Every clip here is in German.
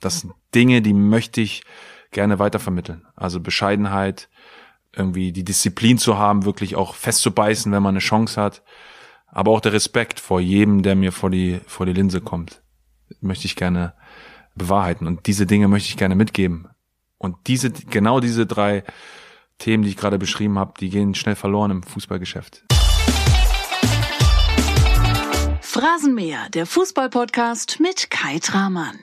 Das sind Dinge, die möchte ich gerne weitervermitteln. Also Bescheidenheit, irgendwie die Disziplin zu haben, wirklich auch festzubeißen, wenn man eine Chance hat. Aber auch der Respekt vor jedem, der mir vor die, vor die Linse kommt, möchte ich gerne bewahrheiten. Und diese Dinge möchte ich gerne mitgeben. Und diese, genau diese drei Themen, die ich gerade beschrieben habe, die gehen schnell verloren im Fußballgeschäft. Phrasenmäher, der Fußballpodcast mit Kai Tramann.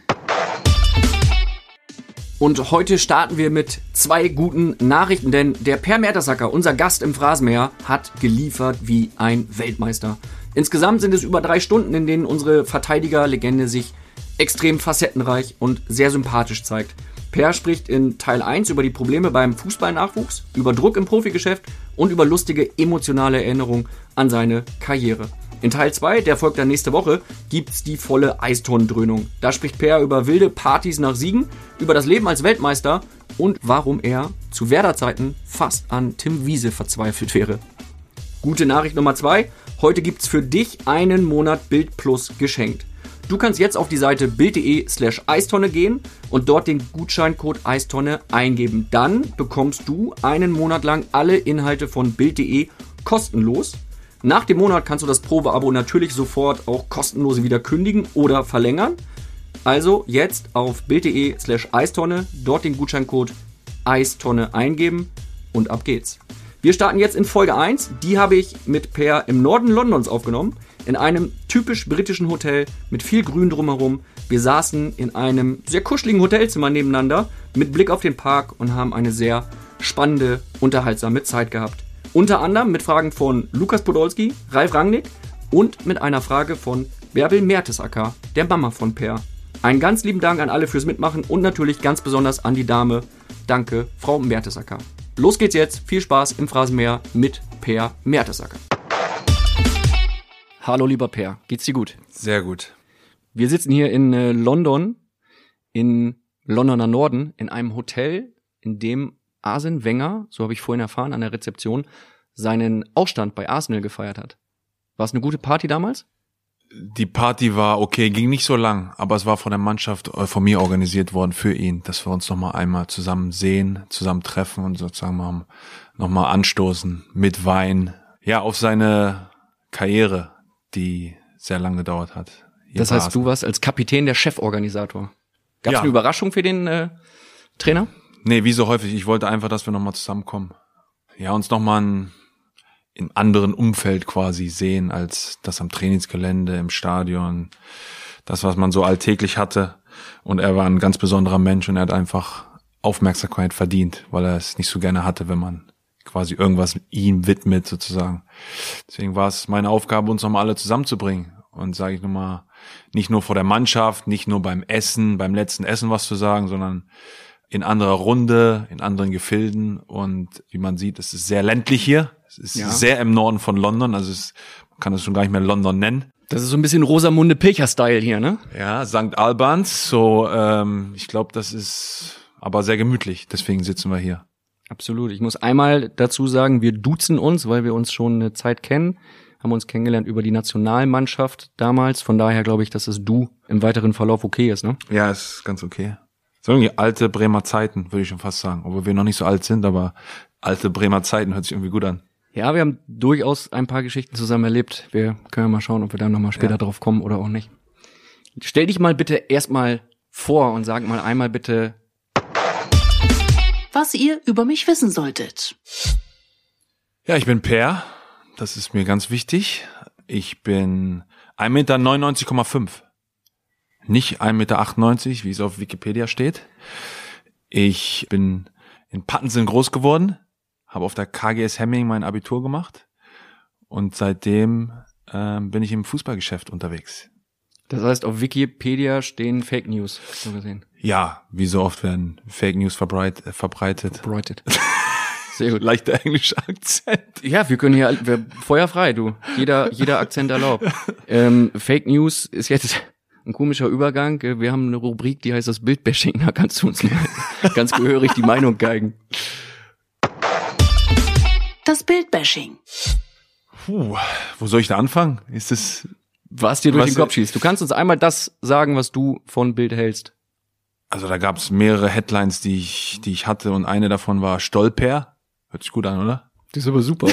Und heute starten wir mit zwei guten Nachrichten, denn der Per Mertesacker, unser Gast im Phrasenmäher, hat geliefert wie ein Weltmeister. Insgesamt sind es über drei Stunden, in denen unsere Verteidigerlegende sich extrem facettenreich und sehr sympathisch zeigt. Per spricht in Teil 1 über die Probleme beim Fußballnachwuchs, über Druck im Profigeschäft und über lustige emotionale Erinnerungen an seine Karriere. In Teil 2, der folgt dann nächste Woche, gibt's die volle Eistonnendröhnung. Da spricht Per über wilde Partys nach Siegen, über das Leben als Weltmeister und warum er zu Werder-Zeiten fast an Tim Wiese verzweifelt wäre. Gute Nachricht Nummer 2, heute gibt's für dich einen Monat Bild Plus geschenkt. Du kannst jetzt auf die Seite bild.de slash Eistonne gehen und dort den Gutscheincode Eistonne eingeben. Dann bekommst du einen Monat lang alle Inhalte von bild.de kostenlos nach dem Monat kannst du das Probeabo natürlich sofort auch kostenlos wieder kündigen oder verlängern. Also jetzt auf bild.de slash Eistonne, dort den Gutscheincode Eistonne eingeben und ab geht's. Wir starten jetzt in Folge 1. Die habe ich mit Per im Norden Londons aufgenommen. In einem typisch britischen Hotel mit viel Grün drumherum. Wir saßen in einem sehr kuscheligen Hotelzimmer nebeneinander mit Blick auf den Park und haben eine sehr spannende, unterhaltsame Zeit gehabt. Unter anderem mit Fragen von Lukas Podolski, Ralf Rangnick und mit einer Frage von Bärbel Mertesacker, der Mama von Per. Einen ganz lieben Dank an alle fürs Mitmachen und natürlich ganz besonders an die Dame. Danke, Frau Mertesacker. Los geht's jetzt. Viel Spaß im Phrasenmäher mit Per Mertesacker. Hallo lieber Per, geht's dir gut? Sehr gut. Wir sitzen hier in äh, London, in Londoner Norden, in einem Hotel, in dem Arsene Wenger, so habe ich vorhin erfahren an der Rezeption, seinen Aufstand bei Arsenal gefeiert hat. War es eine gute Party damals? Die Party war okay, ging nicht so lang, aber es war von der Mannschaft, äh, von mir organisiert worden für ihn, dass wir uns noch mal einmal zusammen sehen, zusammen treffen und sozusagen mal noch mal anstoßen mit Wein, ja, auf seine Karriere, die sehr lange gedauert hat. Das heißt, du warst als Kapitän der Cheforganisator. Gab es ja. eine Überraschung für den äh, Trainer? Nee, wie so häufig. Ich wollte einfach, dass wir nochmal zusammenkommen. Ja, uns nochmal ein, im anderen Umfeld quasi sehen, als das am Trainingsgelände, im Stadion. Das, was man so alltäglich hatte. Und er war ein ganz besonderer Mensch und er hat einfach Aufmerksamkeit verdient, weil er es nicht so gerne hatte, wenn man quasi irgendwas ihm widmet sozusagen. Deswegen war es meine Aufgabe, uns nochmal alle zusammenzubringen. Und sage ich nochmal, nicht nur vor der Mannschaft, nicht nur beim Essen, beim letzten Essen was zu sagen, sondern in anderer Runde, in anderen Gefilden und wie man sieht, es ist sehr ländlich hier. Es ist ja. sehr im Norden von London, also es, man kann es schon gar nicht mehr London nennen. Das ist so ein bisschen Rosamunde Pilcher-Style hier, ne? Ja, St. Albans, so ähm, ich glaube, das ist aber sehr gemütlich, deswegen sitzen wir hier. Absolut. Ich muss einmal dazu sagen, wir duzen uns, weil wir uns schon eine Zeit kennen, haben uns kennengelernt über die Nationalmannschaft damals. Von daher glaube ich, dass das Du im weiteren Verlauf okay ist, ne? Ja, ist ganz okay. So irgendwie alte Bremer Zeiten, würde ich schon fast sagen. Obwohl wir noch nicht so alt sind, aber alte Bremer Zeiten hört sich irgendwie gut an. Ja, wir haben durchaus ein paar Geschichten zusammen erlebt. Wir können ja mal schauen, ob wir da nochmal später ja. drauf kommen oder auch nicht. Stell dich mal bitte erstmal vor und sag mal einmal bitte, was ihr über mich wissen solltet. Ja, ich bin Per. Das ist mir ganz wichtig. Ich bin 1,99,5 Meter nicht 1,98 Meter, wie es auf Wikipedia steht. Ich bin in Pattensen groß geworden, habe auf der KGS Hemming mein Abitur gemacht und seitdem äh, bin ich im Fußballgeschäft unterwegs. Das heißt, auf Wikipedia stehen Fake News, so gesehen. Ja, wie so oft werden Fake News verbreit, äh, verbreitet. Verbreitet. Sehr gut. Leichter englischer Akzent. Ja, wir können hier, wir, feuerfrei, du. Jeder, jeder Akzent erlaubt. Ähm, Fake News ist jetzt ein komischer Übergang. Wir haben eine Rubrik, die heißt das Bildbashing. Da kannst du uns ganz gehörig die Meinung geigen. Das Bildbashing. Puh, wo soll ich da anfangen? Ist es was dir durch was den Kopf schießt? Du kannst uns einmal das sagen, was du von Bild hältst. Also da gab es mehrere Headlines, die ich, die ich hatte und eine davon war Stolper. Hört sich gut an, oder? Das ist aber super.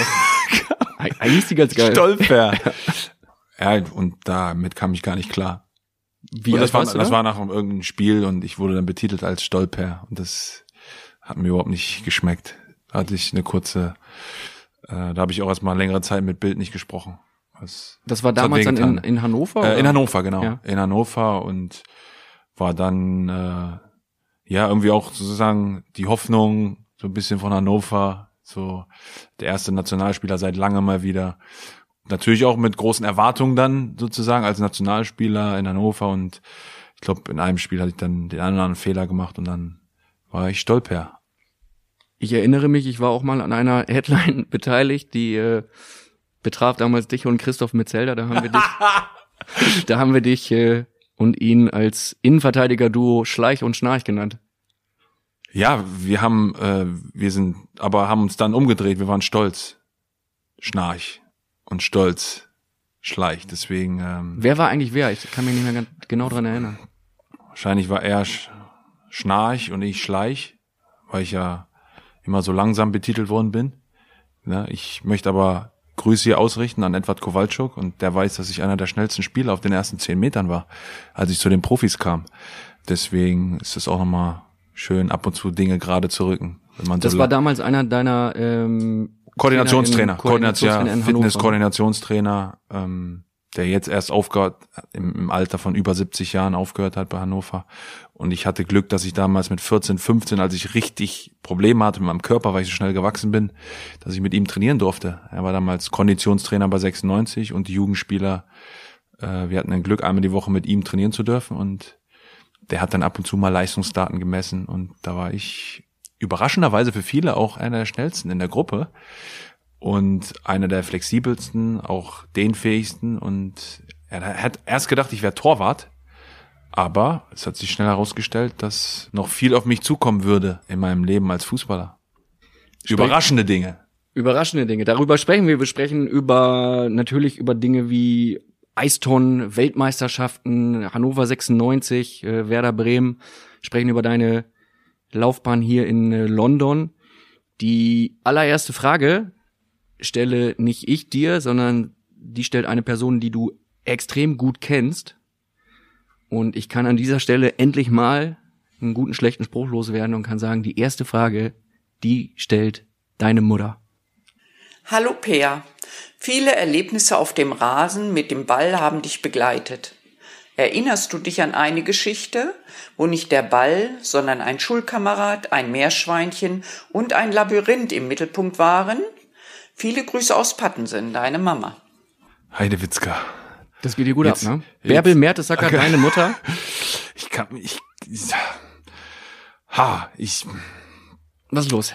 Eigentlich ist die ganz geil. Stolper. ja, und damit kam ich gar nicht klar. Wie und das war, das da? war nach irgendeinem Spiel und ich wurde dann betitelt als Stolper und das hat mir überhaupt nicht geschmeckt. Da hatte ich eine kurze, äh, da habe ich auch erstmal längere Zeit mit Bild nicht gesprochen. Das, Das war damals dann in, in Hannover? Äh, in? Hannover, genau. Ja. In Hannover und war dann äh, ja irgendwie auch sozusagen die Hoffnung so ein bisschen von Hannover, so der erste Nationalspieler seit langem mal wieder. Natürlich auch mit großen Erwartungen dann sozusagen als Nationalspieler in Hannover und ich glaube in einem Spiel hatte ich dann den einen oder anderen Fehler gemacht und dann war ich stolper. Ich erinnere mich, ich war auch mal an einer Headline beteiligt, die äh, betraf damals dich und Christoph Metzelder. Da haben wir dich, da haben wir dich äh, und ihn als Innenverteidiger-Duo Schleich und Schnarch genannt. Ja, wir haben, äh, wir sind, aber haben uns dann umgedreht. Wir waren stolz, Schnarch und stolz, Schleich. Deswegen ähm, Wer war eigentlich wer? Ich kann mich nicht mehr genau dran erinnern. Wahrscheinlich war er Sch Schnarch und ich Schleich, weil ich ja immer so langsam betitelt worden bin. Ne? Ich möchte aber Grüße hier ausrichten an Edward Kowalczuk und der weiß, dass ich einer der schnellsten Spieler auf den ersten zehn Metern war, als ich zu den Profis kam. Deswegen ist es auch nochmal schön, ab und zu Dinge gerade zu rücken. Wenn man Das so war damals einer deiner ähm, Koordinationstrainer, Trainer in- Koordinationstrainer Koordination. Fitness-Koordinationstrainer, ähm, der jetzt erst aufgehört, im, im Alter von über 70 Jahren aufgehört hat bei Hannover. Und ich hatte Glück, dass ich damals mit 14, 15, als ich richtig Probleme hatte mit meinem Körper, weil ich so schnell gewachsen bin, dass ich mit ihm trainieren durfte. Er war damals Konditionstrainer bei 96 und die Jugendspieler, äh, wir hatten ein Glück, einmal die Woche mit ihm trainieren zu dürfen und der hat dann ab und zu mal Leistungsdaten gemessen und da war ich überraschenderweise für viele auch einer der schnellsten in der Gruppe und einer der flexibelsten, auch den fähigsten und er hat erst gedacht, ich wäre Torwart, aber es hat sich schnell herausgestellt, dass noch viel auf mich zukommen würde in meinem Leben als Fußballer. Überraschende Dinge. Überraschende Dinge. Darüber sprechen wir. Wir sprechen über natürlich über Dinge wie Eiston, Weltmeisterschaften, Hannover 96, äh, Werder Bremen. Sprechen über deine Laufbahn hier in äh, London. Die allererste Frage stelle nicht ich dir, sondern die stellt eine Person, die du extrem gut kennst. Und ich kann an dieser Stelle endlich mal einen guten, schlechten Spruch loswerden und kann sagen, die erste Frage, die stellt deine Mutter. Hallo Peer. Viele Erlebnisse auf dem Rasen mit dem Ball haben dich begleitet. Erinnerst du dich an eine Geschichte, wo nicht der Ball, sondern ein Schulkamerad, ein Meerschweinchen und ein Labyrinth im Mittelpunkt waren? Viele Grüße aus Pattensen, deine Mama. Heidewitzka. Das geht dir gut Jetzt- ab, ne? Bärbel Mertesacker, Okay. deine Mutter. Ich kann, ich, ich ha, ich, Was ist los?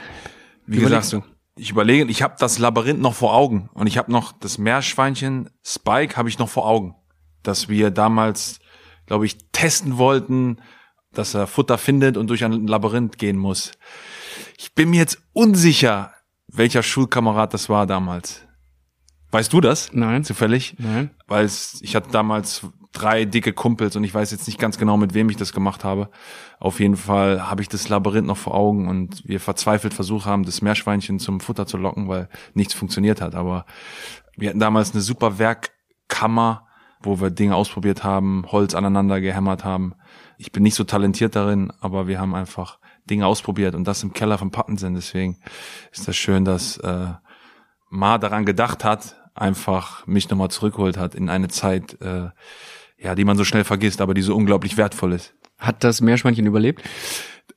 wie Überlegst gesagt, ich überlege, ich habe das Labyrinth noch vor Augen und ich habe noch das Meerschweinchen Spike habe ich noch vor Augen, dass wir damals, glaube ich, testen wollten, dass er Futter findet und durch ein Labyrinth gehen muss. Ich bin mir jetzt unsicher, welcher Schulkamerad das war damals. Weißt du das? Nein. Zufällig? Nein. weil es, ich hatte damals drei dicke Kumpels und ich weiß jetzt nicht ganz genau, mit wem ich das gemacht habe. Auf jeden Fall habe ich das Labyrinth noch vor Augen und wir verzweifelt versucht haben, das Meerschweinchen zum Futter zu locken, weil nichts funktioniert hat. Aber wir hatten damals eine super Werkkammer, wo wir Dinge ausprobiert haben, Holz aneinander gehämmert haben. Ich bin nicht so talentiert darin, aber wir haben einfach Dinge ausprobiert und das im Keller von Pattensen. Deswegen ist das schön, dass äh, Ma daran gedacht hat, einfach mich nochmal zurückgeholt hat in eine Zeit, äh, ja, die man so schnell vergisst, aber die so unglaublich wertvoll ist. Hat das Meerschweinchen überlebt?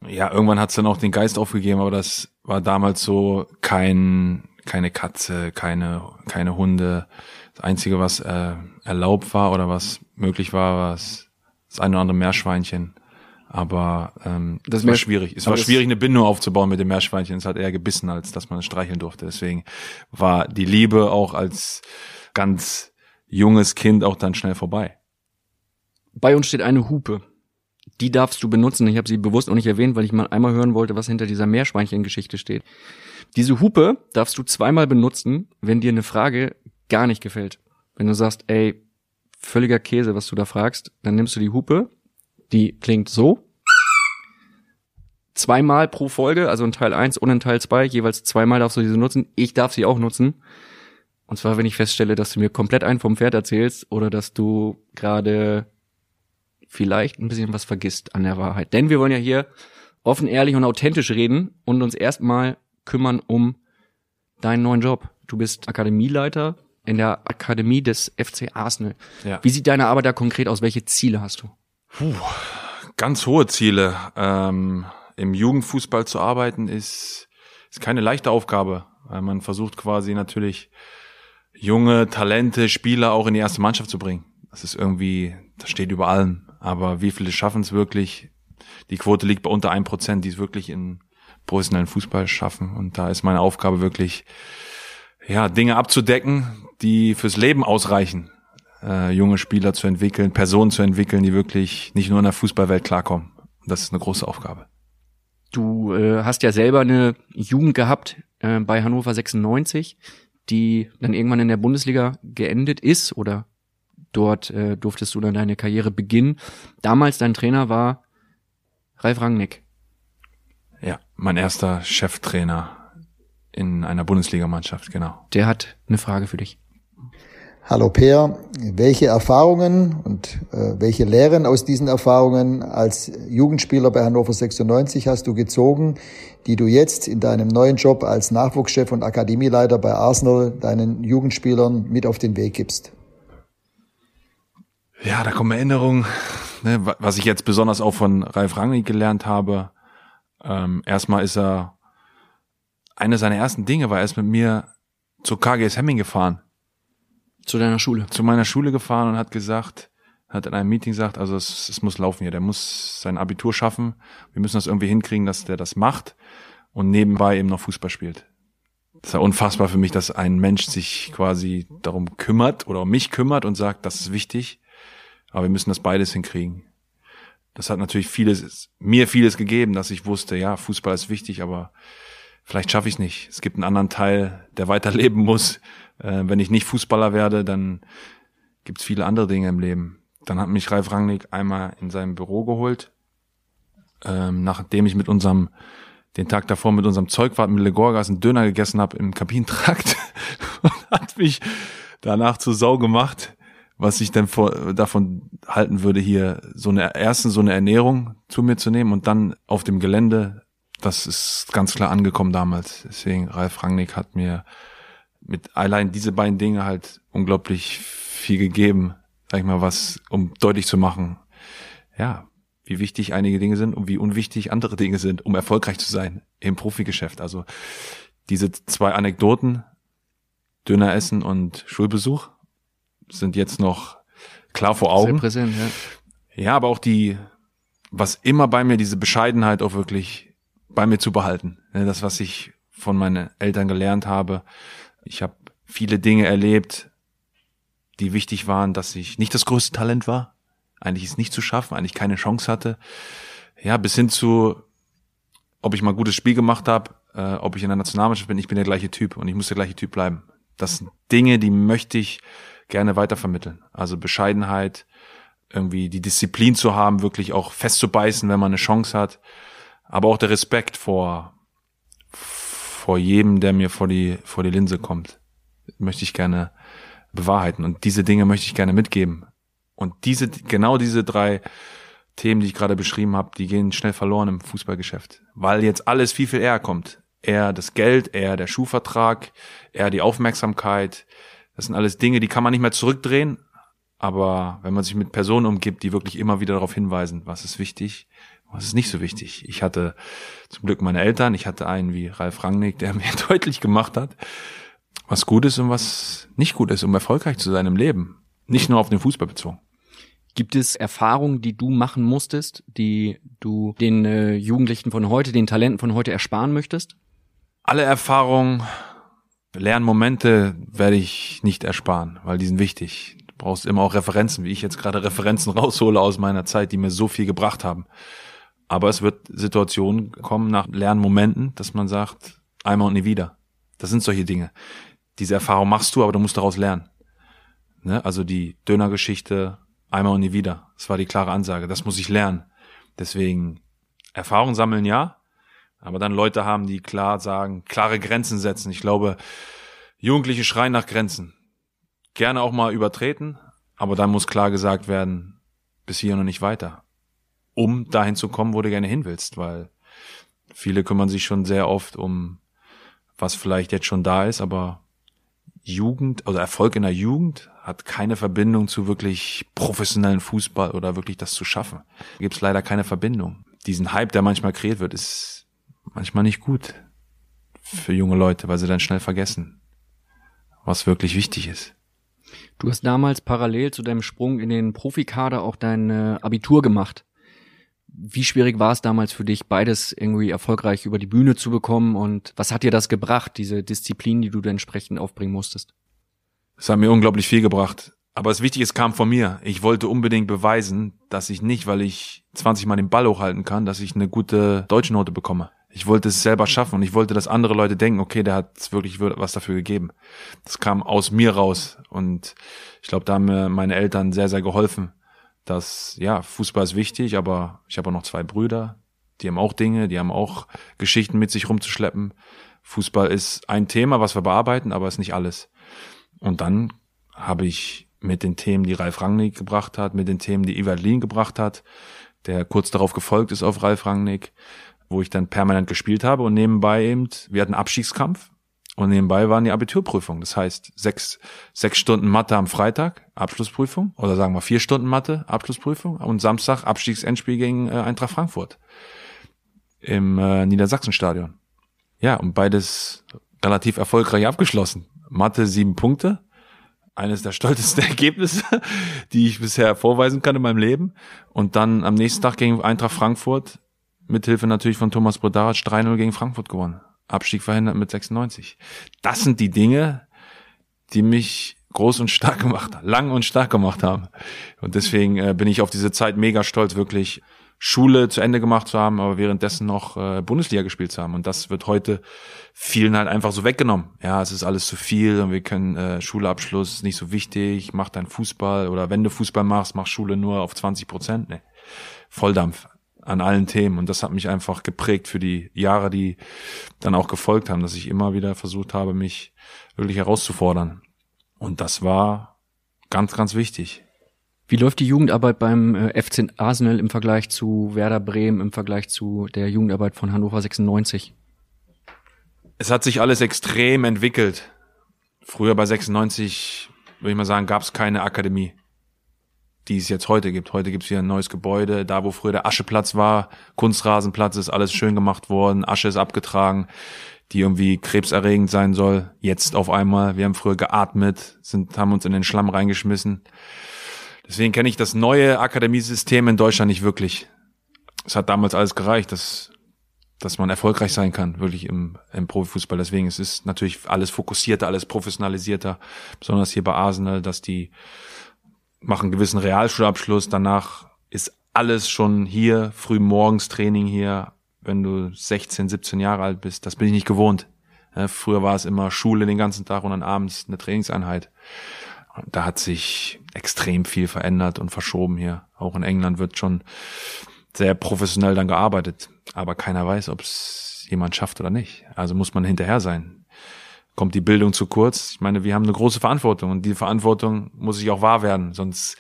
Ja, irgendwann hat's dann auch den Geist aufgegeben, aber das war damals so kein, keine Katze, keine, keine Hunde. Das Einzige, was äh, erlaubt war oder was möglich war, war das, eine oder andere Meerschweinchen. Aber ähm, Das war schwierig. Es war schwierig, eine Bindung aufzubauen mit dem Meerschweinchen. Es hat eher gebissen, als dass man es streicheln durfte. Deswegen war die Liebe auch als ganz junges Kind auch dann schnell vorbei. Bei uns steht eine Hupe. Die darfst du benutzen. Ich habe sie bewusst auch nicht erwähnt, weil ich mal einmal hören wollte, was hinter dieser Meerschweinchen-Geschichte steht. Diese Hupe darfst du zweimal benutzen, wenn dir eine Frage gar nicht gefällt. Wenn du sagst, ey, völliger Käse, was du da fragst, dann nimmst du die Hupe, die klingt so zweimal pro Folge, also in Teil 1 und in Teil 2, jeweils zweimal darfst du diese nutzen. Ich darf sie auch nutzen. Und zwar, wenn ich feststelle, dass du mir komplett einen vom Pferd erzählst oder dass du gerade vielleicht ein bisschen was vergisst an der Wahrheit. Denn wir wollen ja hier offen, ehrlich und authentisch reden und uns erstmal kümmern um deinen neuen Job. Du bist Akademieleiter in der Akademie des FC Arsenal. Ja. Wie sieht deine Arbeit da konkret aus? Welche Ziele hast du? Puh, ganz hohe Ziele. Ähm, Im Jugendfußball zu arbeiten ist, ist keine leichte Aufgabe, weil man versucht quasi natürlich junge Talente, Spieler auch in die erste Mannschaft zu bringen. Das ist irgendwie, das steht über allem. Aber wie viele schaffen es wirklich? Die Quote liegt bei unter ein Prozent, die es wirklich in professionellen Fußball schaffen. Und da ist meine Aufgabe wirklich, ja, Dinge abzudecken, die fürs Leben ausreichen. Äh, junge Spieler zu entwickeln, Personen zu entwickeln, die wirklich nicht nur in der Fußballwelt klarkommen. Das ist eine große Aufgabe. Du äh, hast ja selber eine Jugend gehabt äh, bei Hannover 96, die dann irgendwann in der Bundesliga geendet ist oder dort äh, durftest du dann deine Karriere beginnen. Damals dein Trainer war Ralf Rangnick. Ja, mein erster Cheftrainer in einer Bundesligamannschaft, genau. Der hat eine Frage für dich. Hallo Peer, welche Erfahrungen und äh, welche Lehren aus diesen Erfahrungen als Jugendspieler bei Hannover 96 hast du gezogen, die du jetzt in deinem neuen Job als Nachwuchschef und Akademieleiter bei Arsenal deinen Jugendspielern mit auf den Weg gibst? Ja, da kommen Erinnerungen, ne, was ich jetzt besonders auch von Ralf Rangnick gelernt habe. Ähm, erstmal ist er, eine seiner ersten Dinge war er ist mit mir zu KGS Hemming gefahren zu deiner Schule? Zu meiner Schule gefahren und hat gesagt, hat in einem Meeting gesagt, also es, es muss laufen hier, der muss sein Abitur schaffen, wir müssen das irgendwie hinkriegen, dass der das macht und nebenbei eben noch Fußball spielt. Das ist ja unfassbar für mich, dass ein Mensch sich quasi darum kümmert oder um mich kümmert und sagt, das ist wichtig, aber wir müssen das beides hinkriegen. Das hat natürlich vieles, mir vieles gegeben, dass ich wusste, ja, Fußball ist wichtig, aber vielleicht schaffe ich es nicht. Es gibt einen anderen Teil, der weiterleben muss, äh, wenn ich nicht Fußballer werde, dann gibt's viele andere Dinge im Leben. Dann hat mich Ralf Rangnick einmal in seinem Büro geholt, ähm, nachdem ich mit unserem den Tag davor mit unserem Zeugwart mit Legorgas einen Döner gegessen habe im Kabinentrakt und hat mich danach zur Sau gemacht, was ich denn vor, davon halten würde, hier so eine erstens so eine Ernährung zu mir zu nehmen und dann auf dem Gelände, das ist ganz klar angekommen damals. Deswegen Ralf Rangnick hat mir mit allein diese beiden Dinge halt unglaublich viel gegeben, sag ich mal, was, um deutlich zu machen, ja, wie wichtig einige Dinge sind und wie unwichtig andere Dinge sind, um erfolgreich zu sein im Profigeschäft. Also diese zwei Anekdoten, Döner essen und Schulbesuch, sind jetzt noch klar vor Augen. Sehr präsent, ja. Ja, aber auch die, was immer bei mir, diese Bescheidenheit auch wirklich bei mir zu behalten. Das, was ich von meinen Eltern gelernt habe, ich habe viele Dinge erlebt, die wichtig waren, dass ich nicht das größte Talent war, eigentlich es nicht zu schaffen, eigentlich keine Chance hatte. Ja, bis hin zu, ob ich mal ein gutes Spiel gemacht habe, äh, ob ich in der Nationalmannschaft bin, ich bin der gleiche Typ und ich muss der gleiche Typ bleiben. Das sind Dinge, die möchte ich gerne weitervermitteln. Also Bescheidenheit, irgendwie die Disziplin zu haben, wirklich auch festzubeißen, wenn man eine Chance hat, aber auch der Respekt vor vor jedem, der mir vor die, vor die Linse kommt, möchte ich gerne bewahrheiten. Und diese Dinge möchte ich gerne mitgeben. Und diese, genau diese drei Themen, die ich gerade beschrieben habe, die gehen schnell verloren im Fußballgeschäft. Weil jetzt alles viel, viel eher kommt. Eher das Geld, eher der Schuhvertrag, eher die Aufmerksamkeit. Das sind alles Dinge, die kann man nicht mehr zurückdrehen. Aber wenn man sich mit Personen umgibt, die wirklich immer wieder darauf hinweisen, was ist wichtig, das ist nicht so wichtig. Ich hatte zum Glück meine Eltern, ich hatte einen wie Ralf Rangnick, der mir deutlich gemacht hat, was gut ist und was nicht gut ist, um erfolgreich zu sein im Leben. Nicht nur auf den Fußball bezogen. Gibt es Erfahrungen, die du machen musstest, die du den äh, Jugendlichen von heute, den Talenten von heute ersparen möchtest? Alle Erfahrungen, Lernmomente werde ich nicht ersparen, weil die sind wichtig. Du brauchst immer auch Referenzen, wie ich jetzt gerade Referenzen raushole aus meiner Zeit, die mir so viel gebracht haben. Aber es wird Situationen kommen nach Lernmomenten, dass man sagt, einmal und nie wieder. Das sind solche Dinge. Diese Erfahrung machst du, aber du musst daraus lernen. Ne? Also die Dönergeschichte, einmal und nie wieder. Das war die klare Ansage. Das muss ich lernen. Deswegen Erfahrung sammeln ja, Aber dann Leute haben, die klar sagen, klare Grenzen setzen. Ich glaube, Jugendliche schreien nach Grenzen. Gerne auch mal übertreten, aber dann muss klar gesagt werden, bis hier und nicht weiter. Um dahin zu kommen, wo du gerne hin willst, weil viele kümmern sich schon sehr oft um was vielleicht jetzt schon da ist, aber Jugend, also Erfolg in der Jugend hat keine Verbindung zu wirklich professionellen Fußball oder wirklich das zu schaffen. Gibt es leider keine Verbindung. Diesen Hype, der manchmal kreiert wird, ist manchmal nicht gut für junge Leute, weil sie dann schnell vergessen, was wirklich wichtig ist. Du hast damals parallel zu deinem Sprung in den Profikader auch dein äh, Abitur gemacht. Wie schwierig war es damals für dich, beides irgendwie erfolgreich über die Bühne zu bekommen und was hat dir das gebracht, diese Disziplin, die du entsprechend aufbringen musstest? Es hat mir unglaublich viel gebracht. Aber das Wichtige kam von mir. Ich wollte unbedingt beweisen, dass ich nicht, weil ich 20 Mal den Ball hochhalten kann, dass ich eine gute deutsche Note bekomme. Ich wollte es selber schaffen und ich wollte, dass andere Leute denken, okay, der hat wirklich was dafür gegeben. Das kam aus mir raus und ich glaube, da haben mir meine Eltern sehr, sehr geholfen, dass ja, Fußball ist wichtig, aber ich habe auch noch zwei Brüder, die haben auch Dinge, die haben auch Geschichten mit sich rumzuschleppen. Fußball ist ein Thema, was wir bearbeiten, aber ist nicht alles. Und dann habe ich mit den Themen, die Ralf Rangnick gebracht hat, mit den Themen, die Lien gebracht hat, der kurz darauf gefolgt ist auf Ralf Rangnick, wo ich dann permanent gespielt habe und nebenbei eben, wir hatten Abstiegskampf und nebenbei waren die Abiturprüfungen. Das heißt, sechs, sechs Stunden Mathe am Freitag, Abschlussprüfung, oder sagen wir vier Stunden Mathe, Abschlussprüfung und Samstag Abstiegsendspiel gegen äh, Eintracht Frankfurt im äh, Niedersachsenstadion. Ja, und beides relativ erfolgreich abgeschlossen. Mathe sieben Punkte, eines der stolzesten Ergebnisse, die ich bisher vorweisen kann in meinem Leben. Und dann am nächsten Tag gegen Eintracht Frankfurt, mithilfe natürlich von Thomas Brodaric, 3-0 gegen Frankfurt gewonnen. Abstieg verhindert mit 96. Das sind die Dinge, die mich groß und stark gemacht haben, lang und stark gemacht haben. Und deswegen äh, bin ich auf diese Zeit mega stolz, wirklich Schule zu Ende gemacht zu haben, aber währenddessen noch äh, Bundesliga gespielt zu haben. Und das wird heute vielen halt einfach so weggenommen. Ja, es ist alles zu viel und wir können äh, Schulabschluss nicht so wichtig, mach dein Fußball oder wenn du Fußball machst, mach Schule nur auf 20 Prozent. Nee. Volldampf an allen Themen. Und das hat mich einfach geprägt für die Jahre, die dann auch gefolgt haben, dass ich immer wieder versucht habe, mich wirklich herauszufordern. Und das war ganz, ganz wichtig. Wie läuft die Jugendarbeit beim äh, FC Arsenal im Vergleich zu Werder Bremen, im Vergleich zu der Jugendarbeit von Hannover 96? Es hat sich alles extrem entwickelt. Früher bei 96, würde ich mal sagen, gab es keine Akademie, die es jetzt heute gibt. Heute gibt es hier ein neues Gebäude. Da, wo früher der Ascheplatz war, Kunstrasenplatz, ist alles schön gemacht worden. Asche ist abgetragen, die irgendwie krebserregend sein soll. Jetzt auf einmal. Wir haben früher geatmet, sind, haben uns in den Schlamm reingeschmissen. Deswegen kenne ich das neue Akademiesystem in Deutschland nicht wirklich. Es hat damals alles gereicht, dass, dass man erfolgreich sein kann, wirklich im, im Profifußball. Deswegen es ist natürlich alles fokussierter, alles professionalisierter, besonders hier bei Arsenal, dass die machen einen gewissen Realschulabschluss, danach ist alles schon hier, früh morgens Training hier, wenn du 16, 17 Jahre alt bist. Das bin ich nicht gewohnt. Früher war es immer Schule den ganzen Tag und dann abends eine Trainingseinheit. Da hat sich extrem viel verändert und verschoben hier. Auch in England wird schon sehr professionell dann gearbeitet. Aber keiner weiß, ob es jemand schafft oder nicht. Also muss man hinterher sein. Kommt die Bildung zu kurz? Ich meine, wir haben eine große Verantwortung und die Verantwortung muss ich auch wahr werden. Sonst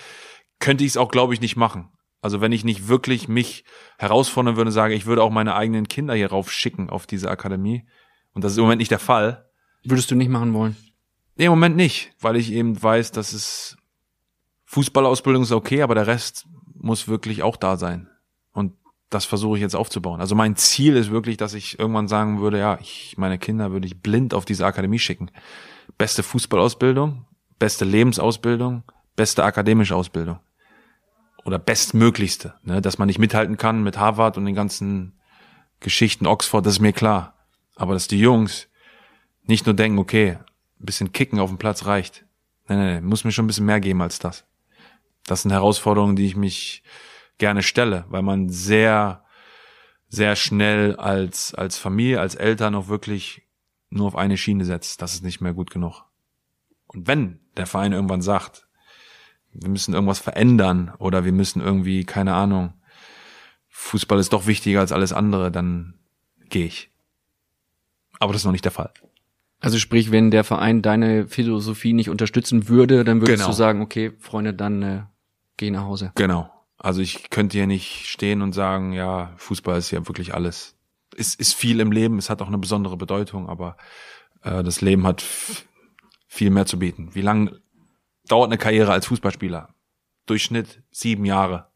könnte ich es auch, glaube ich, nicht machen. Also wenn ich nicht wirklich mich herausfordern würde, sage, ich würde auch meine eigenen Kinder hier rauf schicken auf diese Akademie. Und das ist im Moment nicht der Fall. Würdest du nicht machen wollen? Nee, im Moment nicht, weil ich eben weiß, dass es Fußballausbildung ist okay, aber der Rest muss wirklich auch da sein. Und das versuche ich jetzt aufzubauen. Also mein Ziel ist wirklich, dass ich irgendwann sagen würde, ja, ich, meine Kinder würde ich blind auf diese Akademie schicken. Beste Fußballausbildung, beste Lebensausbildung, beste akademische Ausbildung. Oder bestmöglichste, ne? dass man nicht mithalten kann mit Harvard und den ganzen Geschichten Oxford, das ist mir klar. Aber dass die Jungs nicht nur denken, okay, ein bisschen Kicken auf dem Platz reicht. Nee, nee, nee, muss mir schon ein bisschen mehr geben als das. Das sind Herausforderungen, die ich mich gerne stelle, weil man sehr, sehr schnell als, als Familie, als Eltern auch wirklich nur auf eine Schiene setzt. Das ist nicht mehr gut genug. Und wenn der Verein irgendwann sagt, wir müssen irgendwas verändern oder wir müssen irgendwie, keine Ahnung, Fußball ist doch wichtiger als alles andere, dann gehe ich. Aber das ist noch nicht der Fall. Also sprich, wenn der Verein deine Philosophie nicht unterstützen würde, dann würdest Genau. du sagen, okay, Freunde, dann äh, geh nach Hause. Genau. Also ich könnte hier nicht stehen und sagen, ja, Fußball ist ja wirklich alles. Es ist viel im Leben, es hat auch eine besondere Bedeutung, aber äh, das Leben hat viel mehr zu bieten. Wie lang dauert eine Karriere als Fußballspieler? Durchschnitt sieben Jahre.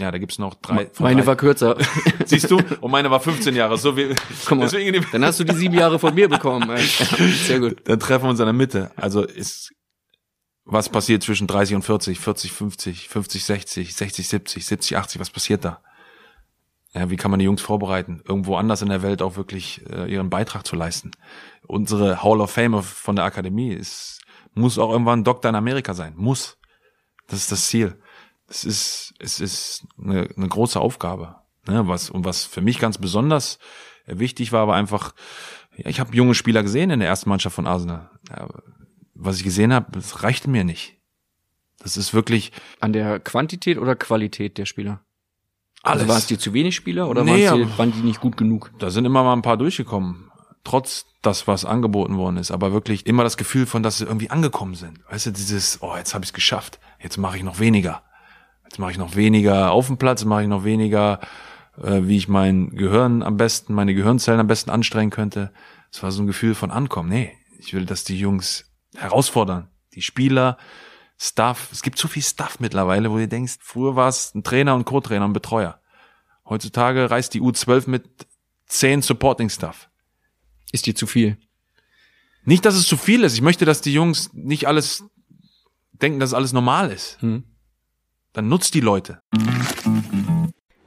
Ja, da gibt's noch drei. Meine drei- war kürzer. Siehst du? Und meine war 15 Jahre. So wie, Guck mal, deswegen, dann hast du die sieben Jahre von mir bekommen. Ja, sehr gut. dann treffen wir uns in der Mitte. Also ist, was passiert zwischen 30 und 40, 40, 50, 50, 60, 60, 70, 70, 80, was passiert da? Ja, wie kann man die Jungs vorbereiten, irgendwo anders in der Welt auch wirklich äh, ihren Beitrag zu leisten? Unsere Hall of Fame von der Akademie ist, muss auch irgendwann Doktor in Amerika sein. Muss. Das ist das Ziel. Es ist, es ist eine, eine große Aufgabe. Ne, was, und was für mich ganz besonders äh, wichtig war, war einfach, ja, ich habe junge Spieler gesehen in der ersten Mannschaft von Arsenal. Ja, was ich gesehen habe, das reichte mir nicht. Das ist wirklich An der Quantität oder Qualität der Spieler? alles. Also waren es dir zu wenig Spieler oder Nee, waren, aber- waren die nicht gut genug? da sind immer mal ein paar durchgekommen, trotz das, was angeboten worden ist. Aber wirklich immer das Gefühl von, dass sie irgendwie angekommen sind. Weißt du, dieses, oh, jetzt habe ich es geschafft. Jetzt mache ich noch weniger. Jetzt mache ich noch weniger auf dem Platz, mache ich noch weniger, äh, wie ich mein Gehirn am besten, meine Gehirnzellen am besten anstrengen könnte. Es war so ein Gefühl von Ankommen. Nee, ich will, dass die Jungs herausfordern. Die Spieler, Staff. Es gibt so viel Stuff mittlerweile, wo du denkst, früher war es ein Trainer und Co-Trainer und Betreuer. Heutzutage reist die U12 mit zehn Supporting Stuff. Ist dir zu viel? Nicht, dass es zu viel ist. Ich möchte, dass die Jungs nicht alles denken, dass alles normal ist. Hm. Dann nutzt die Leute.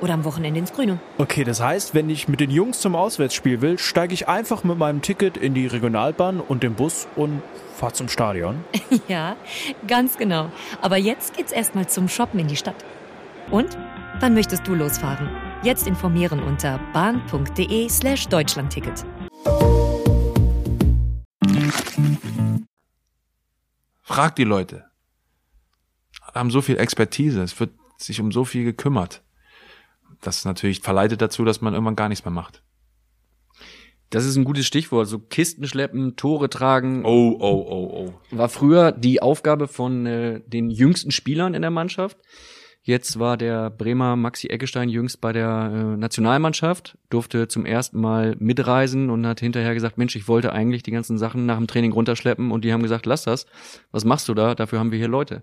oder am Wochenende ins Grüne. Okay, das heißt, wenn ich mit den Jungs zum Auswärtsspiel will, steige ich einfach mit meinem Ticket in die Regionalbahn und den Bus und fahr zum Stadion. Ja, ganz genau. Aber jetzt geht's erstmal zum Shoppen in die Stadt. Und? Wann möchtest du losfahren? Jetzt informieren unter bahn.de slash Deutschlandticket. Frag die Leute. Haben so viel Expertise. Es wird sich um so viel gekümmert. Das natürlich verleitet dazu, dass man irgendwann gar nichts mehr macht. Das ist ein gutes Stichwort. So Kisten schleppen, Tore tragen. Oh, oh, oh, oh. War früher die Aufgabe von äh, den jüngsten Spielern in der Mannschaft. Jetzt war der Bremer Maxi Eggestein jüngst bei der äh, Nationalmannschaft, durfte zum ersten Mal mitreisen und hat hinterher gesagt, Mensch, ich wollte eigentlich die ganzen Sachen nach dem Training runterschleppen und die haben gesagt, lass das. Was machst du da? Dafür haben wir hier Leute.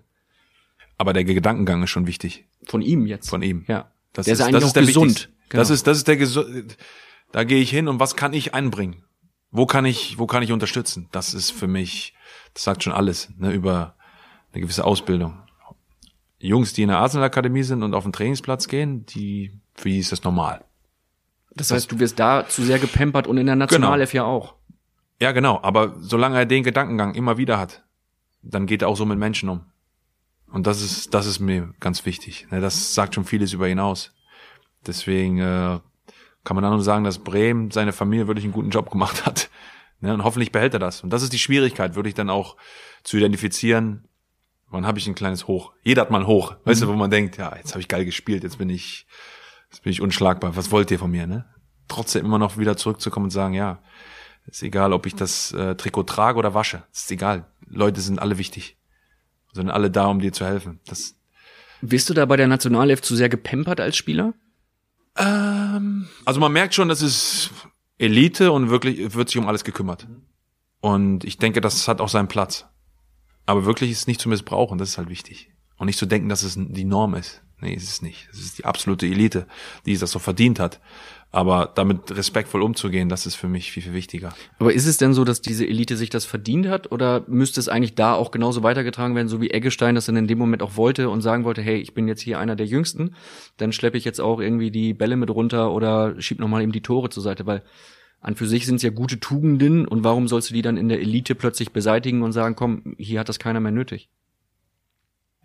Aber der Gedankengang ist schon wichtig. Von ihm jetzt. Von ihm. Ja. Das der ist, ist- eigentlich das auch ist der gesund. wichtigste. Das ist, das ist der gesund. Da gehe ich hin und was kann ich einbringen? Wo kann ich, wo kann ich unterstützen? Das ist für mich, das sagt schon alles, ne, über eine gewisse Ausbildung. Jungs, die in der Arsenal-Akademie sind und auf den Trainingsplatz gehen, die, für die ist das normal. Das heißt, du wirst da zu sehr gepampert und in der Nationalelf ja auch. Ja, genau. Aber solange er den Gedankengang immer wieder hat, dann geht er auch so mit Menschen um. Und das ist, das ist mir ganz wichtig. Ne, Das sagt schon vieles über ihn aus. Deswegen äh, kann man dann nur sagen, dass Bremen seine Familie wirklich einen guten Job gemacht hat. Ne, Und hoffentlich behält er das. Und das ist die Schwierigkeit, wirklich dann auch zu identifizieren, wann habe ich ein kleines Hoch. Jeder hat mal ein Hoch. Weißt du, wo man denkt, ja, jetzt habe ich geil gespielt, jetzt bin ich, jetzt bin ich unschlagbar. Was wollt ihr von mir, ne? Trotzdem immer noch wieder zurückzukommen und sagen, ja, ist egal, ob ich das äh, Trikot trage oder wasche. Ist egal. Leute sind alle wichtig. Sind alle da, um dir zu helfen. Das, Wirst du da bei der Nationalelf zu sehr gepampert als Spieler? ähm, also man merkt schon, das ist Elite und wirklich wird sich um alles gekümmert. Und ich denke, das hat auch seinen Platz. Aber wirklich ist es nicht zu missbrauchen, das ist halt wichtig. Und nicht zu denken, dass es die Norm ist. Nee, ist es nicht. Es ist die absolute Elite, die es das so verdient hat. Aber damit respektvoll umzugehen, das ist für mich viel, viel wichtiger. Aber ist es denn so, dass diese Elite sich das verdient hat oder müsste es eigentlich da auch genauso weitergetragen werden, so wie Eggestein das dann in dem Moment auch wollte und sagen wollte, hey, ich bin jetzt hier einer der Jüngsten, dann schleppe ich jetzt auch irgendwie die Bälle mit runter oder schieb nochmal eben die Tore zur Seite, weil An für sich sind es ja gute Tugenden und warum sollst du die dann in der Elite plötzlich beseitigen und sagen, komm, hier hat das keiner mehr nötig?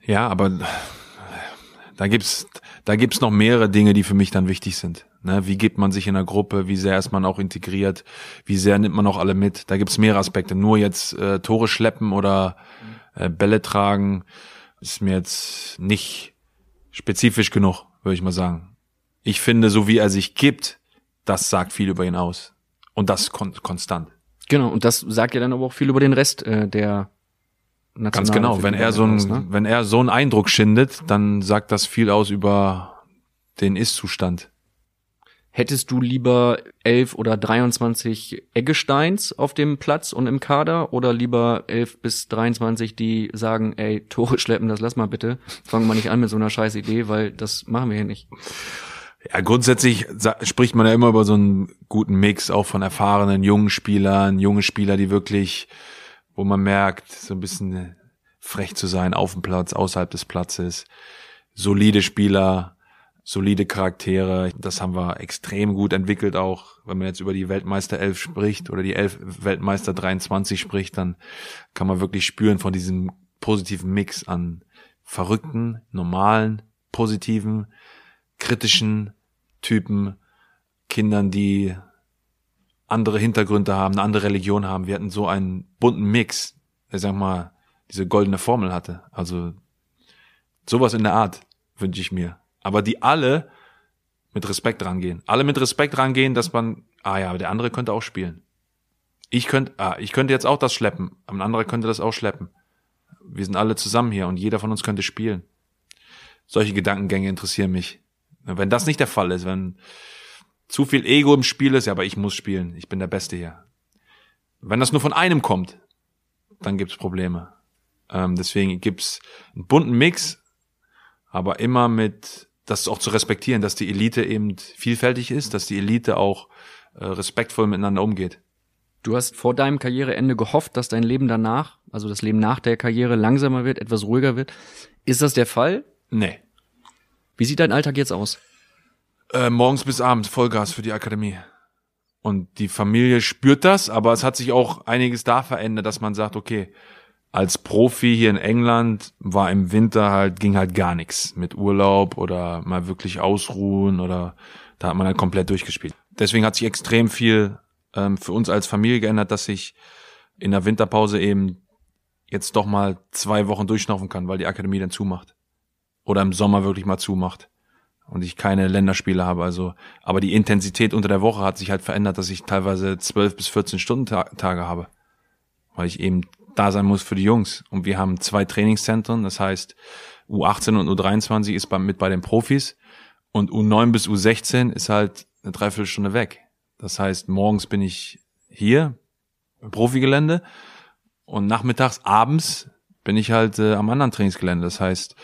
Ja, aber da gibt's da gibt's noch mehrere Dinge, die für mich dann wichtig sind. Ne? Wie gibt man sich in der Gruppe? Wie sehr ist man auch integriert? Wie sehr nimmt man auch alle mit? Da gibt's mehrere Aspekte. Nur jetzt äh, Tore schleppen oder äh, Bälle tragen ist mir jetzt nicht spezifisch genug, würde ich mal sagen. Ich finde, so wie er sich gibt, das sagt viel über ihn aus. Und das kon konstant. Genau, und das sagt ja dann aber auch viel über den Rest äh, der Ganz genau, wenn er so ein, ne? wenn er so einen Eindruck schindet, dann sagt das viel aus über den Ist-Zustand. Hättest du lieber elf oder 23 Eggesteins auf dem Platz und im Kader oder lieber elf bis 23, die sagen, ey, Tore schleppen, das lass mal bitte. Fangen wir nicht an mit so einer scheiß Idee, weil das machen wir hier nicht. Ja, grundsätzlich spricht man ja immer über so einen guten Mix auch von erfahrenen jungen Spielern, junge Spieler, die wirklich wo man merkt, so ein bisschen frech zu sein auf dem Platz, außerhalb des Platzes. Solide Spieler, solide Charaktere. Das haben wir extrem gut entwickelt auch. Wenn man jetzt über die Weltmeister 11 spricht oder die 11 Weltmeister 23 spricht, dann kann man wirklich spüren von diesem positiven Mix an verrückten, normalen, positiven, kritischen Typen, Kindern, die andere Hintergründe haben, eine andere Religion haben. Wir hatten so einen bunten Mix, der, sag mal, diese goldene Formel hatte. Also sowas in der Art wünsche ich mir. Aber die alle mit Respekt rangehen. Alle mit Respekt rangehen, dass man, ah ja, der andere könnte auch spielen. Ich könnte, ah, ich könnte jetzt auch das schleppen, ein anderer könnte das auch schleppen. Wir sind alle zusammen hier und jeder von uns könnte spielen. Solche Gedankengänge interessieren mich. Wenn das nicht der Fall ist, wenn zu viel Ego im Spiel ist, ja, aber ich muss spielen, ich bin der Beste hier. Wenn das nur von einem kommt, dann gibt's Probleme. Ähm, deswegen gibt's einen bunten Mix, aber immer mit, das auch zu respektieren, dass die Elite eben vielfältig ist, dass die Elite auch äh, respektvoll miteinander umgeht. Du hast vor deinem Karriereende gehofft, dass dein Leben danach, also das Leben nach der Karriere langsamer wird, etwas ruhiger wird. Ist das der Fall? Nee. Wie sieht dein Alltag jetzt aus? Äh, morgens bis abends Vollgas für die Akademie. Und die Familie spürt das, aber es hat sich auch einiges da verändert, dass man sagt, okay, als Profi hier in England war im Winter halt, ging halt gar nichts mit Urlaub oder mal wirklich ausruhen oder da hat man halt komplett durchgespielt. Deswegen hat sich extrem viel ähm, für uns als Familie geändert, dass ich in der Winterpause eben jetzt doch mal zwei Wochen durchschnaufen kann, weil die Akademie dann zumacht. Oder im Sommer wirklich mal zumacht und ich keine Länderspiele habe. Also, aber die Intensität unter der Woche hat sich halt verändert, dass ich teilweise zwölf bis 14 Stunden Tage habe, weil ich eben da sein muss für die Jungs. Und wir haben zwei Trainingszentren, das heißt U18 und U23 ist mit bei den Profis und U9 bis U16 ist halt eine Dreiviertelstunde weg. Das heißt, morgens bin ich hier im Profigelände und nachmittags, abends bin ich halt äh, am anderen Trainingsgelände. Das heißt,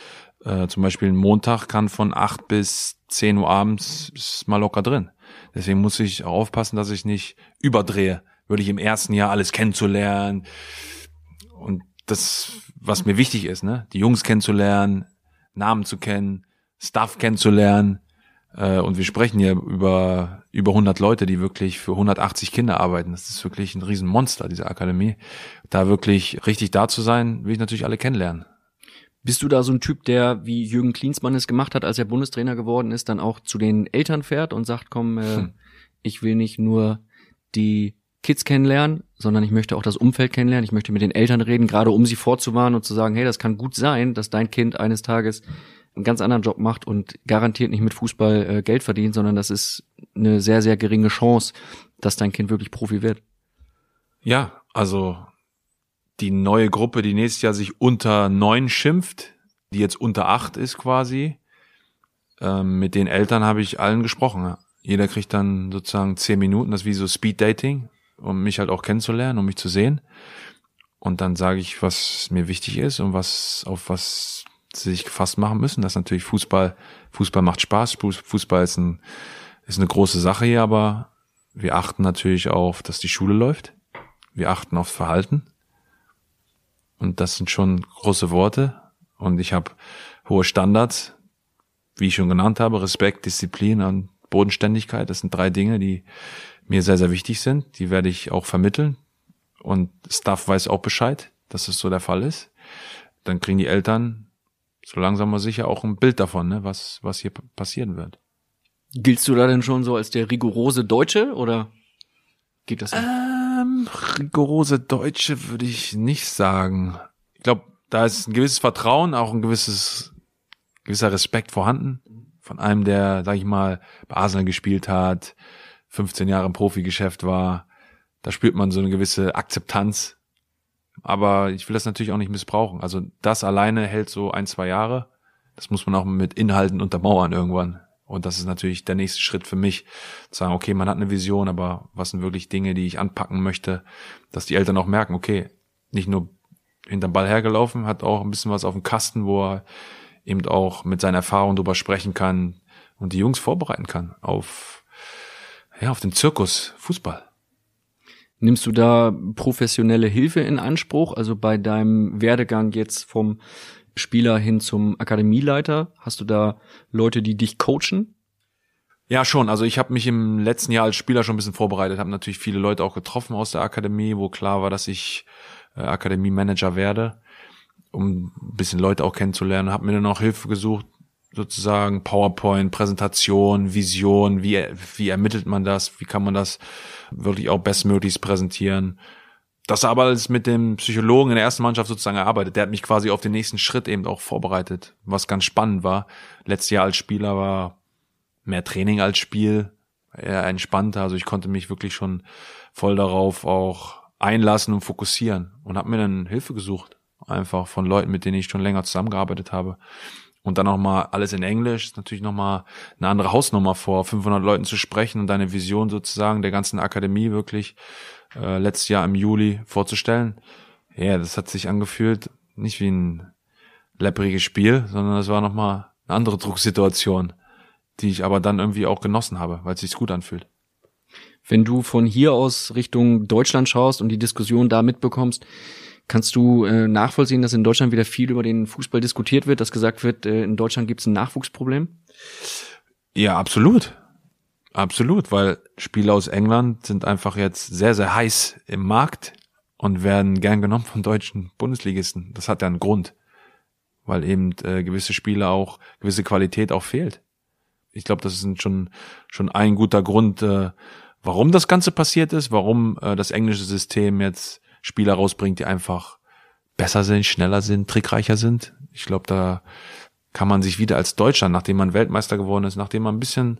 äh, zum Beispiel ein Montag kann von acht bis zehn Uhr abends ist mal locker drin. Deswegen muss ich auch aufpassen, dass ich nicht überdrehe. Würde ich im ersten Jahr alles kennenzulernen und das, was mir wichtig ist, ne, die Jungs kennenzulernen, Namen zu kennen, Stuff kennenzulernen. Äh, und wir sprechen hier über über 100 Leute, die wirklich für 180 Kinder arbeiten. Das ist wirklich ein Riesenmonster, diese Akademie. Da wirklich richtig da zu sein, will ich natürlich alle kennenlernen. Bist du da so ein Typ, der, wie Jürgen Klinsmann es gemacht hat, als er Bundestrainer geworden ist, dann auch zu den Eltern fährt und sagt, komm, äh, hm. ich will nicht nur die Kids kennenlernen, sondern ich möchte auch das Umfeld kennenlernen, ich möchte mit den Eltern reden, gerade um sie vorzuwarnen und zu sagen, hey, das kann gut sein, dass dein Kind eines Tages einen ganz anderen Job macht und garantiert nicht mit Fußball äh, Geld verdient, sondern das ist eine sehr, sehr geringe Chance, dass dein Kind wirklich Profi wird. Ja, also die neue Gruppe, die nächstes Jahr sich unter neun schimpft, die jetzt unter acht ist quasi. Ähm, mit den Eltern habe ich allen gesprochen. Jeder kriegt dann sozusagen zehn Minuten, das ist wie so Speed Dating, um mich halt auch kennenzulernen, um mich zu sehen. Und dann sage ich, was mir wichtig ist und was auf was sie sich gefasst machen müssen. Das ist natürlich Fußball. Fußball macht Spaß. Fußball ist, ein, ist eine große Sache hier, aber wir achten natürlich auf, dass die Schule läuft. Wir achten aufs Verhalten. Und das sind schon große Worte. Und ich habe hohe Standards, wie ich schon genannt habe, Respekt, Disziplin und Bodenständigkeit. Das sind drei Dinge, die, mir sehr, sehr wichtig sind. Die werde ich auch vermitteln. Und Staff weiß auch Bescheid, dass es so der Fall ist. Dann kriegen die Eltern so langsam mal sicher auch ein Bild davon, ne, was, was hier passieren wird. Giltst du da denn schon so als der rigorose Deutsche oder geht das? Nicht? Rigorose Deutsche würde ich nicht sagen. Ich glaube, da ist ein gewisses Vertrauen, auch ein gewisses, gewisser Respekt vorhanden von einem, der, sag ich mal, bei Arsenal gespielt hat, 15 Jahre im Profigeschäft war. Da spürt man so eine gewisse Akzeptanz. Aber ich will das natürlich auch nicht missbrauchen. Also das alleine hält so ein, zwei Jahre. Das muss man auch mit Inhalten untermauern irgendwann. Und das ist natürlich der nächste Schritt für mich, zu sagen, okay, man hat eine Vision, aber was sind wirklich Dinge, die ich anpacken möchte, dass die Eltern auch merken, okay, nicht nur hinterm Ball hergelaufen, hat auch ein bisschen was auf dem Kasten, wo er eben auch mit seiner Erfahrung drüber sprechen kann und die Jungs vorbereiten kann auf, ja, auf den Zirkus Fußball. Nimmst du da professionelle Hilfe in Anspruch? Also bei deinem Werdegang jetzt vom Spieler hin zum Akademieleiter, hast du da Leute, die dich coachen? Ja, schon. Also ich habe mich im letzten Jahr als Spieler schon ein bisschen vorbereitet, habe natürlich viele Leute auch getroffen aus der Akademie, wo klar war, dass ich äh, Akademie-Manager werde, um ein bisschen Leute auch kennenzulernen. Habe mir dann auch Hilfe gesucht, sozusagen PowerPoint, Präsentation, Vision, wie, wie ermittelt man das, wie kann man das wirklich auch bestmöglichst präsentieren. Das aber alles mit dem Psychologen in der ersten Mannschaft sozusagen erarbeitet. Der hat mich quasi auf den nächsten Schritt eben auch vorbereitet, was ganz spannend war. Letztes Jahr als Spieler war mehr Training als Spiel, eher entspannter. Also ich konnte mich wirklich schon voll darauf auch einlassen und fokussieren und habe mir dann Hilfe gesucht, einfach von Leuten, mit denen ich schon länger zusammengearbeitet habe. Und dann nochmal alles in Englisch, ist natürlich nochmal eine andere Hausnummer vor 500 Leuten zu sprechen und deine Vision sozusagen der ganzen Akademie wirklich äh, letztes Jahr im Juli vorzustellen. Ja, das hat sich angefühlt nicht wie ein leppriges Spiel, sondern es war nochmal eine andere Drucksituation, die ich aber dann irgendwie auch genossen habe, weil es sich gut anfühlt. Wenn du von hier aus Richtung Deutschland schaust und die Diskussion da mitbekommst, kannst du äh, nachvollziehen, dass in Deutschland wieder viel über den Fußball diskutiert wird, dass gesagt wird, äh, in Deutschland gibt es ein Nachwuchsproblem? Ja, absolut. Absolut, weil Spieler aus England sind einfach jetzt sehr, sehr heiß im Markt und werden gern genommen von deutschen Bundesligisten. Das hat ja einen Grund, weil eben äh, gewisse Spieler auch, gewisse Qualität auch fehlt. Ich glaube, das ist schon, schon ein guter Grund, äh, warum das Ganze passiert ist, warum äh, das englische System jetzt Spieler rausbringt, die einfach besser sind, schneller sind, trickreicher sind. Ich glaube, da kann man sich wieder als Deutschland, nachdem man Weltmeister geworden ist, nachdem man ein bisschen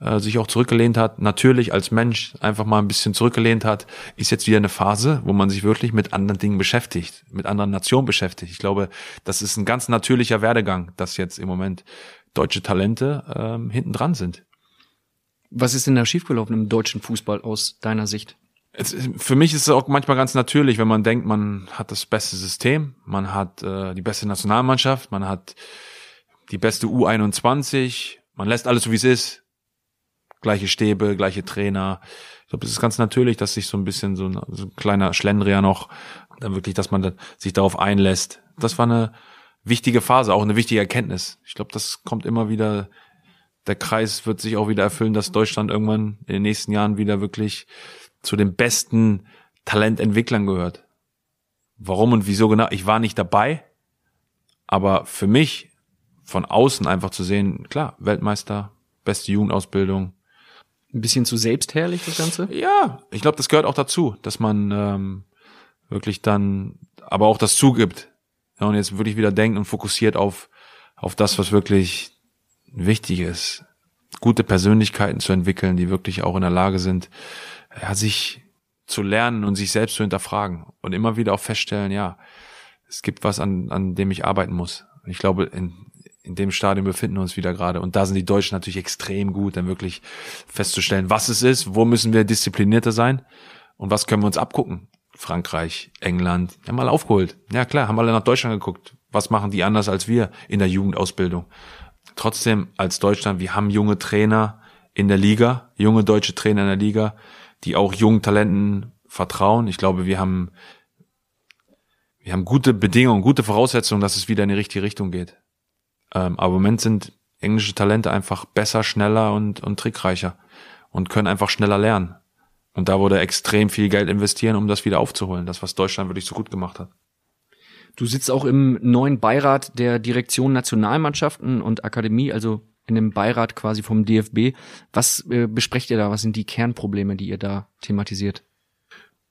äh, sich auch zurückgelehnt hat, natürlich als Mensch einfach mal ein bisschen zurückgelehnt hat, ist jetzt wieder eine Phase, wo man sich wirklich mit anderen Dingen beschäftigt, mit anderen Nationen beschäftigt. Ich glaube, das ist ein ganz natürlicher Werdegang, dass jetzt im Moment deutsche Talente ähm, hinten dran sind. Was ist denn da schiefgelaufen im deutschen Fußball aus deiner Sicht? Es, für mich ist es auch manchmal ganz natürlich, wenn man denkt, man hat das beste System, man hat äh, die beste Nationalmannschaft, man hat die beste U21, man lässt alles so wie es ist, gleiche Stäbe, gleiche Trainer. Ich glaube, es ist ganz natürlich, dass sich so ein bisschen so ein, so ein kleiner Schlendrian noch, dann wirklich, dass man sich darauf einlässt. Das war eine wichtige Phase, auch eine wichtige Erkenntnis. Ich glaube, das kommt immer wieder, der Kreis wird sich auch wieder erfüllen, dass Deutschland irgendwann in den nächsten Jahren wieder wirklich zu den besten Talententwicklern gehört. Warum und wieso genau? Ich war nicht dabei, aber für mich von außen einfach zu sehen, klar, Weltmeister, beste Jugendausbildung, ein bisschen zu selbstherrlich, das Ganze? Ja, ich glaube, das gehört auch dazu, dass man ähm, wirklich dann aber auch das zugibt. Ja, und jetzt wirklich wieder denkt und fokussiert auf, auf das, was wirklich wichtig ist. Gute Persönlichkeiten zu entwickeln, die wirklich auch in der Lage sind, ja, sich zu lernen und sich selbst zu hinterfragen und immer wieder auch feststellen, ja, es gibt was, an, an dem ich arbeiten muss. Ich glaube, in, in dem Stadium befinden wir uns wieder gerade. Und da sind die Deutschen natürlich extrem gut, dann wirklich festzustellen, was es ist, wo müssen wir disziplinierter sein und was können wir uns abgucken. Frankreich, England, haben alle aufgeholt. Ja klar, haben alle nach Deutschland geguckt. Was machen die anders als wir in der Jugendausbildung? Trotzdem als Deutschland, wir haben junge Trainer in der Liga, junge deutsche Trainer in der Liga, die auch jungen Talenten vertrauen. Ich glaube, wir haben, wir haben gute Bedingungen, gute Voraussetzungen, dass es wieder in die richtige Richtung geht. Ähm, aber im Moment sind englische Talente einfach besser, schneller und, und trickreicher und können einfach schneller lernen. Und da wurde extrem viel Geld investieren, um das wieder aufzuholen. Das, was Deutschland wirklich so gut gemacht hat. Du sitzt auch im neuen Beirat der Direktion Nationalmannschaften und Akademie, also in dem Beirat quasi vom DFB. Was äh, besprecht ihr da? Was sind die Kernprobleme, die ihr da thematisiert?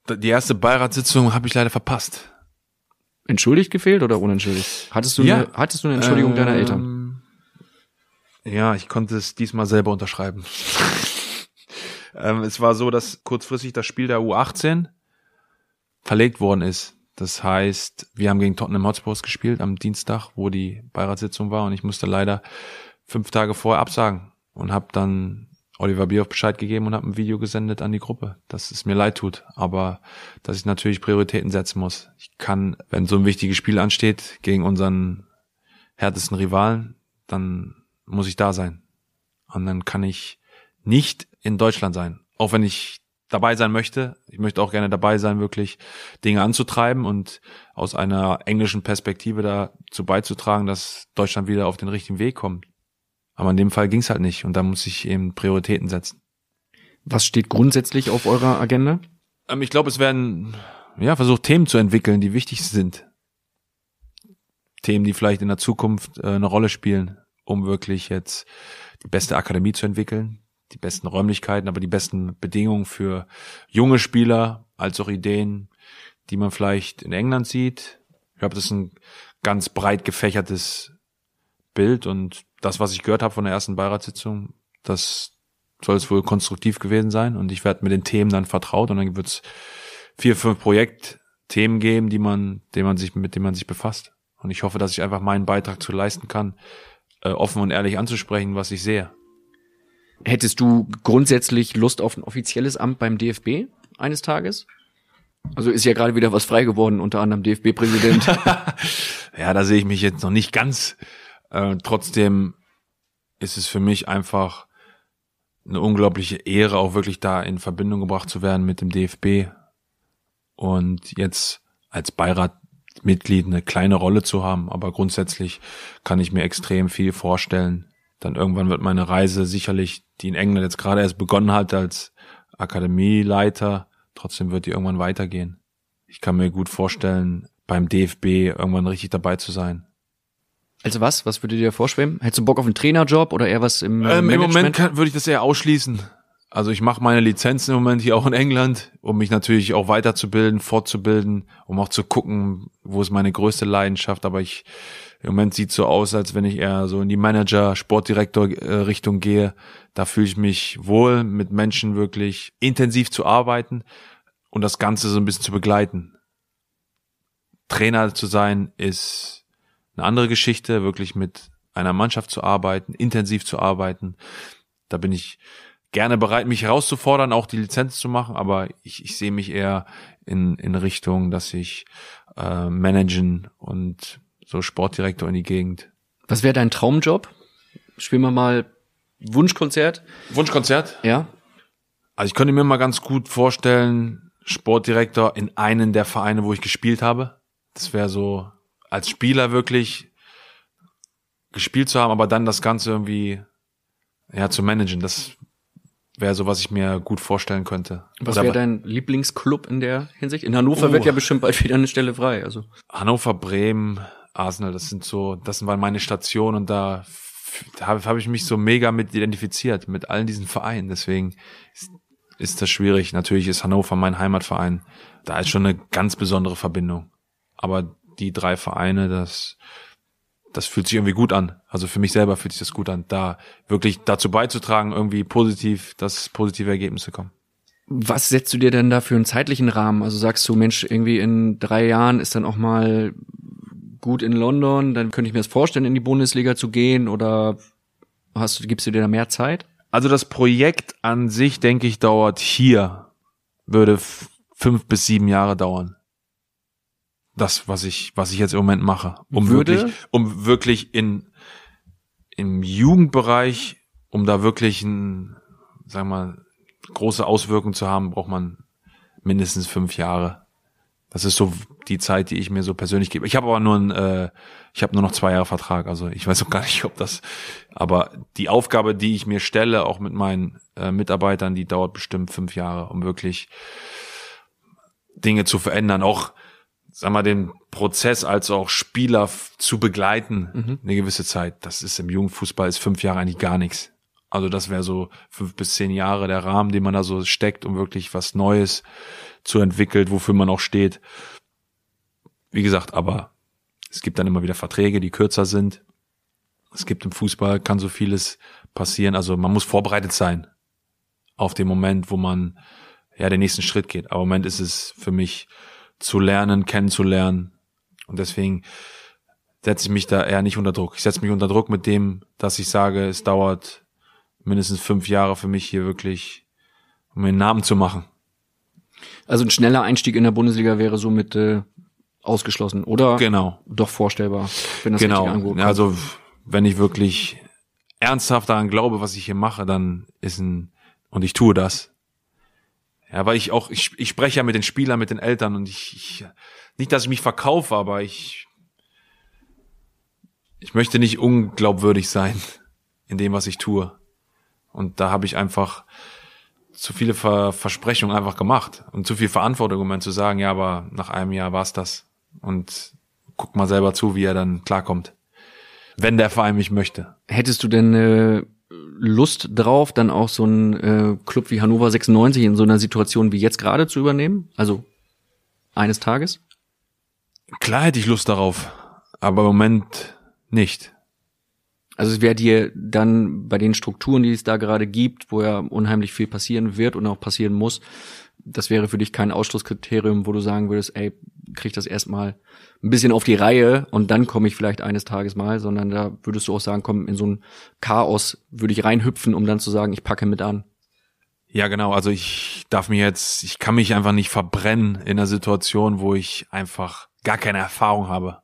Die erste Beiratssitzung habe ich leider verpasst. Entschuldigt gefehlt oder unentschuldigt? Hattest du, Ja. eine, hattest du eine Entschuldigung deiner Eltern? Ähm, Ja, ich konnte es diesmal selber unterschreiben. ähm, es war so, dass kurzfristig das Spiel der U18 verlegt worden ist. Das heißt, wir haben gegen Tottenham Hotspurs gespielt am Dienstag, wo die Beiratssitzung war und ich musste leider fünf Tage vorher absagen und habe dann Oliver Bierhoff Bescheid gegeben und habe ein Video gesendet an die Gruppe, dass es mir leid tut, aber dass ich natürlich Prioritäten setzen muss. Ich kann, wenn so ein wichtiges Spiel ansteht gegen unseren härtesten Rivalen, dann muss ich da sein. Und dann kann ich nicht in Deutschland sein. Auch wenn ich dabei sein möchte. Ich möchte auch gerne dabei sein, wirklich Dinge anzutreiben und aus einer englischen Perspektive dazu beizutragen, dass Deutschland wieder auf den richtigen Weg kommt. Aber in dem Fall ging es halt nicht und da muss ich eben Prioritäten setzen. Was steht grundsätzlich auf eurer Agenda? Ähm, ich glaube, es werden ja versucht Themen zu entwickeln, die wichtig sind. Themen, die vielleicht in der Zukunft äh, eine Rolle spielen, um wirklich jetzt die beste Akademie zu entwickeln, die besten Räumlichkeiten, aber die besten Bedingungen für junge Spieler, als auch Ideen, die man vielleicht in England sieht. Ich glaube, das ist ein ganz breit gefächertes Bild und das, was ich gehört habe von der ersten Beiratssitzung, das soll es wohl konstruktiv gewesen sein und ich werde mit den Themen dann vertraut und dann wird es vier, fünf Projektthemen geben, die man, denen man sich, mit denen man sich befasst. Und ich hoffe, dass ich einfach meinen Beitrag zu leisten kann, äh, offen und ehrlich anzusprechen, was ich sehe. Hättest du grundsätzlich Lust auf ein offizielles Amt beim DFB eines Tages? Also ist ja gerade wieder was frei geworden, unter anderem DFB-Präsident. Ja, da sehe ich mich jetzt noch nicht ganz. Äh, trotzdem ist es für mich einfach eine unglaubliche Ehre, auch wirklich da in Verbindung gebracht zu werden mit dem DFB und jetzt als Beiratmitglied eine kleine Rolle zu haben. Aber grundsätzlich kann ich mir extrem viel vorstellen. Dann irgendwann wird meine Reise sicherlich, die in England jetzt gerade erst begonnen hat als Akademieleiter, trotzdem wird die irgendwann weitergehen. Ich kann mir gut vorstellen, beim DFB irgendwann richtig dabei zu sein. Also was? Was würde dir vorschweben? Hättest du Bock auf einen Trainerjob oder eher was im äh, Ähm, Im? Moment kann, würde ich das eher ausschließen. Also ich mache meine Lizenzen im Moment hier auch in England, um mich natürlich auch weiterzubilden, fortzubilden, um auch zu gucken, wo ist meine größte Leidenschaft. Aber ich im Moment sieht so aus, als wenn ich eher so in die Manager, Sportdirektor äh, Richtung gehe. Da fühle ich mich wohl, mit Menschen wirklich intensiv zu arbeiten und das Ganze so ein bisschen zu begleiten. Trainer zu sein ist eine andere Geschichte, wirklich mit einer Mannschaft zu arbeiten, intensiv zu arbeiten. Da bin ich gerne bereit, mich herauszufordern, auch die Lizenz zu machen, aber ich, ich sehe mich eher in, in Richtung, dass ich äh, managen und so Sportdirektor in die Gegend. Was wäre dein Traumjob? Spielen wir mal Wunschkonzert. Wunschkonzert? Ja. Also ich könnte mir mal ganz gut vorstellen, Sportdirektor in einen der Vereine, wo ich gespielt habe. Das wäre so als Spieler wirklich gespielt zu haben, aber dann das Ganze irgendwie ja zu managen. Das wäre so, was ich mir gut vorstellen könnte. Was wäre dein Lieblingsclub in der Hinsicht? In Hannover wird Oh. ja bestimmt bald wieder eine Stelle frei. Also Hannover, Bremen, Arsenal, das sind so, das waren meine Stationen und da habe hab ich mich so mega mit identifiziert, mit allen diesen Vereinen. Deswegen ist, ist das schwierig. Natürlich ist Hannover mein Heimatverein. Da ist schon eine ganz besondere Verbindung. Aber die drei Vereine, das, das fühlt sich irgendwie gut an. Also für mich selber fühlt sich das gut an, da wirklich dazu beizutragen, irgendwie positiv, das positive Ergebnisse kommen. was setzt du dir denn da für einen zeitlichen Rahmen? Also sagst du, Mensch, irgendwie in drei Jahren ist dann auch mal gut in London, dann könnte ich mir das vorstellen, in die Bundesliga zu gehen oder hast du, gibst du dir da mehr Zeit? Also das Projekt an sich, denke ich, dauert hier, würde fünf bis sieben Jahre dauern. Das, was ich, was ich jetzt im Moment mache. Um Würde? wirklich, um wirklich in, im Jugendbereich, um da wirklich ein, sagen wir mal, große Auswirkungen zu haben, braucht man mindestens fünf Jahre. Das ist so die Zeit, die ich mir so persönlich gebe. Ich habe aber nur ein, äh, ich habe nur noch zwei Jahre Vertrag, also ich weiß auch gar nicht, ob das. Aber die Aufgabe, die ich mir stelle, auch mit meinen äh, Mitarbeitern, die dauert bestimmt fünf Jahre, um wirklich Dinge zu verändern, auch sag mal, den Prozess als auch Spieler zu begleiten, mhm. eine gewisse Zeit. Das ist im Jugendfußball ist fünf Jahre eigentlich gar nichts. Also das wäre so fünf bis zehn Jahre der Rahmen, den man da so steckt, um wirklich was Neues zu entwickeln, wofür man auch steht. Wie gesagt, aber es gibt dann immer wieder Verträge, die kürzer sind. Es gibt im Fußball, kann so vieles passieren. Also man muss vorbereitet sein auf den Moment, wo man ja den nächsten Schritt geht. Aber im Moment ist es für mich zu lernen, kennenzulernen. Und deswegen setze ich mich da eher nicht unter Druck. Ich setze mich unter Druck mit dem, dass ich sage, es dauert mindestens fünf Jahre für mich hier wirklich, um einen Namen zu machen. Also ein schneller Einstieg in der Bundesliga wäre somit äh, ausgeschlossen, oder? Genau. Doch vorstellbar, wenn das genau. Also wenn ich wirklich ernsthaft daran glaube, was ich hier mache, dann ist ein und ich tue das. Ja, weil ich auch ich, ich spreche ja mit den Spielern, mit den Eltern und ich, ich nicht, dass ich mich verkaufe, aber ich ich möchte nicht unglaubwürdig sein in dem, was ich tue. Und da habe ich einfach zu viele Ver Versprechungen einfach gemacht und zu viel Verantwortung, um dann zu sagen, ja, aber nach einem Jahr war's das. Und guck mal selber zu, wie er dann klarkommt. Wenn der Verein mich möchte. Hättest du denn äh, Lust drauf, dann auch so einen äh, Club wie Hannover 96 in so einer Situation wie jetzt gerade zu übernehmen? Also eines Tages? Klar hätte ich Lust darauf, aber im Moment nicht. Also es wäre dir dann bei den Strukturen, die es da gerade gibt, wo ja unheimlich viel passieren wird und auch passieren muss, das wäre für dich kein Ausschlusskriterium, wo du sagen würdest, ey, krieg das erstmal ein bisschen auf die Reihe und dann komme ich vielleicht eines Tages mal, sondern da würdest du auch sagen, komm, in so ein Chaos würde ich reinhüpfen, um dann zu sagen, ich packe mit an. Ja, genau. Also ich darf mir jetzt, ich kann mich einfach nicht verbrennen in einer Situation, wo ich einfach gar keine Erfahrung habe.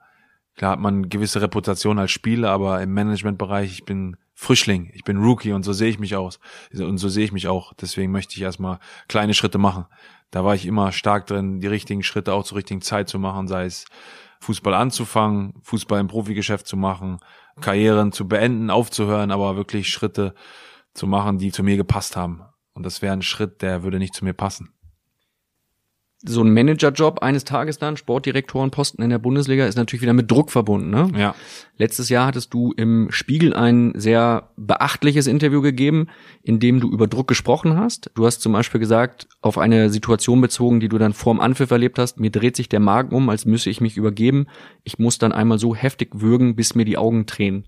Klar hat man gewisse Reputation als Spieler, aber im Managementbereich, ich bin Frischling, ich bin Rookie und so sehe ich mich aus. Und so sehe ich mich auch. Deswegen möchte ich erstmal kleine Schritte machen. Da war ich immer stark drin, die richtigen Schritte auch zur richtigen Zeit zu machen, sei es Fußball anzufangen, Fußball im Profigeschäft zu machen, Karrieren zu beenden, aufzuhören, aber wirklich Schritte zu machen, die zu mir gepasst haben. Und das wäre ein Schritt, der würde nicht zu mir passen so ein Managerjob eines Tages dann, Sportdirektorenposten in der Bundesliga, ist natürlich wieder mit Druck verbunden. Ne? Ja. Letztes Jahr hattest du im Spiegel ein sehr beachtliches Interview gegeben, in dem du über Druck gesprochen hast. Du hast zum Beispiel gesagt, auf eine Situation bezogen, die du dann vorm Anpfiff erlebt hast, mir dreht sich der Magen um, als müsse ich mich übergeben. Ich muss dann einmal so heftig würgen, bis mir die Augen tränen.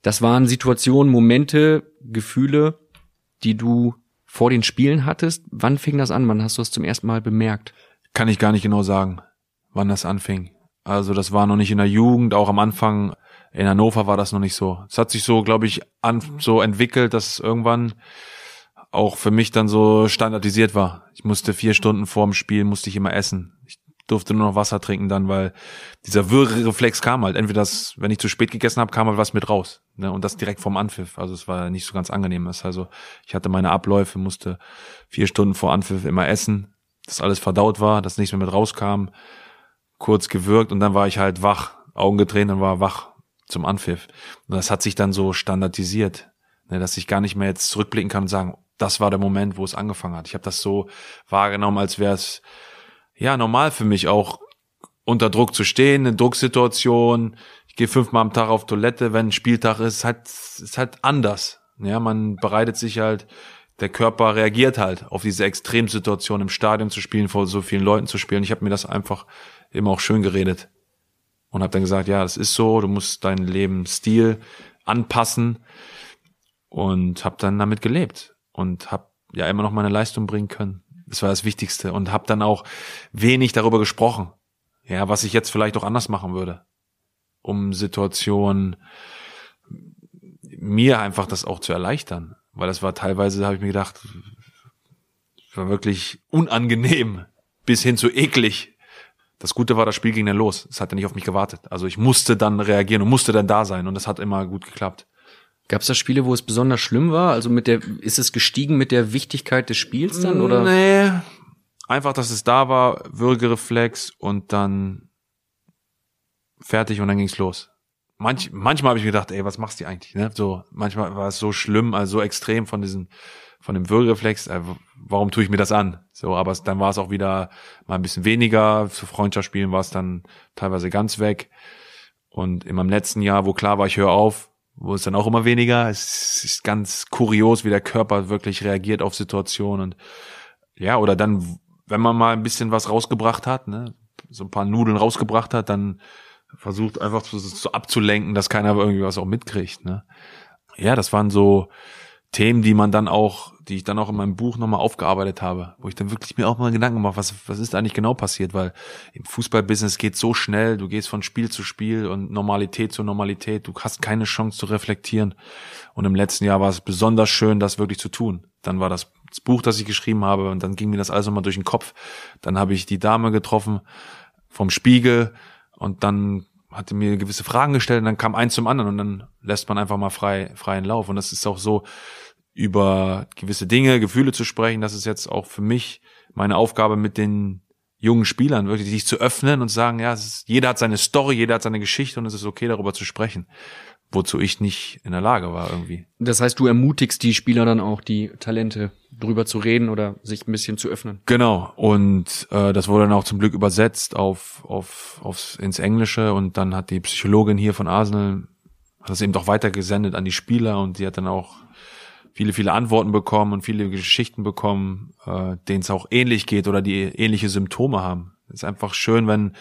Das waren Situationen, Momente, Gefühle, die du vor den Spielen hattest. Wann fing das an? Wann hast du es zum ersten Mal bemerkt? Kann ich gar nicht genau sagen, wann das anfing. Also das war noch nicht in der Jugend, auch am Anfang in Hannover war das noch nicht so. Es hat sich so, glaube ich, an, so entwickelt, dass irgendwann auch für mich dann so standardisiert war. Ich musste vier Stunden vorm Spiel, musste ich immer essen. Ich durfte nur noch Wasser trinken dann, weil dieser Würgereflex kam halt. Entweder das, wenn ich zu spät gegessen habe, kam halt was mit raus. Ne? Und das direkt vom Anpfiff. Also es war nicht so ganz angenehm. Also ich hatte meine Abläufe, musste vier Stunden vor Anpfiff immer essen, dass alles verdaut war, dass nichts mehr mit rauskam, kurz gewürgt und dann war ich halt wach, Augen getränt und war wach zum Anpfiff. Und das hat sich dann so standardisiert, ne, dass ich gar nicht mehr jetzt zurückblicken kann und sagen, das war der Moment, wo es angefangen hat. Ich habe das so wahrgenommen, als wäre es ja normal für mich auch unter Druck zu stehen, eine Drucksituation. Ich gehe fünfmal am Tag auf Toilette, wenn ein Spieltag ist, halt ist halt anders. Ja, man bereitet sich halt, der Körper reagiert halt auf diese Extremsituation im Stadion zu spielen, vor so vielen Leuten zu spielen. Ich habe mir das einfach immer auch schön geredet und habe dann gesagt, ja, das ist so, du musst deinen Lebensstil anpassen und habe dann damit gelebt und habe ja immer noch meine Leistung bringen können. Das war das Wichtigste und habe dann auch wenig darüber gesprochen. Ja, was ich jetzt vielleicht auch anders machen würde, um Situationen mir einfach das auch zu erleichtern, weil das war teilweise, habe ich mir gedacht, war wirklich unangenehm bis hin zu eklig. Das Gute war, das Spiel ging dann los. Es hat ja nicht auf mich gewartet. Also ich musste dann reagieren und musste dann da sein und das hat immer gut geklappt. Gab es da Spiele, wo es besonders schlimm war? Also mit der, ist es gestiegen mit der Wichtigkeit des Spiels dann oder? Nee, einfach, dass es da war, Würgereflex und dann fertig und dann ging's los. Manch, manchmal habe ich gedacht, ey, was machst du eigentlich? Ne? So, manchmal war es so schlimm, also so extrem von diesem, von dem Würgereflex, äh, warum tue ich mir das an? So, aber dann war es auch wieder mal ein bisschen weniger. Zu Freundschaftsspielen war es dann teilweise ganz weg. Und in meinem letzten Jahr, wo klar war, ich höre auf, wo es dann auch immer weniger. Es ist ganz kurios, wie der Körper wirklich reagiert auf Situationen und ja, oder dann, wenn man mal ein bisschen was rausgebracht hat, ne, so ein paar Nudeln rausgebracht hat, dann versucht einfach so, so abzulenken, dass keiner irgendwie was auch mitkriegt. Ne? Ja, das waren so Themen, die man dann auch, die ich dann auch in meinem Buch nochmal aufgearbeitet habe, wo ich dann wirklich mir auch mal Gedanken mache, was, was ist eigentlich genau passiert, weil im Fußballbusiness geht so schnell, du gehst von Spiel zu Spiel und Normalität zu Normalität, du hast keine Chance zu reflektieren. Und im letzten Jahr war es besonders schön, das wirklich zu tun. Dann war das, das Buch, das ich geschrieben habe, und dann ging mir das alles nochmal durch den Kopf. Dann habe ich die Dame getroffen vom Spiegel, und dann hatte mir gewisse Fragen gestellt und dann kam eins zum anderen und dann lässt man einfach mal frei, freien Lauf. Und das ist auch so, über gewisse Dinge, Gefühle zu sprechen. Das ist jetzt auch für mich meine Aufgabe mit den jungen Spielern, wirklich sich zu öffnen und sagen, ja, ist, jeder hat seine Story, jeder hat seine Geschichte und es ist okay, darüber zu sprechen wozu ich nicht in der Lage war irgendwie. Das heißt, du ermutigst die Spieler dann auch, die Talente drüber zu reden oder sich ein bisschen zu öffnen. Genau. Und äh, das wurde dann auch zum Glück übersetzt auf, auf aufs ins Englische und dann hat die Psychologin hier von Arsenal hat das eben doch weitergesendet an die Spieler und die hat dann auch viele, viele Antworten bekommen und viele Geschichten bekommen, äh, denen es auch ähnlich geht oder die ähnliche Symptome haben. Es ist einfach schön, wenn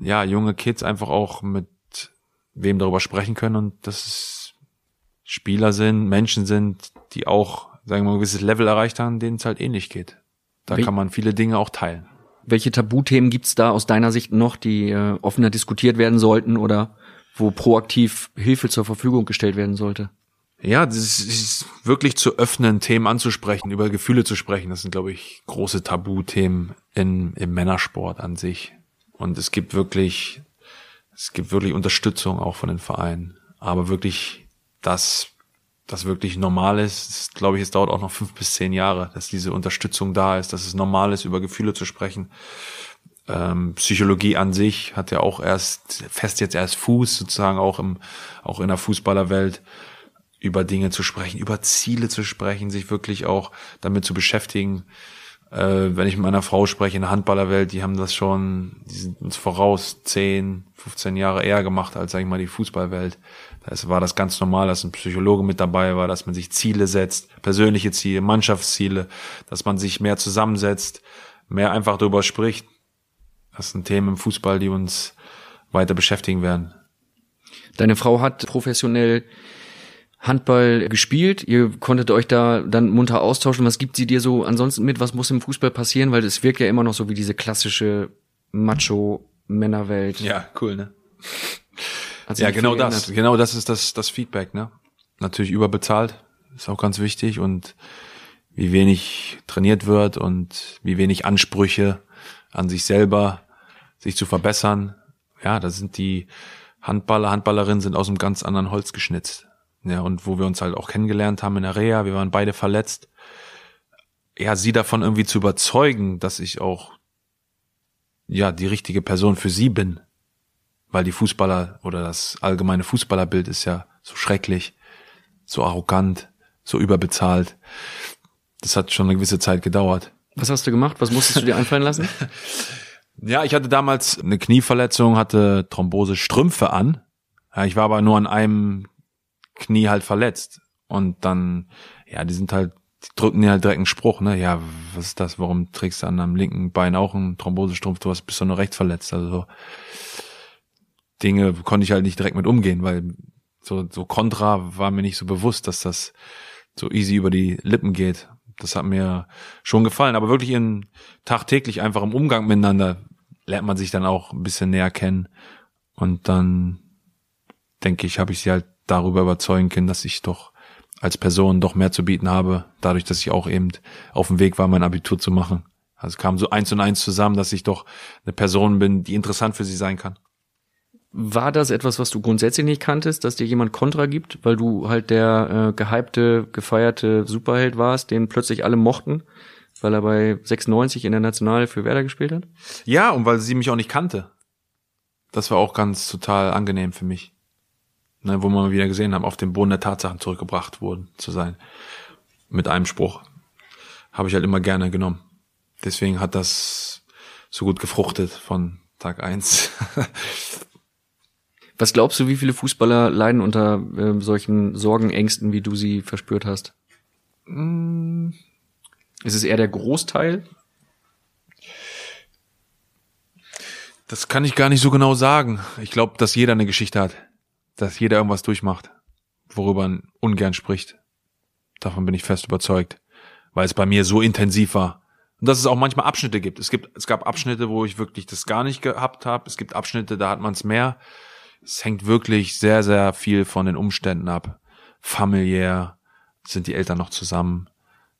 ja junge Kids einfach auch mit wem darüber sprechen können und dass es Spieler sind, Menschen sind, die auch, sagen wir mal, ein gewisses Level erreicht haben, denen es halt ähnlich geht. Da Wie? kann man viele Dinge auch teilen. Welche Tabuthemen gibt's da aus deiner Sicht noch, die äh, offener diskutiert werden sollten oder wo proaktiv Hilfe zur Verfügung gestellt werden sollte? Ja, das ist wirklich zu öffnen, Themen anzusprechen, über Gefühle zu sprechen. Das sind, glaube ich, große Tabuthemen in, im Männersport an sich. Und es gibt wirklich es gibt wirklich Unterstützung auch von den Vereinen. Aber wirklich das, das wirklich normal ist, ist glaube ich, es dauert auch noch fünf bis zehn Jahre, dass diese Unterstützung da ist, dass es normal ist, über Gefühle zu sprechen. Ähm, Psychologie an sich hat ja auch erst, fest jetzt erst Fuß, sozusagen auch im, auch in der Fußballerwelt, über Dinge zu sprechen, über Ziele zu sprechen, sich wirklich auch damit zu beschäftigen äh, wenn ich mit meiner Frau spreche in der Handballerwelt, die haben das schon, die sind uns voraus 10, 15 Jahre eher gemacht als, sag ich mal, die Fußballwelt. Da war das ganz normal, dass ein Psychologe mit dabei war, dass man sich Ziele setzt, persönliche Ziele, Mannschaftsziele, dass man sich mehr zusammensetzt, mehr einfach darüber spricht. Das sind Themen im Fußball, die uns weiter beschäftigen werden. Deine Frau hat professionell Handball gespielt. Ihr konntet euch da dann munter austauschen. Was gibt sie dir so ansonsten mit? Was muss im Fußball passieren? Weil es wirkt ja immer noch so wie diese klassische Macho-Männerwelt. Ja, cool, ne? Ja, genau das. Genau das ist das, das Feedback, ne? Natürlich überbezahlt. Ist auch ganz wichtig und wie wenig trainiert wird und wie wenig Ansprüche an sich selber, sich zu verbessern. Ja, da sind die Handballer, Handballerinnen sind aus einem ganz anderen Holz geschnitzt. Ja, und wo wir uns halt auch kennengelernt haben in der Reha, wir waren beide verletzt. Ja, sie davon irgendwie zu überzeugen, dass ich auch, ja, die richtige Person für sie bin. Weil die Fußballer oder das allgemeine Fußballerbild ist ja so schrecklich, so arrogant, so überbezahlt. Das hat schon eine gewisse Zeit gedauert. Was hast du gemacht? Was musstest du dir einfallen lassen? ja, ich hatte damals eine Knieverletzung, hatte Thrombose Strümpfe an. Ja, ich war aber nur an einem Knie halt verletzt. Und dann, ja, die sind halt, die drücken dir halt direkt einen Spruch, ne? Ja, was ist das? Warum trägst du an deinem linken Bein auch einen Thrombosestrumpf? Du hast bist doch nur rechts verletzt. Also so Dinge konnte ich halt nicht direkt mit umgehen, weil so, so Kontra war mir nicht so bewusst, dass das so easy über die Lippen geht. Das hat mir schon gefallen. Aber wirklich in tagtäglich einfach im Umgang miteinander lernt man sich dann auch ein bisschen näher kennen. Und dann denke ich, habe ich sie halt darüber überzeugen können, dass ich doch als Person doch mehr zu bieten habe, dadurch, dass ich auch eben auf dem Weg war, mein Abitur zu machen. Also es kam so eins und eins zusammen, dass ich doch eine Person bin, die interessant für sie sein kann. War das etwas, was du grundsätzlich nicht kanntest, dass dir jemand Kontra gibt, weil du halt der äh, gehypte, gefeierte Superheld warst, den plötzlich alle mochten? weil er bei 96 in der National für Werder gespielt hat? Ja, und weil sie mich auch nicht kannte. Das war auch ganz total angenehm für mich. Ne, wo wir wieder gesehen haben, auf den Boden der Tatsachen zurückgebracht worden zu sein. Mit einem Spruch. Habe ich halt immer gerne genommen. Deswegen hat das so gut gefruchtet von Tag eins. Was glaubst du, wie viele Fußballer leiden unter äh, solchen Sorgenängsten, wie du sie verspürt hast? Mm. Ist es eher der Großteil? Das kann ich gar nicht so genau sagen. Ich glaube, dass jeder eine Geschichte hat. Dass jeder irgendwas durchmacht, worüber man ungern spricht. Davon bin ich fest überzeugt. Weil es bei mir so intensiv war. Und dass es auch manchmal Abschnitte gibt. Es gibt, es gab Abschnitte, wo ich wirklich das gar nicht gehabt habe. Es gibt Abschnitte, da hat man es mehr. Es hängt wirklich sehr, sehr viel von den Umständen ab. Familiär, sind die Eltern noch zusammen,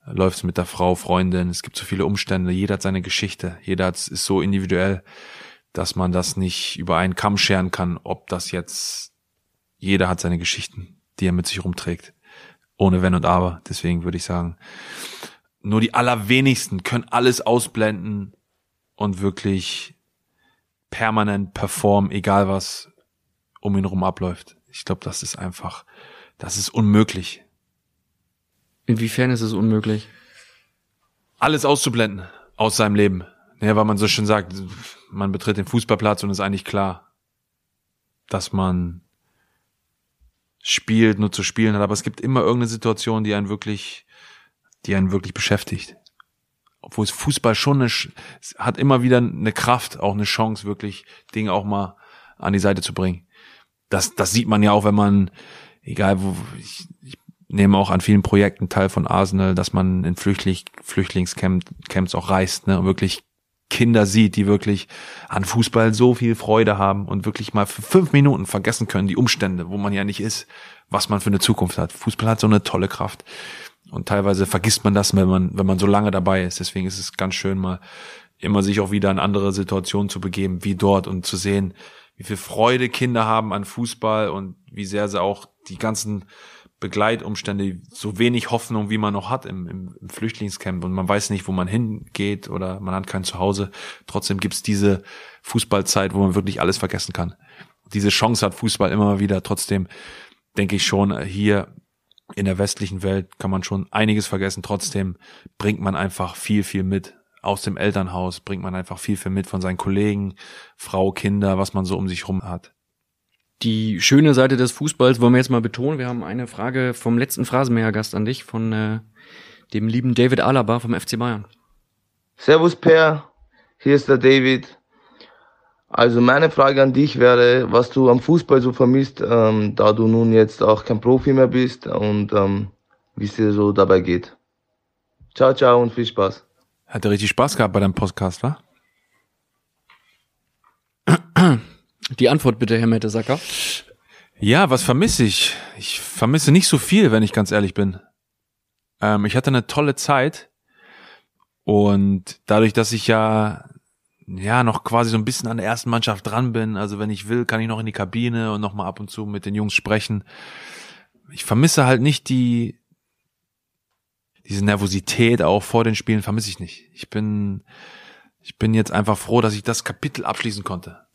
läuft es mit der Frau, Freundin, es gibt so viele Umstände, jeder hat seine Geschichte, jeder ist so individuell, dass man das nicht über einen Kamm scheren kann, ob das jetzt, jeder hat seine Geschichten, die er mit sich rumträgt, ohne Wenn und Aber, deswegen würde ich sagen, nur die allerwenigsten können alles ausblenden und wirklich permanent performen, egal was um ihn rum abläuft. Ich glaube, das ist einfach, das ist unmöglich. Inwiefern ist es unmöglich? Alles auszublenden aus seinem Leben. Ja, weil man so schön sagt, man betritt den Fußballplatz und ist eigentlich klar, dass man spielt, nur zu spielen hat. Aber es gibt immer irgendeine Situation, die einen wirklich, die einen wirklich beschäftigt. Obwohl es Fußball schon eine, hat immer wieder eine Kraft, auch eine Chance, wirklich Dinge auch mal an die Seite zu bringen. Das, das sieht man ja auch, wenn man, egal wo, ich, ich nehme auch an vielen Projekten teil von Arsenal, dass man in Flüchtling, Flüchtlingscamps auch reist, ne, und wirklich Kinder sieht, die wirklich an Fußball so viel Freude haben und wirklich mal für fünf Minuten vergessen können, die Umstände, wo man ja nicht ist, was man für eine Zukunft hat. Fußball hat so eine tolle Kraft. Und teilweise vergisst man das, wenn man, wenn man so lange dabei ist. Deswegen ist es ganz schön, mal immer sich auch wieder in andere Situationen zu begeben, wie dort und zu sehen, wie viel Freude Kinder haben an Fußball und wie sehr sie auch die ganzen Begleitumstände, so wenig Hoffnung, wie man noch hat im, im, im, Flüchtlingscamp und man weiß nicht, wo man hingeht oder man hat kein Zuhause. Trotzdem gibt's diese Fußballzeit, wo man wirklich alles vergessen kann. Diese Chance hat Fußball immer wieder. Trotzdem denke ich schon, hier in der westlichen Welt kann man schon einiges vergessen. Trotzdem bringt man einfach viel, viel mit. Aus dem Elternhaus bringt man einfach viel, viel mit von seinen Kollegen, Frau, Kinder, was man so um sich rum hat die schöne Seite des Fußballs wollen wir jetzt mal betonen. Wir haben eine Frage vom letzten Phrasenmäher-Gast an dich, von äh, dem lieben David Alaba vom FC Bayern. Servus Per, hier ist der David. Also meine Frage an dich wäre, was du am Fußball so vermisst, ähm, da du nun jetzt auch kein Profi mehr bist und ähm, wie es dir so dabei geht. Ciao, ciao und viel Spaß. Hat er richtig Spaß gehabt bei deinem Podcast, wa? Die Antwort bitte, Herr Mettesacker. Ja, was vermisse ich? Ich vermisse nicht so viel, wenn ich ganz ehrlich bin. Ähm, ich hatte eine tolle Zeit und dadurch, dass ich ja ja noch quasi so ein bisschen an der ersten Mannschaft dran bin, also wenn ich will, kann ich noch in die Kabine und noch mal ab und zu mit den Jungs sprechen. Ich vermisse halt nicht die diese Nervosität auch vor den Spielen vermisse ich nicht. Ich bin ich bin jetzt einfach froh, dass ich das Kapitel abschließen konnte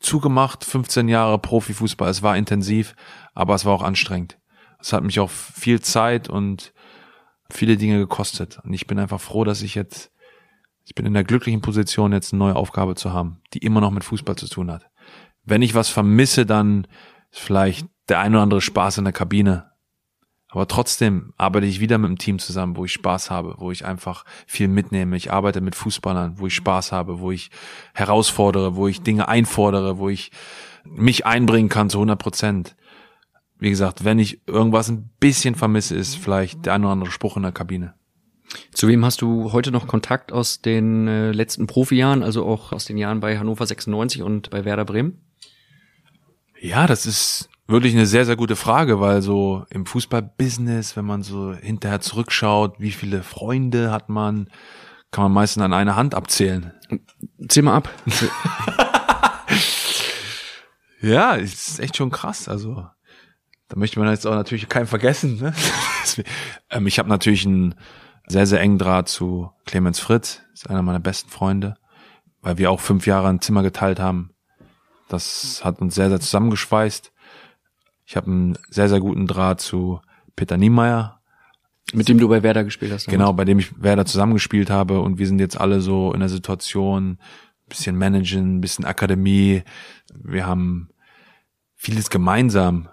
zugemacht, 15 Jahre Profifußball. Es war intensiv, aber es war auch anstrengend. Es hat mich auch viel Zeit und viele Dinge gekostet. Und ich bin einfach froh, dass ich jetzt, ich bin in der glücklichen Position, jetzt eine neue Aufgabe zu haben, die immer noch mit Fußball zu tun hat. Wenn ich was vermisse, dann ist vielleicht der ein oder andere Spaß in der Kabine, aber trotzdem arbeite ich wieder mit einem Team zusammen, wo ich Spaß habe, wo ich einfach viel mitnehme. Ich arbeite mit Fußballern, wo ich Spaß habe, wo ich herausfordere, wo ich Dinge einfordere, wo ich mich einbringen kann zu 100 Prozent. Wie gesagt, wenn ich irgendwas ein bisschen vermisse, ist vielleicht der ein oder andere Spruch in der Kabine. Zu wem hast du heute noch Kontakt aus den äh, letzten Profijahren, also auch aus den Jahren bei Hannover 96 und bei Werder Bremen? Ja, das ist wirklich eine sehr, sehr gute Frage, weil so im Fußballbusiness, wenn man so hinterher zurückschaut, wie viele Freunde hat man, kann man meistens an einer Hand abzählen. Zähl mal ab. ja, ist echt schon krass. Also da möchte man jetzt auch natürlich keinen vergessen. Ne? ähm, ich habe natürlich einen sehr, sehr eng Draht zu Clemens Fritz, ist einer meiner besten Freunde, weil wir auch fünf Jahre ein Zimmer geteilt haben. Das hat uns sehr, sehr zusammengeschweißt. Ich habe einen sehr, sehr guten Draht zu Peter Niemeyer. Mit dem du bei Werder gespielt hast. Genau, bei dem ich Werder zusammengespielt habe und wir sind jetzt alle so in der Situation, bisschen Managen, bisschen Akademie. Wir haben vieles gemeinsam,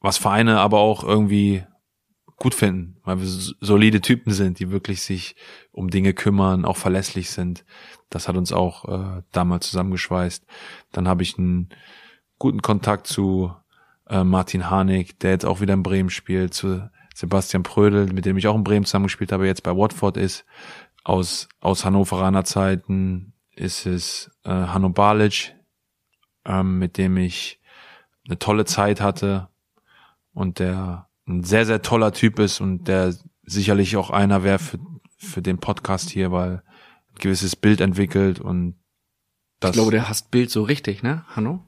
was Vereine aber auch irgendwie gut finden, weil wir solide Typen sind, die wirklich sich um Dinge kümmern, auch verlässlich sind. Das hat uns auch äh, damals zusammengeschweißt. Dann habe ich einen guten Kontakt zu äh, Martin Harnik, der jetzt auch wieder in Bremen spielt, zu Sebastian Prödel, mit dem ich auch in Bremen zusammengespielt habe, jetzt bei Watford ist. Aus, aus Hannoveraner Zeiten ist es äh, Hanno Balic, ähm, mit dem ich eine tolle Zeit hatte und der ein sehr, sehr toller Typ ist und der sicherlich auch einer wäre für, für den Podcast hier, weil ein gewisses Bild entwickelt und das. Ich glaube, der hasst Bild so richtig, ne, Hanno?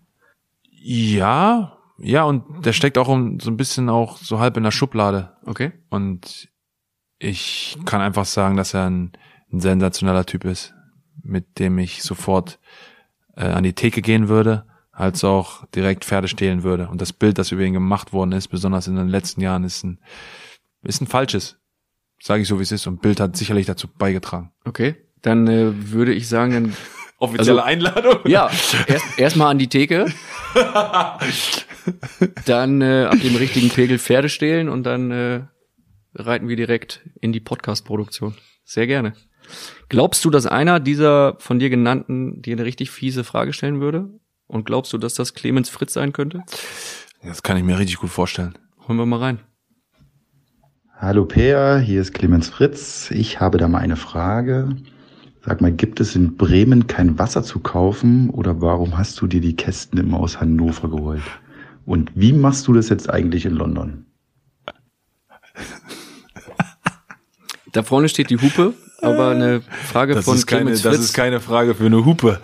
Ja, ja, und der steckt auch so ein bisschen auch so halb in der Schublade. Okay. Und ich kann einfach sagen, dass er ein, ein sensationeller Typ ist, mit dem ich sofort äh, an die Theke gehen würde als auch direkt Pferde stehlen würde. Und das Bild, das über ihn gemacht worden ist, besonders in den letzten Jahren, ist ein, ist ein falsches. Sage ich so, wie es ist. Und Bild hat sicherlich dazu beigetragen. Okay, dann äh, würde ich sagen, dann Offizielle also, Einladung? Ja, erst erstmal an die Theke. dann äh, ab dem richtigen Pegel Pferde stehlen und dann äh, reiten wir direkt in die Podcast-Produktion. Sehr gerne. Glaubst du, dass einer dieser von dir genannten dir eine richtig fiese Frage stellen würde? Und glaubst du, dass das Clemens Fritz sein könnte? Das kann ich mir richtig gut vorstellen. Holen wir mal rein. Hallo Peer, hier ist Clemens Fritz. Ich habe da mal eine Frage. Sag mal, gibt es in Bremen kein Wasser zu kaufen oder warum hast du dir die Kästen immer aus Hannover geholt? Und wie machst du das jetzt eigentlich in London? Da vorne steht die Hupe, aber eine Frage das von ist keine, Clemens Fritz. Das ist keine Frage für eine Hupe.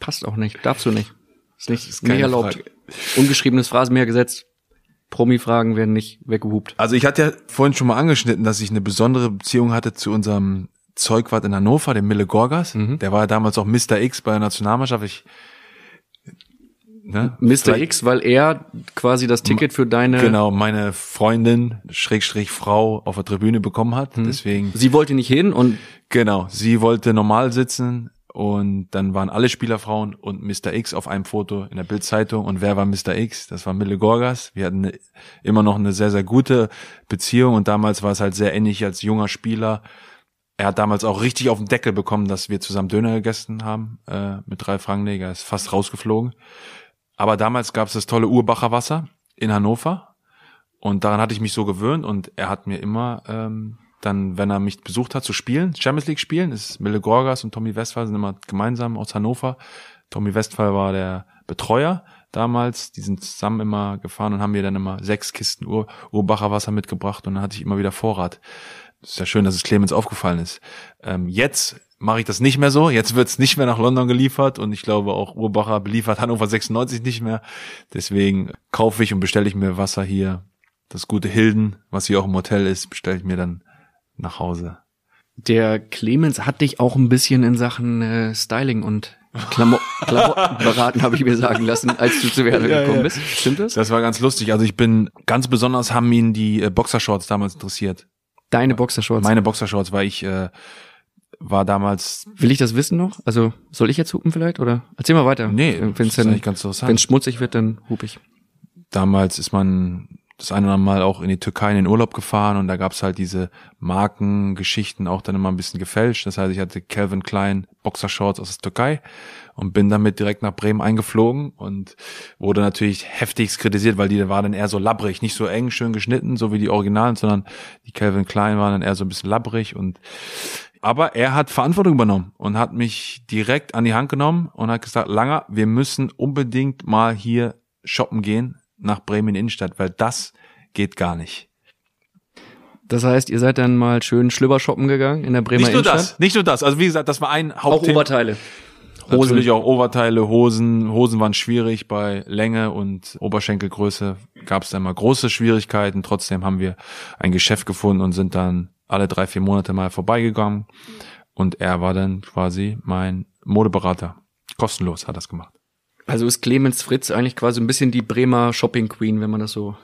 Passt auch nicht, darfst du nicht. Ist nicht, ist nicht erlaubt. Frage. Ungeschriebenes Phrasenmeergesetz. Promi-Fragen werden nicht weggehupt. Also ich hatte ja vorhin schon mal angeschnitten, dass ich eine besondere Beziehung hatte zu unserem Zeugwart in Hannover, dem Mille Gorgas. Mhm. Der war ja damals auch Mr. X bei der Nationalmannschaft. Ich, ne? Mr. X, weil er quasi das Ticket für deine genau meine Freundin Schrägstrich Frau auf der Tribüne bekommen hat. Mhm. Deswegen sie wollte nicht hin und genau sie wollte normal sitzen und dann waren alle Spielerfrauen und Mr. X auf einem Foto in der Bildzeitung. Und wer war Mr. X? Das war Mille Gorgas. Wir hatten eine, immer noch eine sehr, sehr gute Beziehung und damals war es halt sehr ähnlich als junger Spieler. Er hat damals auch richtig auf den Deckel bekommen, dass wir zusammen Döner gegessen haben äh, mit drei Franken. Er ist fast rausgeflogen. Aber damals gab es das tolle Urbacher Wasser in Hannover. Und daran hatte ich mich so gewöhnt und er hat mir immer ähm, dann, wenn er mich besucht hat, zu spielen, Champions League spielen, ist Mille Gorgas und Tommy Westphal sind immer gemeinsam aus Hannover. Tommy Westphal war der Betreuer damals, die sind zusammen immer gefahren und haben mir dann immer sechs Kisten Ur Urbacher Wasser mitgebracht und dann hatte ich immer wieder Vorrat. Das ist ja schön, dass es Clemens aufgefallen ist. Ähm, jetzt mache ich das nicht mehr so. Jetzt wird's nicht mehr nach London geliefert und ich glaube auch Urbacher beliefert Hannover 96 nicht mehr. Deswegen kaufe ich und bestelle ich mir Wasser hier. Das gute Hilden, was hier auch im Hotel ist, bestelle ich mir dann nach Hause. Der Clemens hat dich auch ein bisschen in Sachen äh, Styling und Klamo Klamotten beraten, habe ich mir sagen lassen, als du zu Werder ja, gekommen ja. bist. Stimmt das? Das war ganz lustig. Also ich bin ganz besonders haben ihn die äh, Boxershorts damals interessiert. Deine Boxershorts? Meine Boxershorts, weil ich äh, war damals. Will ich das wissen noch? Also soll ich jetzt hupen vielleicht oder? Erzähl mal weiter. Nee, wenn es schmutzig wird, dann hup ich. Damals ist man das eine oder andere Mal auch in die Türkei in den Urlaub gefahren und da gab's halt diese Markengeschichten auch dann immer ein bisschen gefälscht. Das heißt, ich hatte Calvin Klein Boxershorts aus der Türkei und bin damit direkt nach Bremen eingeflogen und wurde natürlich heftigst kritisiert, weil die war dann eher so labbrig, nicht so eng, schön geschnitten, so wie die Originalen, sondern die Calvin Klein waren dann eher so ein bisschen labbrig und aber er hat Verantwortung übernommen und hat mich direkt an die Hand genommen und hat gesagt, Langer, wir müssen unbedingt mal hier shoppen gehen nach Bremen Innenstadt, weil das geht gar nicht. Das heißt, ihr seid dann mal schön Schlüpper shoppen gegangen in der Bremer Nicht nur Innenstadt? das, nicht nur das. Also wie gesagt, das war ein Hauptthema. Auch Oberteile. Hosen. Natürlich auch Oberteile, Hosen. Hosen waren schwierig bei Länge und Oberschenkelgröße gab es dann mal große Schwierigkeiten. Trotzdem haben wir ein Geschäft gefunden und sind dann alle drei, vier Monate mal vorbeigegangen und er war dann quasi mein Modeberater. Kostenlos hat das gemacht. Also ist Clemens Fritz eigentlich quasi ein bisschen die Bremer Shopping Queen, wenn man das so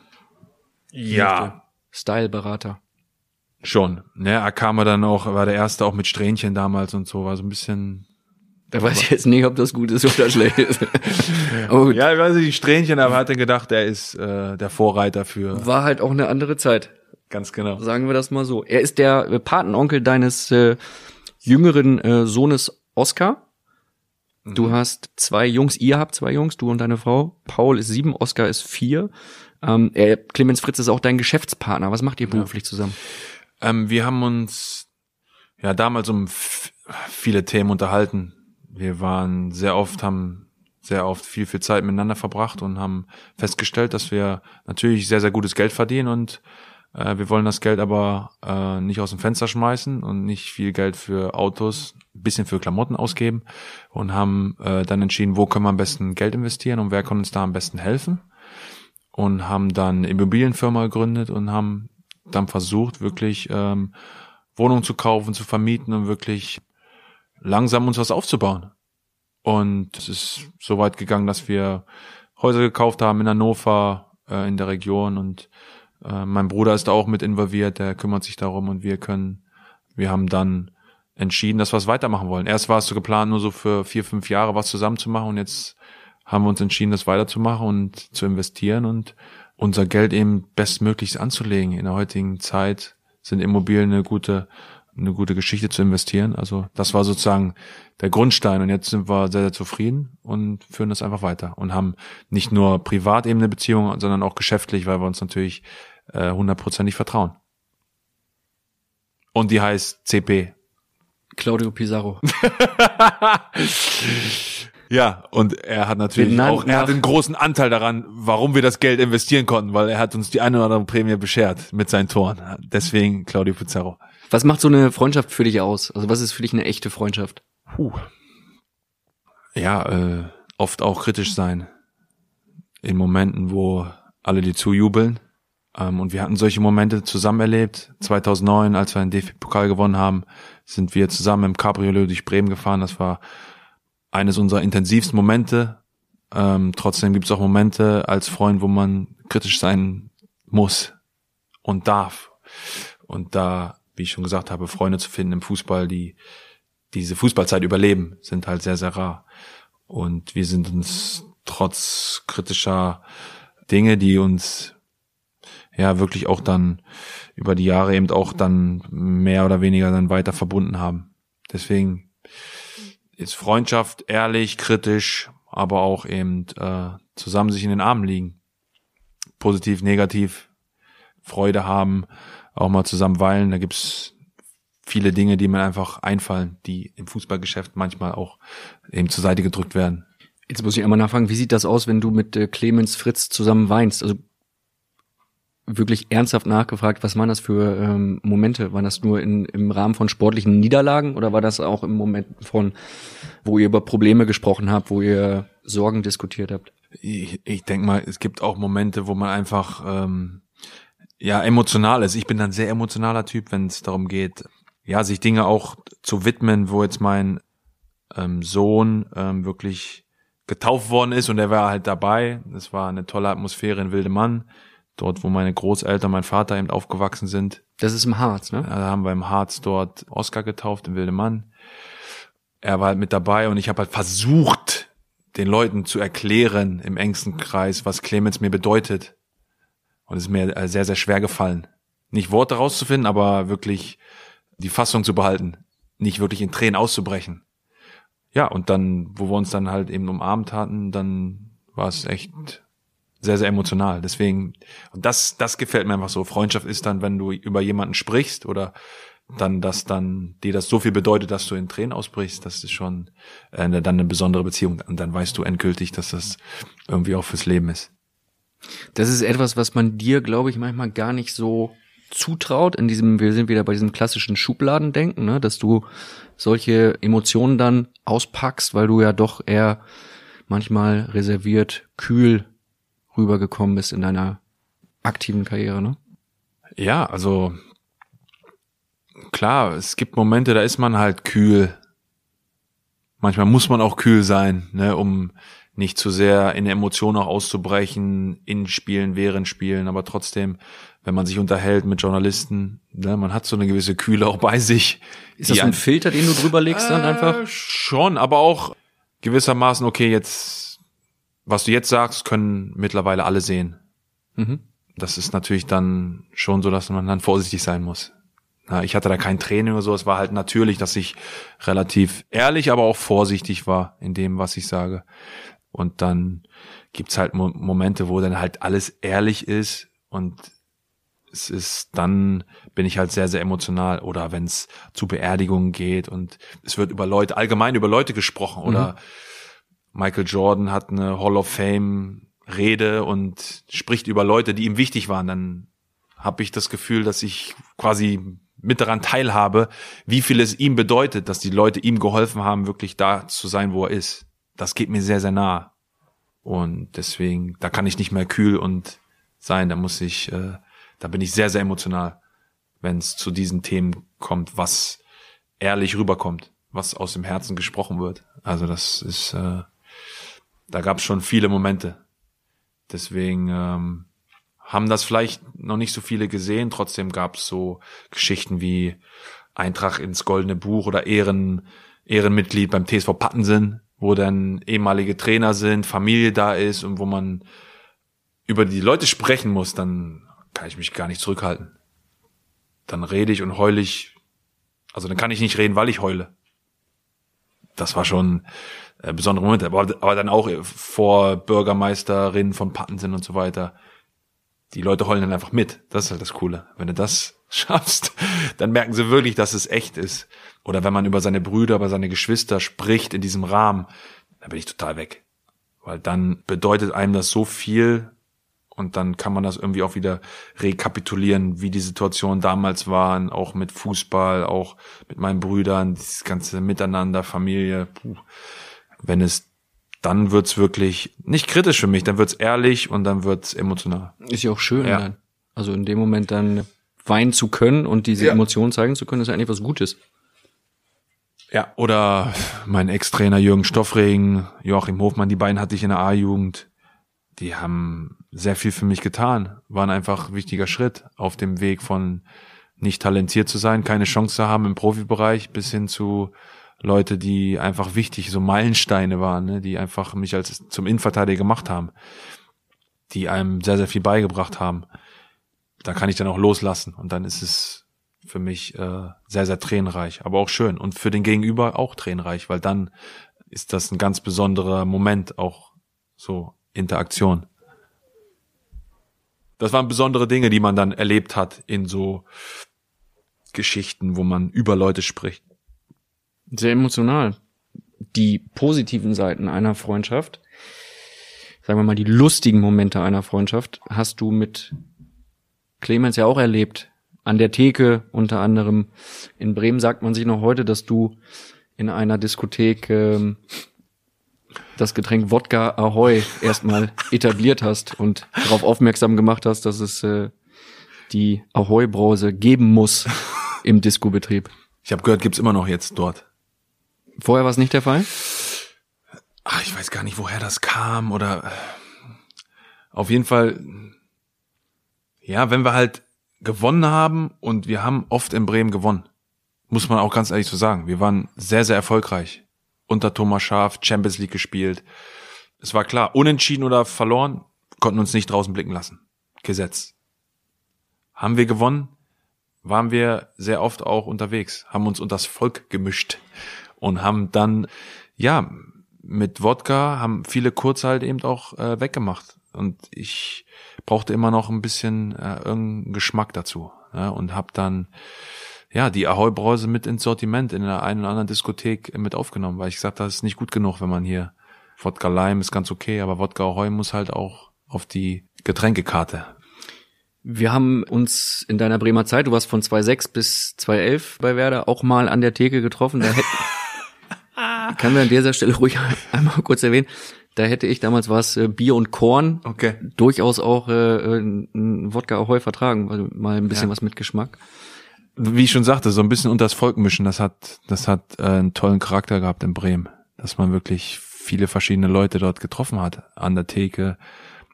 Ja. Style-Berater. Schon. Ne, er kam er dann auch, war der erste auch mit Strähnchen damals und so, war so ein bisschen. Da weiß ich jetzt nicht, ob das gut ist oder schlecht ist. Aber gut, Ja, ich weiß nicht, die Strähnchen, aber hat er gedacht, er ist äh, der Vorreiter für. war halt auch eine andere Zeit. Ganz genau. Sagen wir das mal so. Er ist der Patenonkel deines äh, jüngeren äh, Sohnes Oscar. Du hast zwei Jungs, ihr habt zwei Jungs, du und deine Frau. Paul ist sieben, Oscar ist vier. Ähm, er, Clemens Fritz ist auch dein Geschäftspartner. Was macht ihr beruflich zusammen? Ähm, wir haben uns ja damals um viele Themen unterhalten. Wir waren sehr oft, haben sehr oft viel, viel Zeit miteinander verbracht und haben festgestellt, dass wir natürlich sehr, sehr gutes Geld verdienen und äh, wir wollen das Geld aber äh, nicht aus dem Fenster schmeißen und nicht viel Geld für Autos, bisschen für Klamotten ausgeben und haben äh, dann entschieden, wo können wir am besten Geld investieren und wer kann uns da am besten helfen und haben dann Immobilienfirma gegründet und haben dann versucht, wirklich ähm, Wohnungen zu kaufen, zu vermieten und wirklich langsam uns was aufzubauen. Und es ist so weit gegangen, dass wir Häuser gekauft haben in Hannover, äh, in der Region und äh, mein Bruder ist da auch mit involviert, der kümmert sich darum und wir können, wir haben dann entschieden, dass wir es weitermachen wollen. Erst war es so geplant, nur so für vier, fünf Jahre was zusammen zu machen und jetzt haben wir uns entschieden, das weiterzumachen und zu investieren und unser Geld eben bestmöglichst anzulegen. In der heutigen Zeit sind Immobilien eine gute, eine gute Geschichte zu investieren. Also das war sozusagen der Grundstein und jetzt sind wir sehr, sehr zufrieden und führen das einfach weiter und haben nicht nur privat eben eine Beziehung, sondern auch geschäftlich, weil wir uns natürlich äh, hundertprozentig vertrauen. Und die heißt CP. Claudio Pizarro. Ja, und er hat natürlich auch, er hat einen großen Anteil daran, warum wir das Geld investieren konnten, weil er hat uns die eine oder andere Prämie beschert mit seinen Toren. Deswegen Claudio Pizarro. Was macht so eine Freundschaft für dich aus? Also was ist für dich eine echte Freundschaft? Puh. Ja, äh, oft auch kritisch sein. In Momenten, wo alle dir zujubeln. Ähm, und wir hatten solche Momente zusammen erlebt. 2009, als wir den DFB-Pokal gewonnen haben, sind wir zusammen im Cabriolet durch Bremen gefahren. Das war eines unserer intensivsten Momente. Ähm, trotzdem gibt es auch Momente als Freund, wo man kritisch sein muss und darf. Und da, wie ich schon gesagt habe, Freunde zu finden im Fußball, die diese Fußballzeit überleben, sind halt sehr, sehr rar. Und wir sind uns trotz kritischer Dinge, die uns ja wirklich auch dann über die Jahre eben auch dann mehr oder weniger dann weiter verbunden haben. Deswegen ist Freundschaft ehrlich, kritisch, aber auch eben äh, zusammen sich in den Armen liegen. Positiv, negativ, Freude haben, auch mal zusammen weilen. Da gibt's viele Dinge, die mir einfach einfallen, die im Fußballgeschäft manchmal auch eben zur Seite gedrückt werden. Jetzt muss ich einmal nachfragen, wie sieht das aus, wenn du mit äh, Clemens Fritz zusammen weinst? Also wirklich ernsthaft nachgefragt, was waren das für ähm, Momente? Waren das nur in, im Rahmen von sportlichen Niederlagen oder war das auch im Moment von, wo ihr über Probleme gesprochen habt, wo ihr Sorgen diskutiert habt? Ich, ich denke mal, es gibt auch Momente, wo man einfach ähm, ja emotional ist. Ich bin ein sehr emotionaler Typ, wenn es darum geht, ja, sich Dinge auch zu widmen, wo jetzt mein ähm, Sohn ähm, wirklich getauft worden ist und er war halt dabei. Das war eine tolle Atmosphäre in Wildemann, dort, wo meine Großeltern, mein Vater eben aufgewachsen sind. Das ist im Harz, ne? Da haben wir im Harz dort Oscar getauft in Wildemann. Er war halt mit dabei und ich habe halt versucht, den Leuten zu erklären im engsten Kreis, was Clemens mir bedeutet. Und es ist mir äh, sehr, sehr schwer gefallen. Nicht Worte rauszufinden, aber wirklich die Fassung zu behalten. Nicht wirklich in Tränen auszubrechen. Ja, und dann, wo wir uns dann halt eben umarmt hatten, dann war es echt sehr, sehr emotional. Deswegen, und das, das gefällt mir einfach so. Freundschaft ist dann, wenn du über jemanden sprichst oder dann, dass dann dir das so viel bedeutet, dass du in Tränen ausbrichst, das ist schon äh, dann eine besondere Beziehung. Und dann weißt du endgültig, dass das irgendwie auch fürs Leben ist. Das ist etwas, was man dir, glaube ich, manchmal gar nicht so zutraut. In diesem, wir sind wieder bei diesem klassischen Schubladendenken, ne, dass du solche Emotionen dann auspackst, weil du ja doch eher manchmal reserviert, kühl rübergekommen bist in deiner aktiven Karriere, ne? Ja, also klar, es gibt Momente, da ist man halt kühl. Manchmal muss man auch kühl sein, ne, um nicht zu sehr in Emotionen auch auszubrechen, in Spielen, während Spielen, aber trotzdem, wenn man sich unterhält mit Journalisten, ne, man hat so eine gewisse Kühle auch bei sich. Ist das ein Filter, den du drüber legst dann äh, einfach? Schon, aber auch gewissermaßen, okay, jetzt, was du jetzt sagst, können mittlerweile alle sehen. Mhm. Das ist natürlich dann schon so, dass man dann vorsichtig sein muss. Na, ich hatte da kein Training oder so, es war halt natürlich, dass ich relativ ehrlich, aber auch vorsichtig war in dem, was ich sage. Und dann gibt's halt Mo Momente, wo dann halt alles ehrlich ist und es ist dann bin ich halt sehr sehr emotional oder wenn es zu Beerdigungen geht und es wird über Leute allgemein über Leute gesprochen oder Michael Jordan hat eine Hall of Fame Rede und spricht über Leute, die ihm wichtig waren, dann habe ich das Gefühl, dass ich quasi mit daran teilhabe, wie viel es ihm bedeutet, dass die Leute ihm geholfen haben, wirklich da zu sein, wo er ist. Das geht mir sehr, sehr nah. Und deswegen, da kann ich nicht mehr kühl und sein, da muss ich, äh, da bin ich sehr, sehr emotional, wenn es zu diesen Themen kommt, was ehrlich rüberkommt, was aus dem Herzen gesprochen wird. Also das ist, äh, da gab es schon viele Momente. Deswegen ähm, haben das vielleicht noch nicht so viele gesehen. Trotzdem gab es so Geschichten wie Eintrag ins Goldene Buch oder Ehren, Ehrenmitglied beim TSV Pattensen, wo dann ehemalige Trainer sind, Familie da ist und wo man über die Leute sprechen muss, dann kann ich mich gar nicht zurückhalten. Dann rede ich und heule ich. Also dann kann ich nicht reden, weil ich heule. Das war schon äh, besondere Momente. Aber, aber dann auch vor Bürgermeisterinnen von Pattensen und so weiter. Die Leute heulen dann einfach mit. Das ist halt das Coole. Wenn du das schaffst, dann merken sie wirklich, dass es echt ist. Oder wenn man über seine Brüder, über seine Geschwister spricht in diesem Rahmen, dann bin ich total weg. Weil dann bedeutet einem das so viel und dann kann man das irgendwie auch wieder rekapitulieren, wie die Situation damals waren, auch mit Fußball, auch mit meinen Brüdern, dieses ganze Miteinander, Familie. Puh. Wenn es, dann wird's wirklich nicht kritisch für mich, dann wird's ehrlich und dann wird's emotional. Ist ja auch schön Ja. dann. Also in dem Moment dann weinen zu können und diese Ja. Emotionen zeigen zu können, ist eigentlich was Gutes. Ja, oder mein Ex-Trainer Jürgen Stoffregen, Joachim Hofmann, die beiden hatte ich in der A-Jugend. Die haben sehr viel für mich getan, waren einfach ein wichtiger Schritt auf dem Weg von nicht talentiert zu sein, keine Chance zu haben im Profibereich, bis hin zu Leute, die einfach wichtig, so Meilensteine waren, ne, die einfach mich als zum Innenverteidiger gemacht haben, die einem sehr, sehr viel beigebracht haben. Da kann ich dann auch loslassen und dann ist es für mich äh, sehr, sehr tränenreich, aber auch schön und für den Gegenüber auch tränenreich, weil dann ist das ein ganz besonderer Moment, auch so Interaktion. Das waren besondere Dinge, die man dann erlebt hat in so Geschichten, wo man über Leute spricht. Sehr emotional. Die positiven Seiten einer Freundschaft, sagen wir mal die lustigen Momente einer Freundschaft, hast du mit Clemens ja auch erlebt. An der Theke unter anderem. In Bremen sagt man sich noch heute, dass du in einer Diskothek ähm, das Getränk Wodka Ahoy erstmal etabliert hast und darauf aufmerksam gemacht hast, dass es äh, die Ahoy-Brause geben muss im Discobetrieb. Ich habe gehört, gibt's immer noch jetzt dort. Vorher war es nicht der Fall? Ach, ich weiß gar nicht, woher das kam oder auf jeden Fall, ja, wenn wir halt gewonnen haben und wir haben oft in Bremen gewonnen, muss man auch ganz ehrlich so sagen. Wir waren sehr, sehr erfolgreich. Unter Thomas Schaaf, Champions League gespielt. Es war klar, unentschieden oder verloren, konnten uns nicht draußen blicken lassen. Gesetz. Haben wir gewonnen, waren wir sehr oft auch unterwegs, haben uns unters Volk gemischt und haben dann, ja, mit Wodka haben viele kurz halt eben auch äh, weggemacht. Und ich brauchte immer noch ein bisschen äh, irgendeinen Geschmack dazu. Ja, und habe dann ja die Ahoi-Brause mit ins Sortiment in der einen oder anderen Diskothek mit aufgenommen, weil ich gesagt habe, das ist nicht gut genug, wenn man hier Wodka Lime ist ganz okay, aber Wodka Ahoi muss halt auch auf die Getränkekarte. Wir haben uns in deiner Bremer Zeit, du warst von 2006 bis 2011 bei Werder, auch mal an der Theke getroffen. Da hätten, kann wir an dieser Stelle ruhig einmal kurz erwähnen. Da hätte ich damals was äh, Bier und Korn Okay. durchaus auch äh, äh, ein Wodka Ahoi vertragen, also mal ein bisschen Ja. was mit Geschmack. wie ich schon sagte, so ein bisschen unter das Volk mischen, das hat, das hat äh, einen tollen Charakter gehabt in Bremen, dass man wirklich viele verschiedene Leute dort getroffen hat, an der Theke,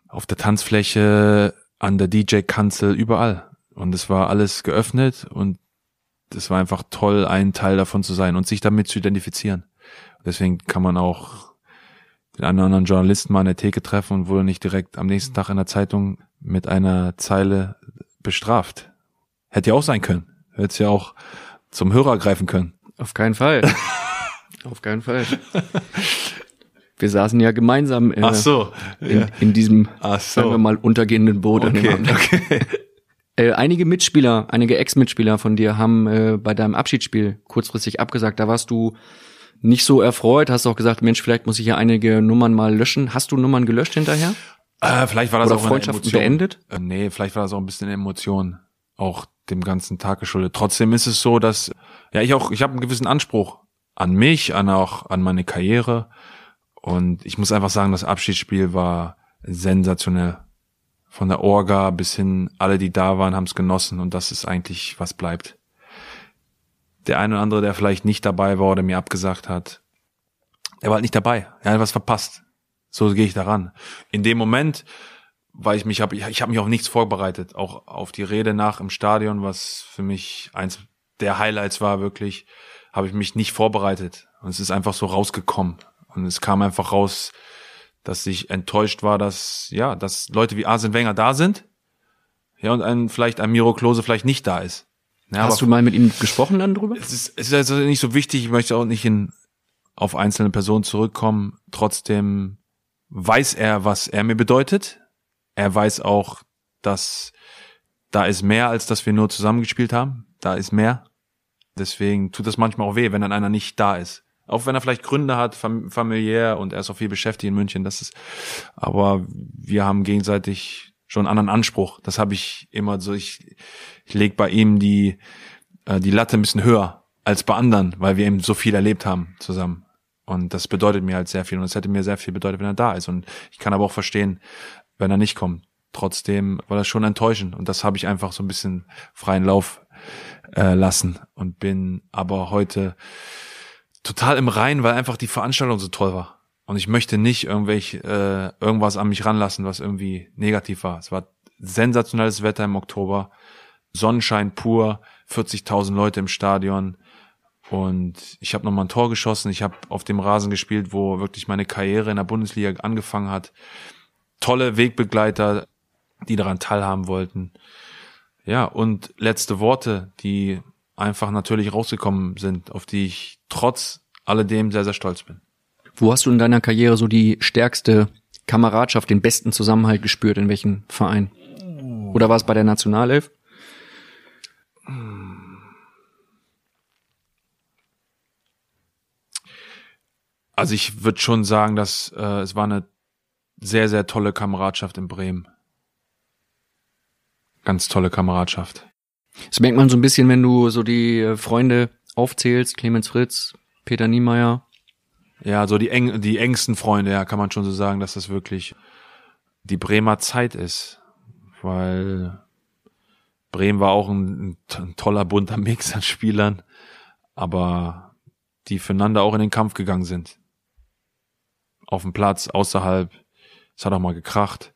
auf der Tanzfläche, an der DJ-Kanzel, überall. Und es war alles geöffnet und es war einfach toll, ein Teil davon zu sein und sich damit zu identifizieren. Deswegen kann man auch den einen oder anderen Journalisten mal an der Theke treffen und wurde nicht direkt am nächsten Tag in der Zeitung mit einer Zeile bestraft. Hätte ja auch sein können. Hätte ja auch zum Hörer greifen können. Auf keinen Fall. Auf keinen Fall. Wir saßen ja gemeinsam äh, Ach so, in, ja. in diesem, Ach so. sagen wir mal, untergehenden Boot. an dem Okay, okay. Äh, einige Mitspieler, einige Ex-Mitspieler von dir haben äh, bei deinem Abschiedsspiel kurzfristig abgesagt. Da warst du nicht so erfreut, hast auch gesagt, Mensch, vielleicht muss ich ja einige Nummern mal löschen. Hast du Nummern gelöscht hinterher? Äh, vielleicht war das Oder auch eine Freundschaften beendet? Äh, nee, vielleicht war das auch ein bisschen Emotion, auch dem ganzen Tag geschuldet. Trotzdem ist es so, dass ja ich auch, ich habe einen gewissen Anspruch an mich, an auch an meine Karriere und ich muss einfach sagen, das Abschiedsspiel war sensationell. Von der Orga bis hin, alle, die da waren, haben es genossen und das ist eigentlich, was bleibt. Der eine oder andere, der vielleicht nicht dabei war oder mir abgesagt hat, der war halt nicht dabei. Er hat was verpasst. So gehe ich daran. In dem Moment, weil ich mich habe, ich, habe mich auf nichts vorbereitet, auch auf die Rede nach im Stadion, was für mich eins der Highlights war wirklich, habe ich mich nicht vorbereitet und es ist einfach so rausgekommen und es kam einfach raus, dass ich enttäuscht war, dass ja, dass Leute wie Arsene Wenger da sind, ja und ein vielleicht ein Miro Klose vielleicht nicht da ist. Ja, Hast du mal mit ihm gesprochen dann drüber? es ist, es ist also nicht so wichtig, ich möchte auch nicht in, auf einzelne Personen zurückkommen. Trotzdem weiß er, was er mir bedeutet. Er weiß auch, dass da ist mehr, als dass wir nur zusammengespielt haben. Da ist mehr. Deswegen tut das manchmal auch weh, wenn dann einer nicht da ist. Auch wenn er vielleicht Gründe hat, fam familiär und er ist auch viel beschäftigt in München. Das ist, aber wir haben gegenseitig schon einen anderen Anspruch. Das habe ich immer so. Ich, ich leg bei ihm die äh, die Latte ein bisschen höher als bei anderen, weil wir eben so viel erlebt haben zusammen. Und das bedeutet mir halt sehr viel. Und es hätte mir sehr viel bedeutet, wenn er da ist. Und ich kann aber auch verstehen, wenn er nicht kommt. Trotzdem war das schon enttäuschend. Und das habe ich einfach so ein bisschen freien Lauf äh, lassen. Und bin aber heute total im Rein, weil einfach die Veranstaltung so toll war. Und ich möchte nicht irgendwelche, äh, irgendwas an mich ranlassen, was irgendwie negativ war. Es war sensationelles Wetter im Oktober. Sonnenschein pur, 40.000 Leute im Stadion. Und ich habe nochmal ein Tor geschossen. Ich habe auf dem Rasen gespielt, wo wirklich meine Karriere in der Bundesliga angefangen hat. Tolle Wegbegleiter, die daran teilhaben wollten. Ja, und letzte Worte, die einfach natürlich rausgekommen sind, auf die ich trotz alledem sehr, sehr stolz bin. Wo hast du in deiner Karriere so die stärkste Kameradschaft, den besten Zusammenhalt gespürt? In welchem Verein? Oder war es bei der Nationalelf? Also ich würde schon sagen, dass äh, es war eine sehr, sehr tolle Kameradschaft in Bremen. Ganz tolle Kameradschaft. Das merkt man so ein bisschen, wenn du so die äh, Freunde aufzählst. Clemens Fritz, Peter Niemeyer. Ja, so die, eng, die engsten Freunde, ja, kann man schon so sagen, dass das wirklich die Bremer Zeit ist. Weil Bremen war auch ein, ein toller bunter Mix an Spielern, aber die füreinander auch in den Kampf gegangen sind. Auf dem Platz, außerhalb. Es hat auch mal gekracht.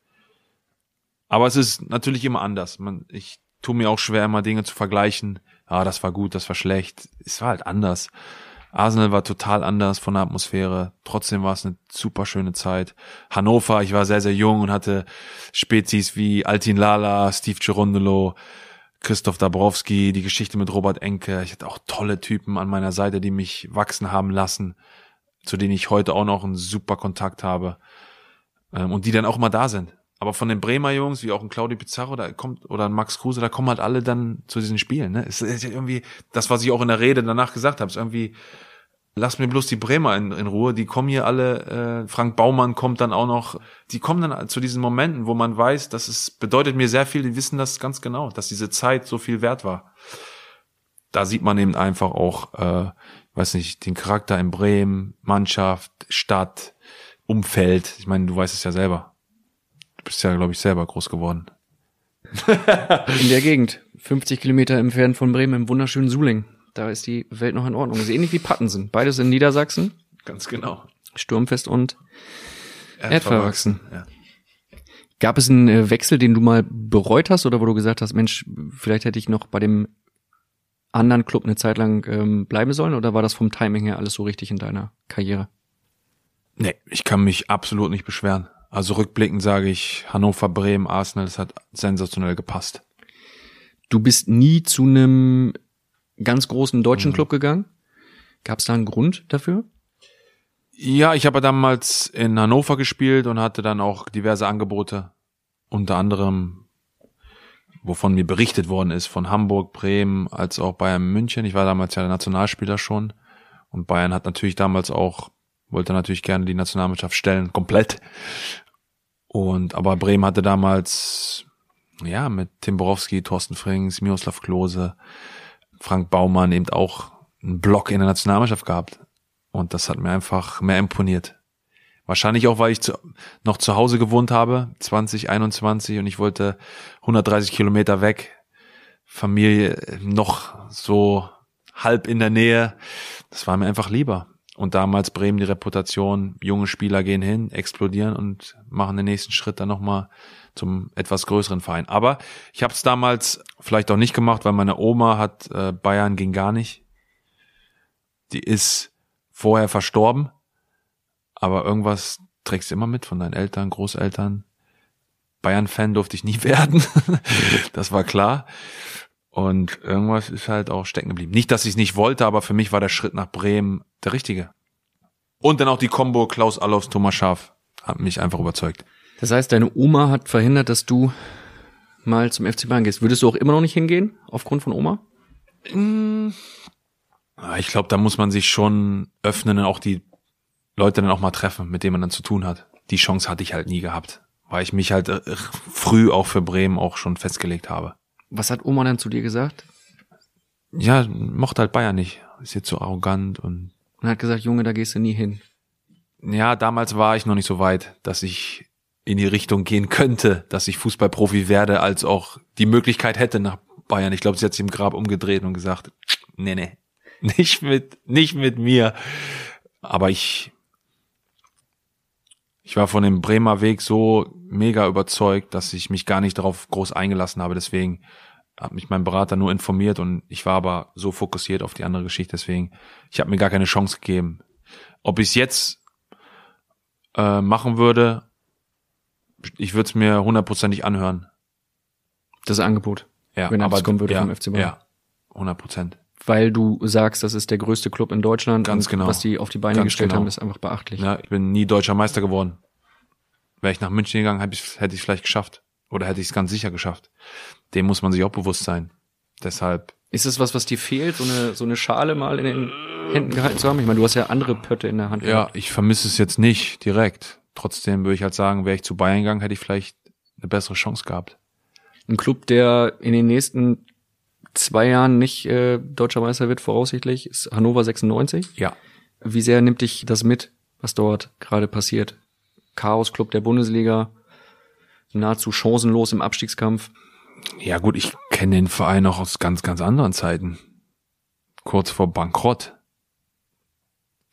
Aber es ist natürlich immer anders. Man, ich tue mir auch schwer, immer Dinge zu vergleichen. Ah, das war gut, das war schlecht. Es war halt anders. Arsenal war total anders von der Atmosphäre. Trotzdem war es eine super schöne Zeit. Hannover, ich war sehr, sehr jung und hatte Spezies wie Altin Lala, Steve Gerondolo, Christoph Dabrowski, die Geschichte mit Robert Enke. Ich hatte auch tolle Typen an meiner Seite, die mich wachsen haben lassen, zu denen ich heute auch noch einen super Kontakt habe. Ähm, und die dann auch mal da sind. Aber von den Bremer Jungs, wie auch ein Claudio Pizarro, da kommt, oder ein Max Kruse, da kommen halt alle dann zu diesen Spielen. Ne? Es ist irgendwie, das, was ich auch in der Rede danach gesagt habe, ist irgendwie, lass mir bloß die Bremer in, in Ruhe, die kommen hier alle, äh, Frank Baumann kommt dann auch noch, die kommen dann zu diesen Momenten, wo man weiß, dass es bedeutet mir sehr viel, die wissen das ganz genau, dass diese Zeit so viel wert war. Da sieht man eben einfach auch, äh, weiß nicht, den Charakter in Bremen, Mannschaft, Stadt, Umfeld. Ich meine, du weißt es ja selber. Du bist ja, glaube ich, selber groß geworden. In der Gegend. 50 Kilometer entfernt von Bremen im wunderschönen Suling. Da ist die Welt noch in Ordnung. Ist ähnlich wie Pattensen. Beides in Niedersachsen. Ganz genau. Sturmfest und Erdverwachsen. Ja. Gab es einen äh, Wechsel, den du mal bereut hast oder wo du gesagt hast, Mensch, vielleicht hätte ich noch bei dem anderen Club eine Zeit lang ähm, bleiben sollen oder war das vom Timing her alles so richtig in deiner Karriere? Nee, ich kann mich absolut nicht beschweren. Also rückblickend sage ich, Hannover, Bremen, Arsenal, das hat sensationell gepasst. Du bist nie zu einem ganz großen deutschen Club gegangen. Gab es da einen Grund dafür? Ja, ich habe damals in Hannover gespielt und hatte dann auch diverse Angebote. Unter anderem, wovon mir berichtet worden ist, von Hamburg, Bremen, als auch Bayern München. Ich war damals ja Nationalspieler schon. Und Bayern hat natürlich damals auch, wollte natürlich gerne die Nationalmannschaft stellen, komplett. Und, aber Bremen hatte damals, ja, mit Tim Borowski, Thorsten Frings, Miroslav Klose, Frank Baumann eben auch einen Block in der Nationalmannschaft gehabt. Und das hat mir einfach mehr imponiert. Wahrscheinlich auch, weil ich zu, noch zu Hause gewohnt habe, 2021, und ich wollte 130 Kilometer weg, Familie noch so halb in der Nähe. Das war mir einfach lieber. Und damals Bremen die Reputation, junge Spieler gehen hin, explodieren und machen den nächsten Schritt dann nochmal zum etwas größeren Verein. Aber ich habe es damals vielleicht auch nicht gemacht, weil meine Oma hat äh, Bayern ging gar nicht. Die ist vorher verstorben, aber irgendwas trägst du immer mit von deinen Eltern, Großeltern. Bayern-Fan durfte ich nie werden, das war klar. Und irgendwas ist halt auch stecken geblieben. Nicht, dass ich es nicht wollte, aber für mich war der Schritt nach Bremen der richtige. Und dann auch die Combo Klaus Allofs, Thomas Schaaf hat mich einfach überzeugt. Das heißt, deine Oma hat verhindert, dass du mal zum FC Bayern gehst. Würdest du auch immer noch nicht hingehen, aufgrund von Oma? Ja, Ich glaube, da muss man sich schon öffnen und auch die Leute dann auch mal treffen, mit denen man dann zu tun hat. Die Chance hatte ich halt nie gehabt, weil ich mich halt äh, früh auch für Bremen auch schon festgelegt habe. Was hat Oma dann zu dir gesagt? Ja, mochte halt Bayern nicht. Ist jetzt so arrogant und Und hat gesagt, Junge, da gehst du nie hin. ja, damals war ich noch nicht so weit, dass ich in die Richtung gehen könnte, dass ich Fußballprofi werde, als auch die Möglichkeit hätte nach Bayern. Ich glaube, sie hat sich im Grab umgedreht und gesagt, nee, nee, nicht mit, nicht mit mir. Aber ich, ich war von dem Bremer Weg so mega überzeugt, dass ich mich gar nicht darauf groß eingelassen habe. Deswegen hat mich mein Berater nur informiert und ich war aber so fokussiert auf die andere Geschichte. Deswegen, ich habe mir gar keine Chance gegeben. Ob ich es jetzt äh, machen würde, ich würde es mir hundertprozentig anhören. Das Angebot. Ja, Wenn aber kommen würde ja, vom FC Bayern. Ja, hundert Prozent. Weil du sagst, das ist der größte Club in Deutschland. Ganz genau. Was die auf die Beine Ganz gestellt genau. haben, ist einfach beachtlich. Ja, ich bin nie deutscher Meister geworden. Wäre ich nach München gegangen, hätte ich ich vielleicht geschafft. Oder hätte ich es ganz sicher geschafft. Dem muss man sich auch bewusst sein. Deshalb, Ist es was, was dir fehlt, so eine, so eine Schale mal in den Händen gehalten zu haben? Ich meine, du hast ja andere Pötte in der Hand. ja, gehabt. ich vermisse es jetzt nicht direkt. Trotzdem würde ich halt sagen, wäre ich zu Bayern gegangen, hätte ich vielleicht eine bessere Chance gehabt. Ein Club, der in den nächsten zwei Jahren nicht äh, deutscher Meister wird, voraussichtlich, ist Hannover 96. Ja. Wie sehr nimmt dich das mit, was dort gerade passiert? Chaos-Club der Bundesliga, nahezu chancenlos im Abstiegskampf. Ja gut, ich kenne den Verein auch aus ganz, ganz anderen Zeiten. Kurz vor Bankrott.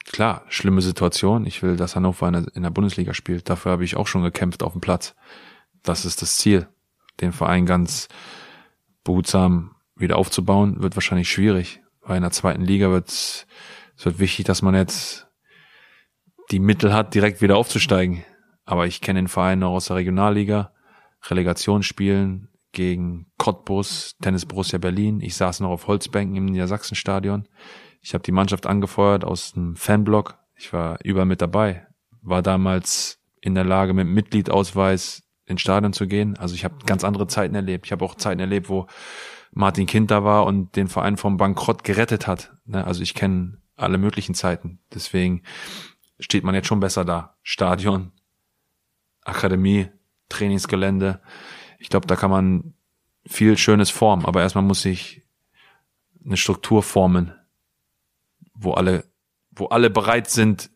Klar, schlimme Situation. Ich will, dass Hannover in der Bundesliga spielt. Dafür habe ich auch schon gekämpft auf dem Platz. Das ist das Ziel. Den Verein ganz behutsam wieder aufzubauen, wird wahrscheinlich schwierig. Weil in der zweiten Liga wird es wird wichtig, dass man jetzt die Mittel hat, direkt wieder aufzusteigen. Aber ich kenne den Verein noch aus der Regionalliga. Relegationsspielen gegen Cottbus, Tennis Borussia Berlin. Ich saß noch auf Holzbänken im Niedersachsenstadion. Ich habe die Mannschaft angefeuert aus dem Fanblock. Ich war überall mit dabei. War damals in der Lage, mit Mitgliedausweis ins Stadion zu gehen. Also ich habe ganz andere Zeiten erlebt. Ich habe auch Zeiten erlebt, wo Martin Kind da war und den Verein vom Bankrott gerettet hat. Ne, Also ich kenne alle möglichen Zeiten. Deswegen steht man jetzt schon besser da. Stadion, Akademie, Trainingsgelände. Ich glaube, da kann man viel Schönes formen, aber erstmal muss sich eine Struktur formen, wo alle, wo alle bereit sind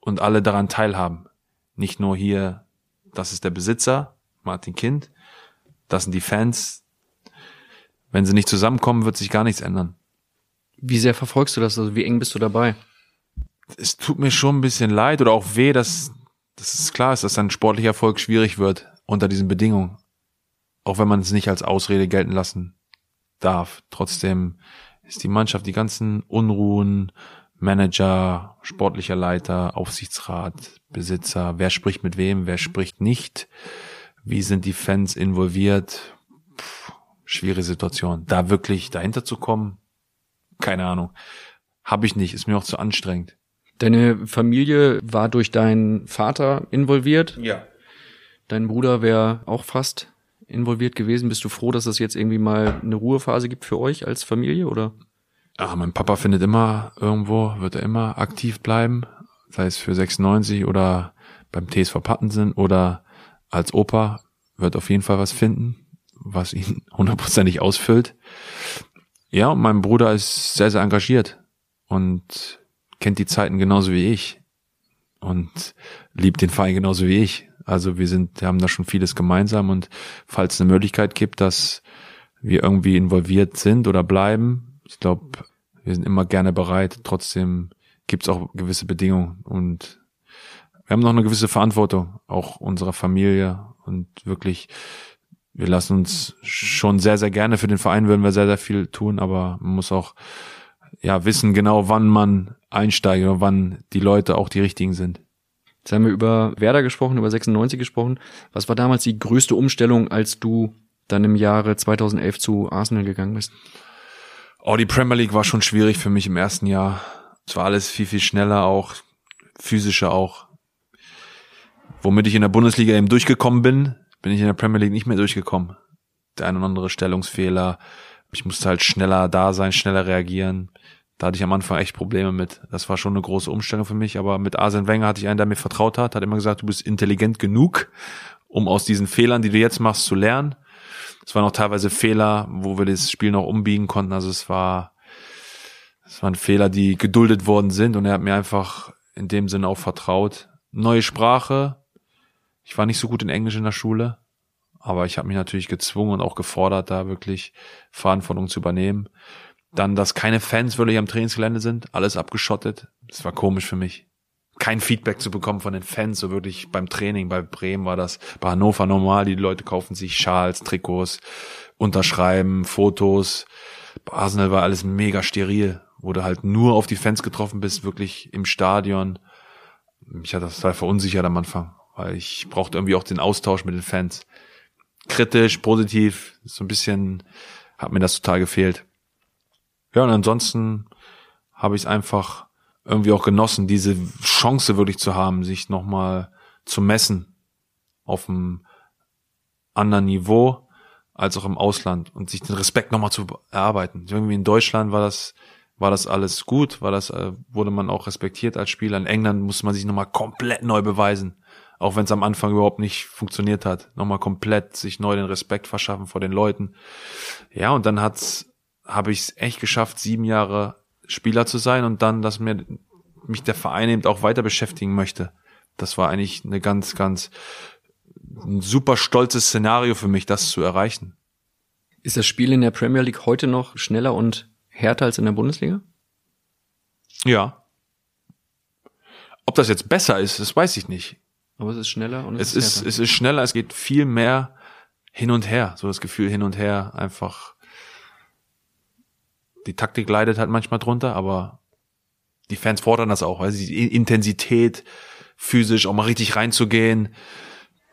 und alle daran teilhaben. Nicht nur hier, das ist der Besitzer, Martin Kind, Das sind die Fans. Wenn sie nicht zusammenkommen, wird sich gar nichts ändern. Wie sehr verfolgst du das? Also wie eng bist du dabei? Es tut mir schon ein bisschen leid oder auch weh, dass, dass es klar ist, dass ein sportlicher Erfolg schwierig wird unter diesen Bedingungen. Auch wenn man es nicht als Ausrede gelten lassen darf. Trotzdem ist die Mannschaft, die ganzen Unruhen, Manager, sportlicher Leiter, Aufsichtsrat, Besitzer, wer spricht mit wem, wer spricht nicht, wie sind die Fans involviert, Puh, schwierige Situation. Da wirklich dahinter zu kommen, keine Ahnung. Habe ich nicht, ist mir auch zu anstrengend. Deine Familie war durch deinen Vater involviert. Ja. Dein Bruder wäre auch fast involviert gewesen. Bist du froh, dass es jetzt irgendwie mal eine Ruhephase gibt für euch als Familie, oder? Ah, mein Papa findet immer irgendwo, wird er immer aktiv bleiben, sei es für 96 oder beim TSV Pattensen oder als Opa wird auf jeden Fall was finden, was ihn hundertprozentig ausfüllt. Ja, und mein Bruder ist sehr, sehr engagiert und kennt die Zeiten genauso wie ich und liebt den Verein genauso wie ich. Also wir sind, wir haben da schon vieles gemeinsam und falls es eine Möglichkeit gibt, dass wir irgendwie involviert sind oder bleiben, ich glaube, wir sind immer gerne bereit. Trotzdem gibt es auch gewisse Bedingungen und wir haben noch eine gewisse Verantwortung, auch unserer Familie und wirklich, wir lassen uns schon sehr, sehr gerne für den Verein würden wir sehr, sehr viel tun, aber man muss auch ja wissen genau, wann man einsteigt oder wann die Leute auch die richtigen sind. Jetzt haben wir über Werder gesprochen, über 96 gesprochen. Was war damals die größte Umstellung, als du dann im Jahre 2011 zu Arsenal gegangen bist? Oh, die Premier League war schon schwierig für mich im ersten Jahr. Es war alles viel, viel schneller auch, physischer auch. Womit ich in der Bundesliga eben durchgekommen bin, bin ich in der Premier League nicht mehr durchgekommen. Der ein oder andere Stellungsfehler. Ich musste halt schneller da sein, schneller reagieren. Da hatte ich am Anfang echt Probleme mit. Das war schon eine große Umstellung für mich, aber mit Arsene Wenger hatte ich einen, der mir vertraut hat, hat immer gesagt, du bist intelligent genug, um aus diesen Fehlern, die du jetzt machst, zu lernen. Es waren auch teilweise Fehler, wo wir das Spiel noch umbiegen konnten. Also es war, es waren Fehler, die geduldet worden sind und er hat mir einfach in dem Sinne auch vertraut. Neue Sprache. Ich war nicht so gut in Englisch in der Schule, aber ich habe mich natürlich gezwungen und auch gefordert, da wirklich Verantwortung zu übernehmen. Dann, dass keine Fans wirklich am Trainingsgelände sind, alles abgeschottet. Das war komisch für mich. Kein Feedback zu bekommen von den Fans, so wirklich beim Training. Bei Bremen war das, bei Hannover normal, die Leute kaufen sich Schals, Trikots, unterschreiben, Fotos. Bei Arsenal war alles mega steril, wo du halt nur auf die Fans getroffen bist, wirklich im Stadion. Mich hat das total verunsichert am Anfang, ich brauchte irgendwie auch den Austausch mit den Fans. Kritisch, positiv, so ein bisschen hat mir das total gefehlt. Ja, und ansonsten habe ich es einfach irgendwie auch genossen, diese Chance wirklich zu haben, sich nochmal zu messen auf einem anderen Niveau als auch im Ausland und sich den Respekt nochmal zu erarbeiten. Irgendwie in Deutschland war das, war das alles gut, war das, äh, wurde man auch respektiert als Spieler. In England musste man sich nochmal komplett neu beweisen. Auch wenn es am Anfang überhaupt nicht funktioniert hat. Nochmal komplett sich neu den Respekt verschaffen vor den Leuten. Ja, und dann hat's habe ich es echt geschafft, sieben Jahre Spieler zu sein und dann, dass mir mich der Verein eben auch weiter beschäftigen möchte. Das war eigentlich eine ganz, ganz ein super stolzes Szenario für mich, das zu erreichen. Ist das Spiel in der Premier League heute noch schneller und härter als in der Bundesliga? Ja. Ob das jetzt besser ist, das weiß ich nicht. Aber es ist schneller und es, es ist, ist es ist schneller, es geht viel mehr hin und her, so das Gefühl hin und her einfach die Taktik leidet halt manchmal drunter, aber die Fans fordern das auch, weil sie die Intensität, physisch auch mal richtig reinzugehen,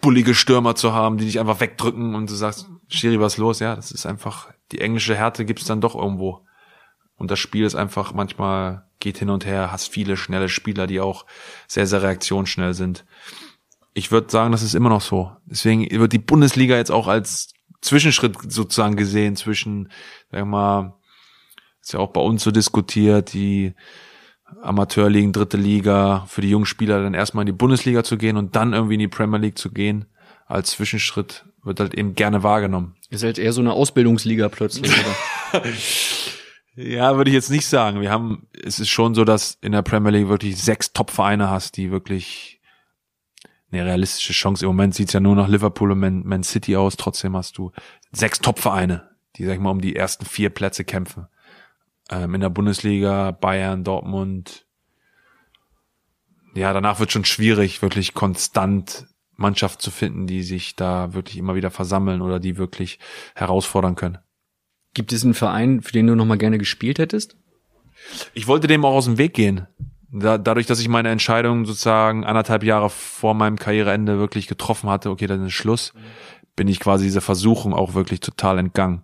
bullige Stürmer zu haben, die dich einfach wegdrücken und du sagst, Schiri, was los? Ja, das ist einfach, die englische Härte gibt's dann doch irgendwo. Und das Spiel ist einfach manchmal geht hin und her, hast viele schnelle Spieler, die auch sehr, sehr reaktionsschnell sind. Ich würde sagen, das ist immer noch so. Deswegen wird die Bundesliga jetzt auch als Zwischenschritt sozusagen gesehen zwischen, sagen wir mal, ist ja auch bei uns so diskutiert, die Amateurligen, dritte Liga, für die jungen Spieler dann erstmal in die Bundesliga zu gehen und dann irgendwie in die Premier League zu gehen. Als Zwischenschritt wird halt eben gerne wahrgenommen. Ist halt eher so eine Ausbildungsliga plötzlich, oder? ja, würde ich jetzt nicht sagen. Wir haben, es ist schon so, dass in der Premier League wirklich sechs Top-Vereine hast, die wirklich eine realistische Chance. Im Moment sieht's ja nur nach Liverpool und Man, Man City aus. Trotzdem hast du sechs Top-Vereine, die, sag ich mal, um die ersten vier Plätze kämpfen. Ähm, in der Bundesliga, Bayern, Dortmund. Ja, danach wird schon schwierig, wirklich konstant Mannschaft zu finden, die sich da wirklich immer wieder versammeln oder die wirklich herausfordern können. Gibt es einen Verein, für den du noch mal gerne gespielt hättest? Ich wollte dem auch aus dem Weg gehen. Da, dadurch, dass ich meine Entscheidung sozusagen anderthalb Jahre vor meinem Karriereende wirklich getroffen hatte, okay, dann ist Schluss, bin ich quasi dieser Versuchung auch wirklich total entgangen.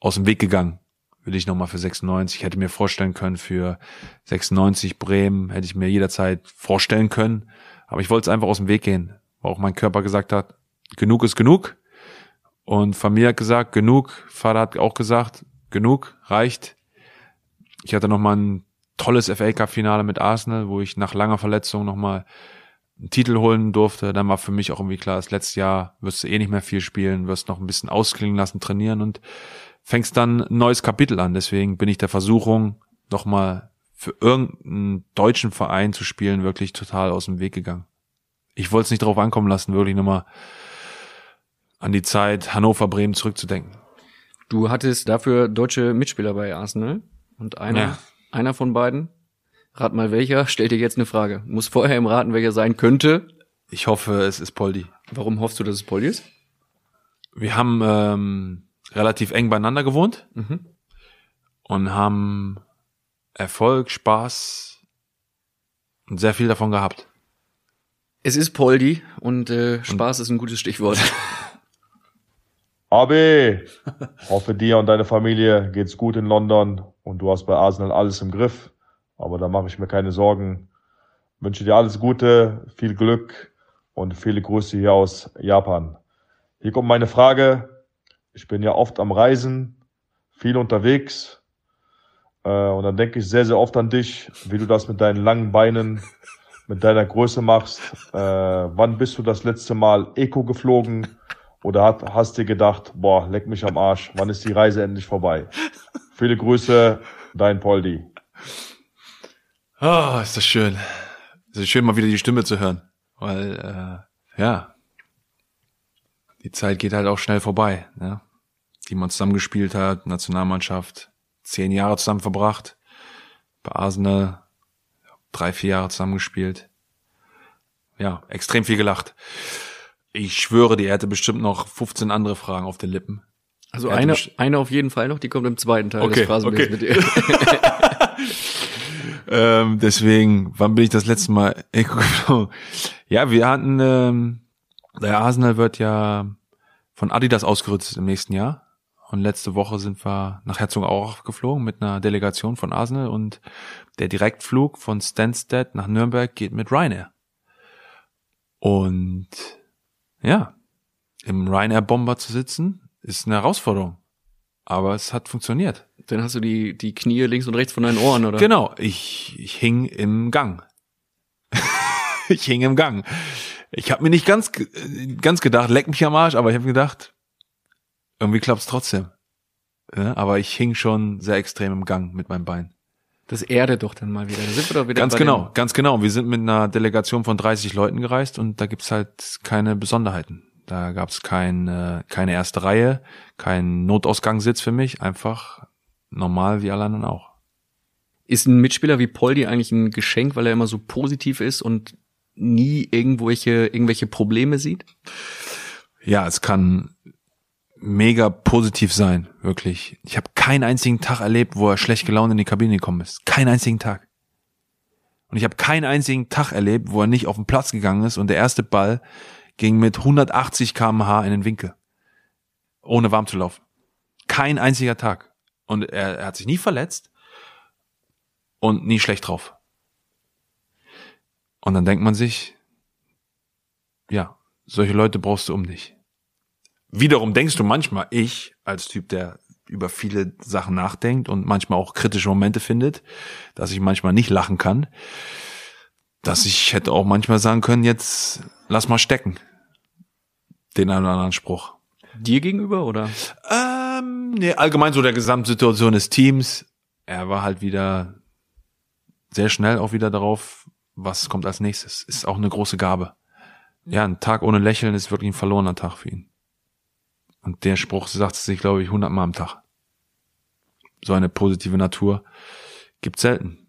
Aus dem Weg gegangen. Will ich nochmal für 96. Ich hätte mir vorstellen können, für 96 Bremen hätte ich mir jederzeit vorstellen können. Aber ich wollte es einfach aus dem Weg gehen. Weil auch mein Körper gesagt hat, genug ist genug. Und Familie hat gesagt, genug. Vater hat auch gesagt, genug, reicht. Ich hatte nochmal ein tolles FA Cup Finale mit Arsenal, wo ich nach langer Verletzung nochmal einen Titel holen durfte. Dann war für mich auch irgendwie klar, das letzte Jahr wirst du eh nicht mehr viel spielen, wirst noch ein bisschen ausklingen lassen, trainieren und fängst dann ein neues Kapitel an. Deswegen bin ich der Versuchung, nochmal für irgendeinen deutschen Verein zu spielen, wirklich total aus dem Weg gegangen. Ich wollte es nicht darauf ankommen lassen, wirklich nochmal an die Zeit Hannover-Bremen zurückzudenken. Du hattest dafür deutsche Mitspieler bei Arsenal und einer, ja. Einer von beiden, rat mal welcher, stellt dir jetzt eine Frage. Muss vorher im Raten, welcher sein könnte. Ich hoffe, es ist Poldi. Warum hoffst du, dass es Poldi ist? Wir haben ähm, relativ eng beieinander gewohnt mhm. und haben Erfolg, Spaß und sehr viel davon gehabt. Es ist Poldi und äh, Spaß und ist ein gutes Stichwort. Abi, hoffe dir und deine Familie geht's gut in London und du hast bei Arsenal alles im Griff. Aber da mache ich mir keine Sorgen. Wünsche dir alles Gute, viel Glück und viele Grüße hier aus Japan. Hier kommt meine Frage. Ich bin ja oft am Reisen, viel unterwegs. Äh, und dann denke ich sehr, sehr oft an dich, wie du das mit deinen langen Beinen, mit deiner Größe machst. Äh, wann bist du das letzte Mal Eco geflogen? Oder hast dir gedacht, boah, leck mich am Arsch, wann ist die Reise endlich vorbei? Viele Grüße, dein Poldi. Oh, ist das schön. Es ist schön, mal wieder die Stimme zu hören. Weil, äh, ja, die Zeit geht halt auch schnell vorbei, ne? die man zusammengespielt hat, Nationalmannschaft, zehn Jahre zusammen verbracht, bei Arsenal drei, vier Jahre zusammengespielt. Ja, extrem viel gelacht. Ich schwöre dir, er hätte bestimmt noch 15 andere Fragen auf den Lippen. Also eine, eine auf jeden Fall noch, die kommt im zweiten Teil okay, des Phrasenbilds okay. mit dir. ähm, deswegen, wann bin ich das letzte Mal? Ja, wir hatten, ähm, der Arsenal wird ja von Adidas ausgerüstet im nächsten Jahr. Und letzte Woche sind wir nach Herzogenaurach geflogen mit einer Delegation von Arsenal und der Direktflug von Stansted nach Nürnberg geht mit Ryanair. Und ja, im Ryanair Bomber zu sitzen, ist eine Herausforderung. Aber es hat funktioniert. Dann hast du die, die Knie links und rechts von deinen Ohren, oder? Genau, ich, ich hing im Gang. ich hing im Gang. Ich habe mir nicht ganz, ganz gedacht, leck mich am Arsch, aber ich habe gedacht, irgendwie klappt's trotzdem. Ja, aber ich hing schon sehr extrem im Gang mit meinem Bein. Das erdet doch dann mal wieder. Da sind wir doch wieder Ganz genau, ganz genau. Wir sind mit einer Delegation von 30 Leuten gereist und da gibt's halt keine Besonderheiten. Da gab's kein, äh, keine erste Reihe, kein Notausgangssitz für mich, einfach normal wie alle anderen auch. Ist ein Mitspieler wie Poldi eigentlich ein Geschenk, weil er immer so positiv ist und nie irgendwelche, irgendwelche Probleme sieht? Ja, es kann mega positiv sein, wirklich. Ich habe keinen einzigen Tag erlebt, wo er schlecht gelaunt in die Kabine gekommen ist. Keinen einzigen Tag. Und ich habe keinen einzigen Tag erlebt, wo er nicht auf den Platz gegangen ist und der erste Ball ging mit 180 km/h in den Winkel. Ohne warm zu laufen. Kein einziger Tag. Und er, er hat sich nie verletzt und nie schlecht drauf. Und dann denkt man sich, ja, solche Leute brauchst du um dich. Wiederum denkst du manchmal, ich als Typ, der über viele Sachen nachdenkt und manchmal auch kritische Momente findet, dass ich manchmal nicht lachen kann, dass ich hätte auch manchmal sagen können, jetzt lass mal stecken. Den einen oder anderen Spruch. Dir gegenüber oder? Ähm, nee, allgemein so der Gesamtsituation des Teams. Er war halt wieder sehr schnell auch wieder darauf, was kommt als nächstes. Ist auch eine große Gabe. ja, ein Tag ohne Lächeln ist wirklich ein verlorener Tag für ihn. Und der Spruch sagt es sich, glaube ich, hundertmal am Tag. So eine positive Natur gibt selten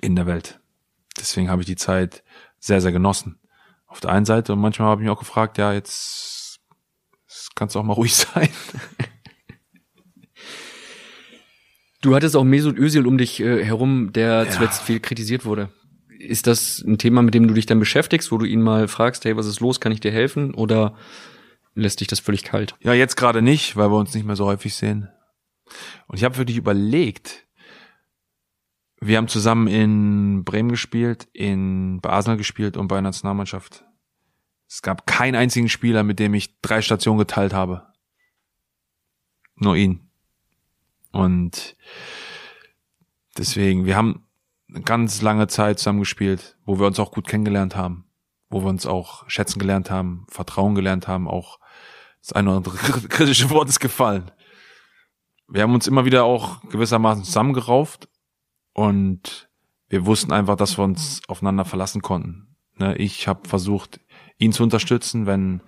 in der Welt. Deswegen habe ich die Zeit sehr, sehr genossen. Auf der einen Seite und manchmal habe ich mich auch gefragt, ja, jetzt kannst du auch mal ruhig sein. Du hattest auch Mesut Özil um dich äh, herum, der ja. zuletzt viel kritisiert wurde. Ist das ein Thema, mit dem du dich dann beschäftigst, wo du ihn mal fragst, hey, was ist los, kann ich dir helfen? Oder lässt dich das völlig kalt? Ja, jetzt gerade nicht, weil wir uns nicht mehr so häufig sehen. Und ich habe für dich überlegt, wir haben zusammen in Bremen gespielt, in bei Arsenal gespielt und bei der Nationalmannschaft. Es gab keinen einzigen Spieler, mit dem ich drei Stationen geteilt habe. Nur ihn. Und deswegen, wir haben eine ganz lange Zeit zusammen gespielt, wo wir uns auch gut kennengelernt haben, wo wir uns auch schätzen gelernt haben, Vertrauen gelernt haben, auch das eine oder andere kritische Wort ist gefallen. Wir haben uns immer wieder auch gewissermaßen zusammengerauft und wir wussten einfach, dass wir uns aufeinander verlassen konnten. Ne, ich habe versucht, ihn zu unterstützen, wenn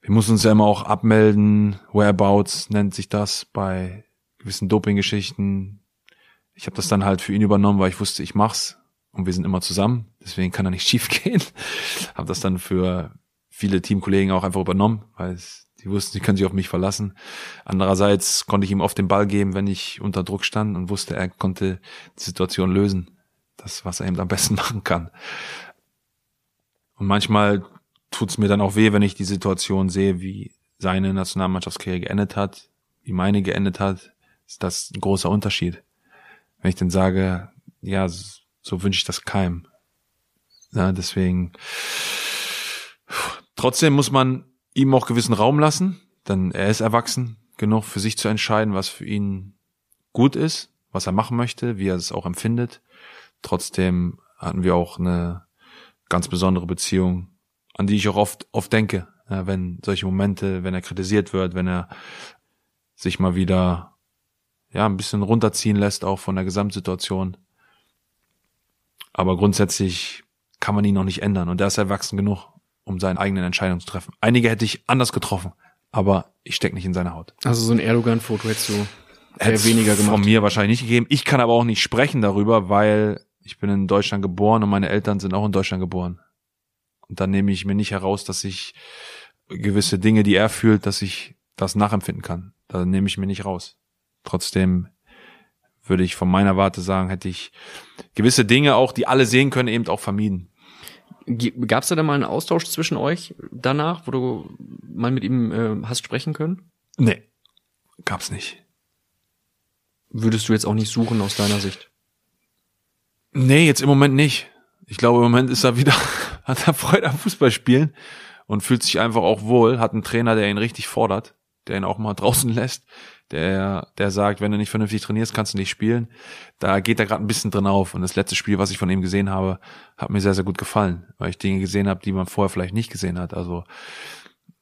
wir mussten uns ja immer auch abmelden, Whereabouts nennt sich das bei gewissen Doping-Geschichten. Ich habe das dann halt für ihn übernommen, weil ich wusste, ich mach's und wir sind immer zusammen, deswegen kann er nicht schief gehen. habe das dann für viele Teamkollegen auch einfach übernommen, weil es, die wussten, sie können sich auf mich verlassen. Andererseits konnte ich ihm oft den Ball geben, wenn ich unter Druck stand und wusste, er konnte die Situation lösen. Das, was er eben am besten machen kann. Und manchmal tut's mir dann auch weh, wenn ich die Situation sehe, wie seine Nationalmannschaftskarriere geendet hat, wie meine geendet hat, ist das ein großer Unterschied. Wenn ich dann sage, ja, so wünsche ich das keinem. Ja, deswegen, trotzdem muss man ihm auch gewissen Raum lassen, denn er ist erwachsen genug für sich zu entscheiden, was für ihn gut ist, was er machen möchte, wie er es auch empfindet. Trotzdem hatten wir auch eine ganz besondere Beziehung, an die ich auch oft, oft denke, wenn solche Momente, wenn er kritisiert wird, wenn er sich mal wieder ja, ein bisschen runterziehen lässt, auch von der Gesamtsituation. Aber grundsätzlich kann man ihn noch nicht ändern und er ist erwachsen genug, um seine eigenen Entscheidungen zu treffen. Einige hätte ich anders getroffen, aber ich stecke nicht in seiner Haut. Also so ein Erdogan-Foto hättest du eher weniger gemacht. Von mir wahrscheinlich nicht gegeben. Ich kann aber auch nicht sprechen darüber, weil ich bin in Deutschland geboren und meine Eltern sind auch in Deutschland geboren. Und dann nehme ich mir nicht heraus, dass ich gewisse Dinge, die er fühlt, dass ich das nachempfinden kann. Da nehme ich mir nicht raus. Trotzdem würde ich von meiner Warte sagen, hätte ich gewisse Dinge auch, die alle sehen können, eben auch vermieden. Gab es da mal einen Austausch zwischen euch danach, wo du mal mit ihm äh, hast sprechen können? Nee, gab's nicht. Würdest du jetzt auch nicht suchen aus deiner Sicht? Nee, jetzt im Moment nicht. Ich glaube, im Moment ist er wieder, hat er Freude am Fußballspielen und fühlt sich einfach auch wohl, hat einen Trainer, der ihn richtig fordert, der ihn auch mal draußen lässt, der, der sagt, wenn du nicht vernünftig trainierst, kannst du nicht spielen. Da geht er gerade ein bisschen drin auf. Und das letzte Spiel, was ich von ihm gesehen habe, hat mir sehr, sehr gut gefallen, weil ich Dinge gesehen habe, die man vorher vielleicht nicht gesehen hat. Also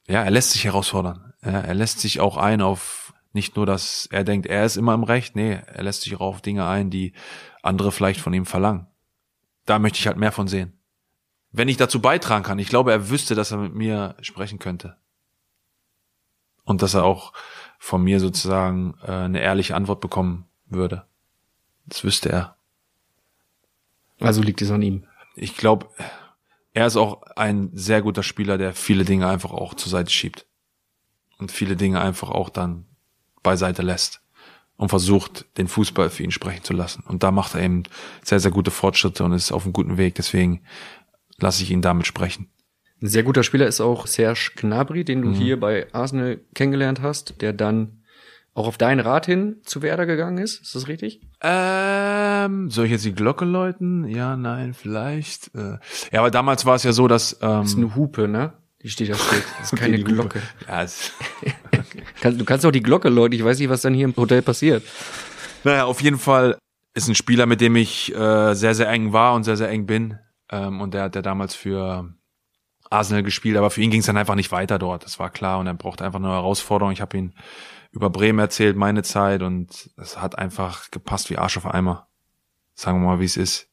ja, er lässt sich herausfordern. Ja, er lässt sich auch ein auf nicht nur, dass er denkt, er ist immer im Recht, nee, er lässt sich auch auf Dinge ein, die andere vielleicht von ihm verlangen. Da möchte ich halt mehr von sehen. Wenn ich dazu beitragen kann, ich glaube, er wüsste, dass er mit mir sprechen könnte. Und dass er auch von mir sozusagen äh, eine ehrliche Antwort bekommen würde. Das wüsste er. Also liegt es an ihm. Ich glaube, er ist auch ein sehr guter Spieler, der viele Dinge einfach auch zur Seite schiebt. Und viele Dinge einfach auch dann beiseite lässt und versucht, den Fußball für ihn sprechen zu lassen. Und da macht er eben sehr, sehr gute Fortschritte und ist auf einem guten Weg. Deswegen lasse ich ihn damit sprechen. Ein sehr guter Spieler ist auch Serge Gnabry, den du mhm. hier bei Arsenal kennengelernt hast, der dann auch auf deinen Rat hin zu Werder gegangen ist. Ist das richtig? Ähm, soll ich jetzt die Glocke läuten? Ja, nein, vielleicht. Äh, ja, aber damals war es ja so, dass ähm, das ist eine Hupe, ne? Die steht da steht. Das ist keine Glocke. Ja, es du kannst auch die Glocke läuten. Ich weiß nicht, was dann hier im Hotel passiert. Naja, auf jeden Fall ist ein Spieler, mit dem ich äh, sehr, sehr eng war und sehr, sehr eng bin. Ähm, und der hat ja damals für Arsenal gespielt, aber für ihn ging es dann einfach nicht weiter dort. Das war klar und er brauchte einfach eine Herausforderung. Ich habe ihn über Bremen erzählt, meine Zeit und es hat einfach gepasst wie Arsch auf Eimer. Sagen wir mal, wie es ist.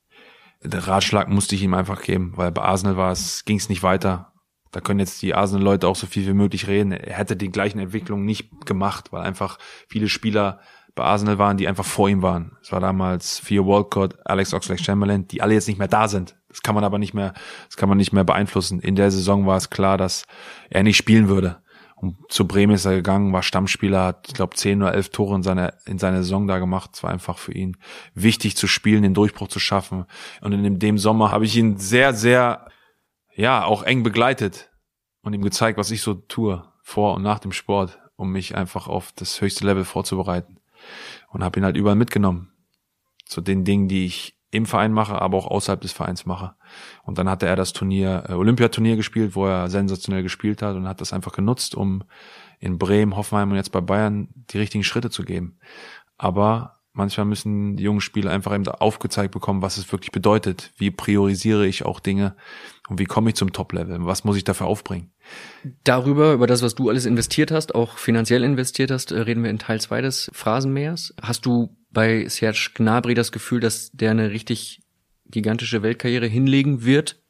der Ratschlag musste ich ihm einfach geben, weil bei Arsenal war es, ging es nicht weiter. Da können jetzt die Arsenal-Leute auch so viel wie möglich reden. Er hätte die gleichen Entwicklungen nicht gemacht, weil einfach viele Spieler bei Arsenal waren, die einfach vor ihm waren. Es war damals Theo Walcott, Alex Oxlade-Chamberlain, die alle jetzt nicht mehr da sind. Das kann man aber nicht mehr, das kann man nicht mehr beeinflussen. In der Saison war es klar, dass er nicht spielen würde. Und zu Bremen ist er gegangen, war Stammspieler, hat, ich glaube, zehn oder elf Tore in seiner, in seiner Saison da gemacht. Es war einfach für ihn wichtig zu spielen, den Durchbruch zu schaffen. Und in dem Sommer habe ich ihn sehr, sehr, ja, auch eng begleitet und ihm gezeigt, was ich so tue, vor und nach dem Sport, um mich einfach auf das höchste Level vorzubereiten. Und habe ihn halt überall mitgenommen. Zu den Dingen, die ich im Verein mache, aber auch außerhalb des Vereins mache. Und dann hatte er das Turnier, äh, Olympiaturnier gespielt, wo er sensationell gespielt hat und hat das einfach genutzt, um in Bremen, Hoffenheim und jetzt bei Bayern die richtigen Schritte zu geben. Aber manchmal müssen die jungen Spieler einfach eben aufgezeigt bekommen, was es wirklich bedeutet. Wie priorisiere ich auch Dinge und wie komme ich zum Top-Level? Was muss ich dafür aufbringen? Darüber, über das, was du alles investiert hast, auch finanziell investiert hast, äh, reden wir in Teil 2 des Phrasenmeers. Hast du bei Serge Gnabry das Gefühl, dass der eine richtig gigantische Weltkarriere hinlegen wird?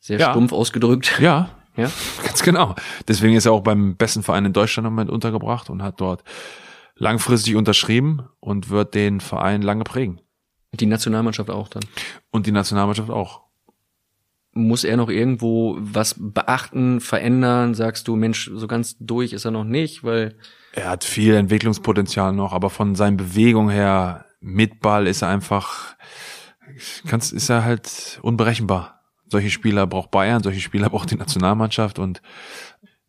Sehr ja. stumpf ausgedrückt. Ja, ja, ganz genau. Deswegen ist er auch beim besten Verein in Deutschland im Moment untergebracht und hat dort langfristig unterschrieben und wird den Verein lange prägen. Die Nationalmannschaft auch dann. Und die Nationalmannschaft auch. Muss er noch irgendwo was beachten, verändern? Sagst du, Mensch, so ganz durch ist er noch nicht, weil er hat viel Entwicklungspotenzial noch, aber von seinen Bewegungen her mit Ball ist er einfach, kannst, ist er halt unberechenbar. Solche Spieler braucht Bayern, solche Spieler braucht die Nationalmannschaft und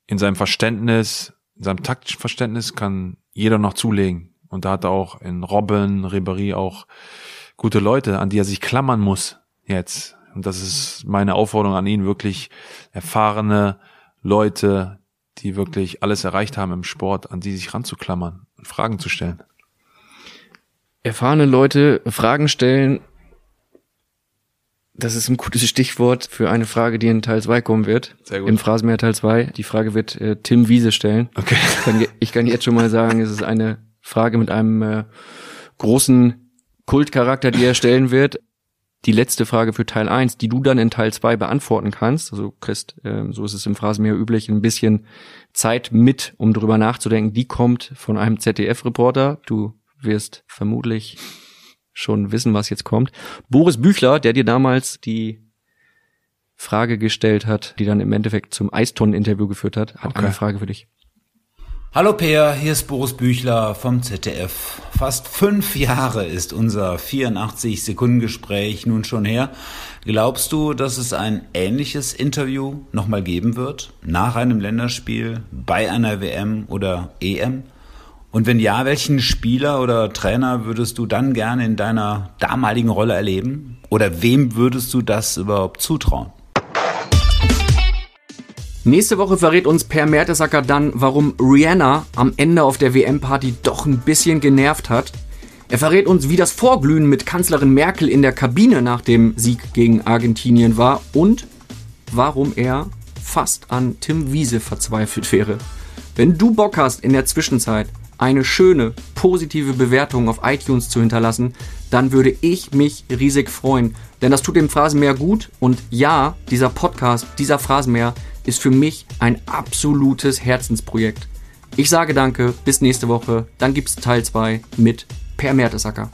in seinem Verständnis, in seinem taktischen Verständnis kann jeder noch zulegen. Und da hat er auch in Robben, Ribéry auch gute Leute, an die er sich klammern muss jetzt. Und das ist meine Aufforderung an ihn, wirklich erfahrene Leute, die wirklich alles erreicht haben im Sport, an die sich ranzuklammern und Fragen zu stellen. Erfahrene Leute Fragen stellen, das ist ein gutes Stichwort für eine Frage, die in Teil 2 kommen wird. Sehr gut. Im Phrasenmeer Teil 2. Die Frage wird äh, Tim Wiese stellen. Okay. Ich kann, ich kann, jetzt schon mal sagen, es ist eine Frage mit einem äh, großen Kultcharakter, die er stellen wird die letzte Frage für Teil 1, die du dann in Teil 2 beantworten kannst. Also kriegst, äh, so ist es im Phrasenmeer üblich, ein bisschen Zeit mit, um drüber nachzudenken. Die kommt von einem ZDF-Reporter. Du wirst vermutlich schon wissen, was jetzt kommt. Boris Büchler, der dir damals die Frage gestellt hat, die dann im Endeffekt zum Eistonnen-Interview geführt hat, hat okay. eine Frage für dich. Hallo Peer, hier ist Boris Büchler vom ZDF. Fast fünf Jahre ist unser 84 Sekunden Gespräch nun schon her. Glaubst du, dass es ein ähnliches Interview nochmal geben wird? Nach einem Länderspiel, bei einer WM oder EM? Und wenn ja, welchen Spieler oder Trainer würdest du dann gerne in deiner damaligen Rolle erleben? Oder wem würdest du das überhaupt zutrauen? Nächste Woche verrät uns Per Mertesacker dann, warum Rihanna am Ende auf der WM-Party doch ein bisschen genervt hat. Er verrät uns, wie das Vorglühen mit Kanzlerin Merkel in der Kabine nach dem Sieg gegen Argentinien war und warum er fast an Tim Wiese verzweifelt wäre. Wenn du Bock hast, in der Zwischenzeit eine schöne, positive Bewertung auf iTunes zu hinterlassen, dann würde ich mich riesig freuen. Denn das tut dem Phrasenmeer gut und ja, dieser Podcast, dieser Phrasenmeer ist für mich ein absolutes Herzensprojekt. Ich sage danke, bis nächste Woche, dann gibt es Teil 2 mit Per Mertesacker.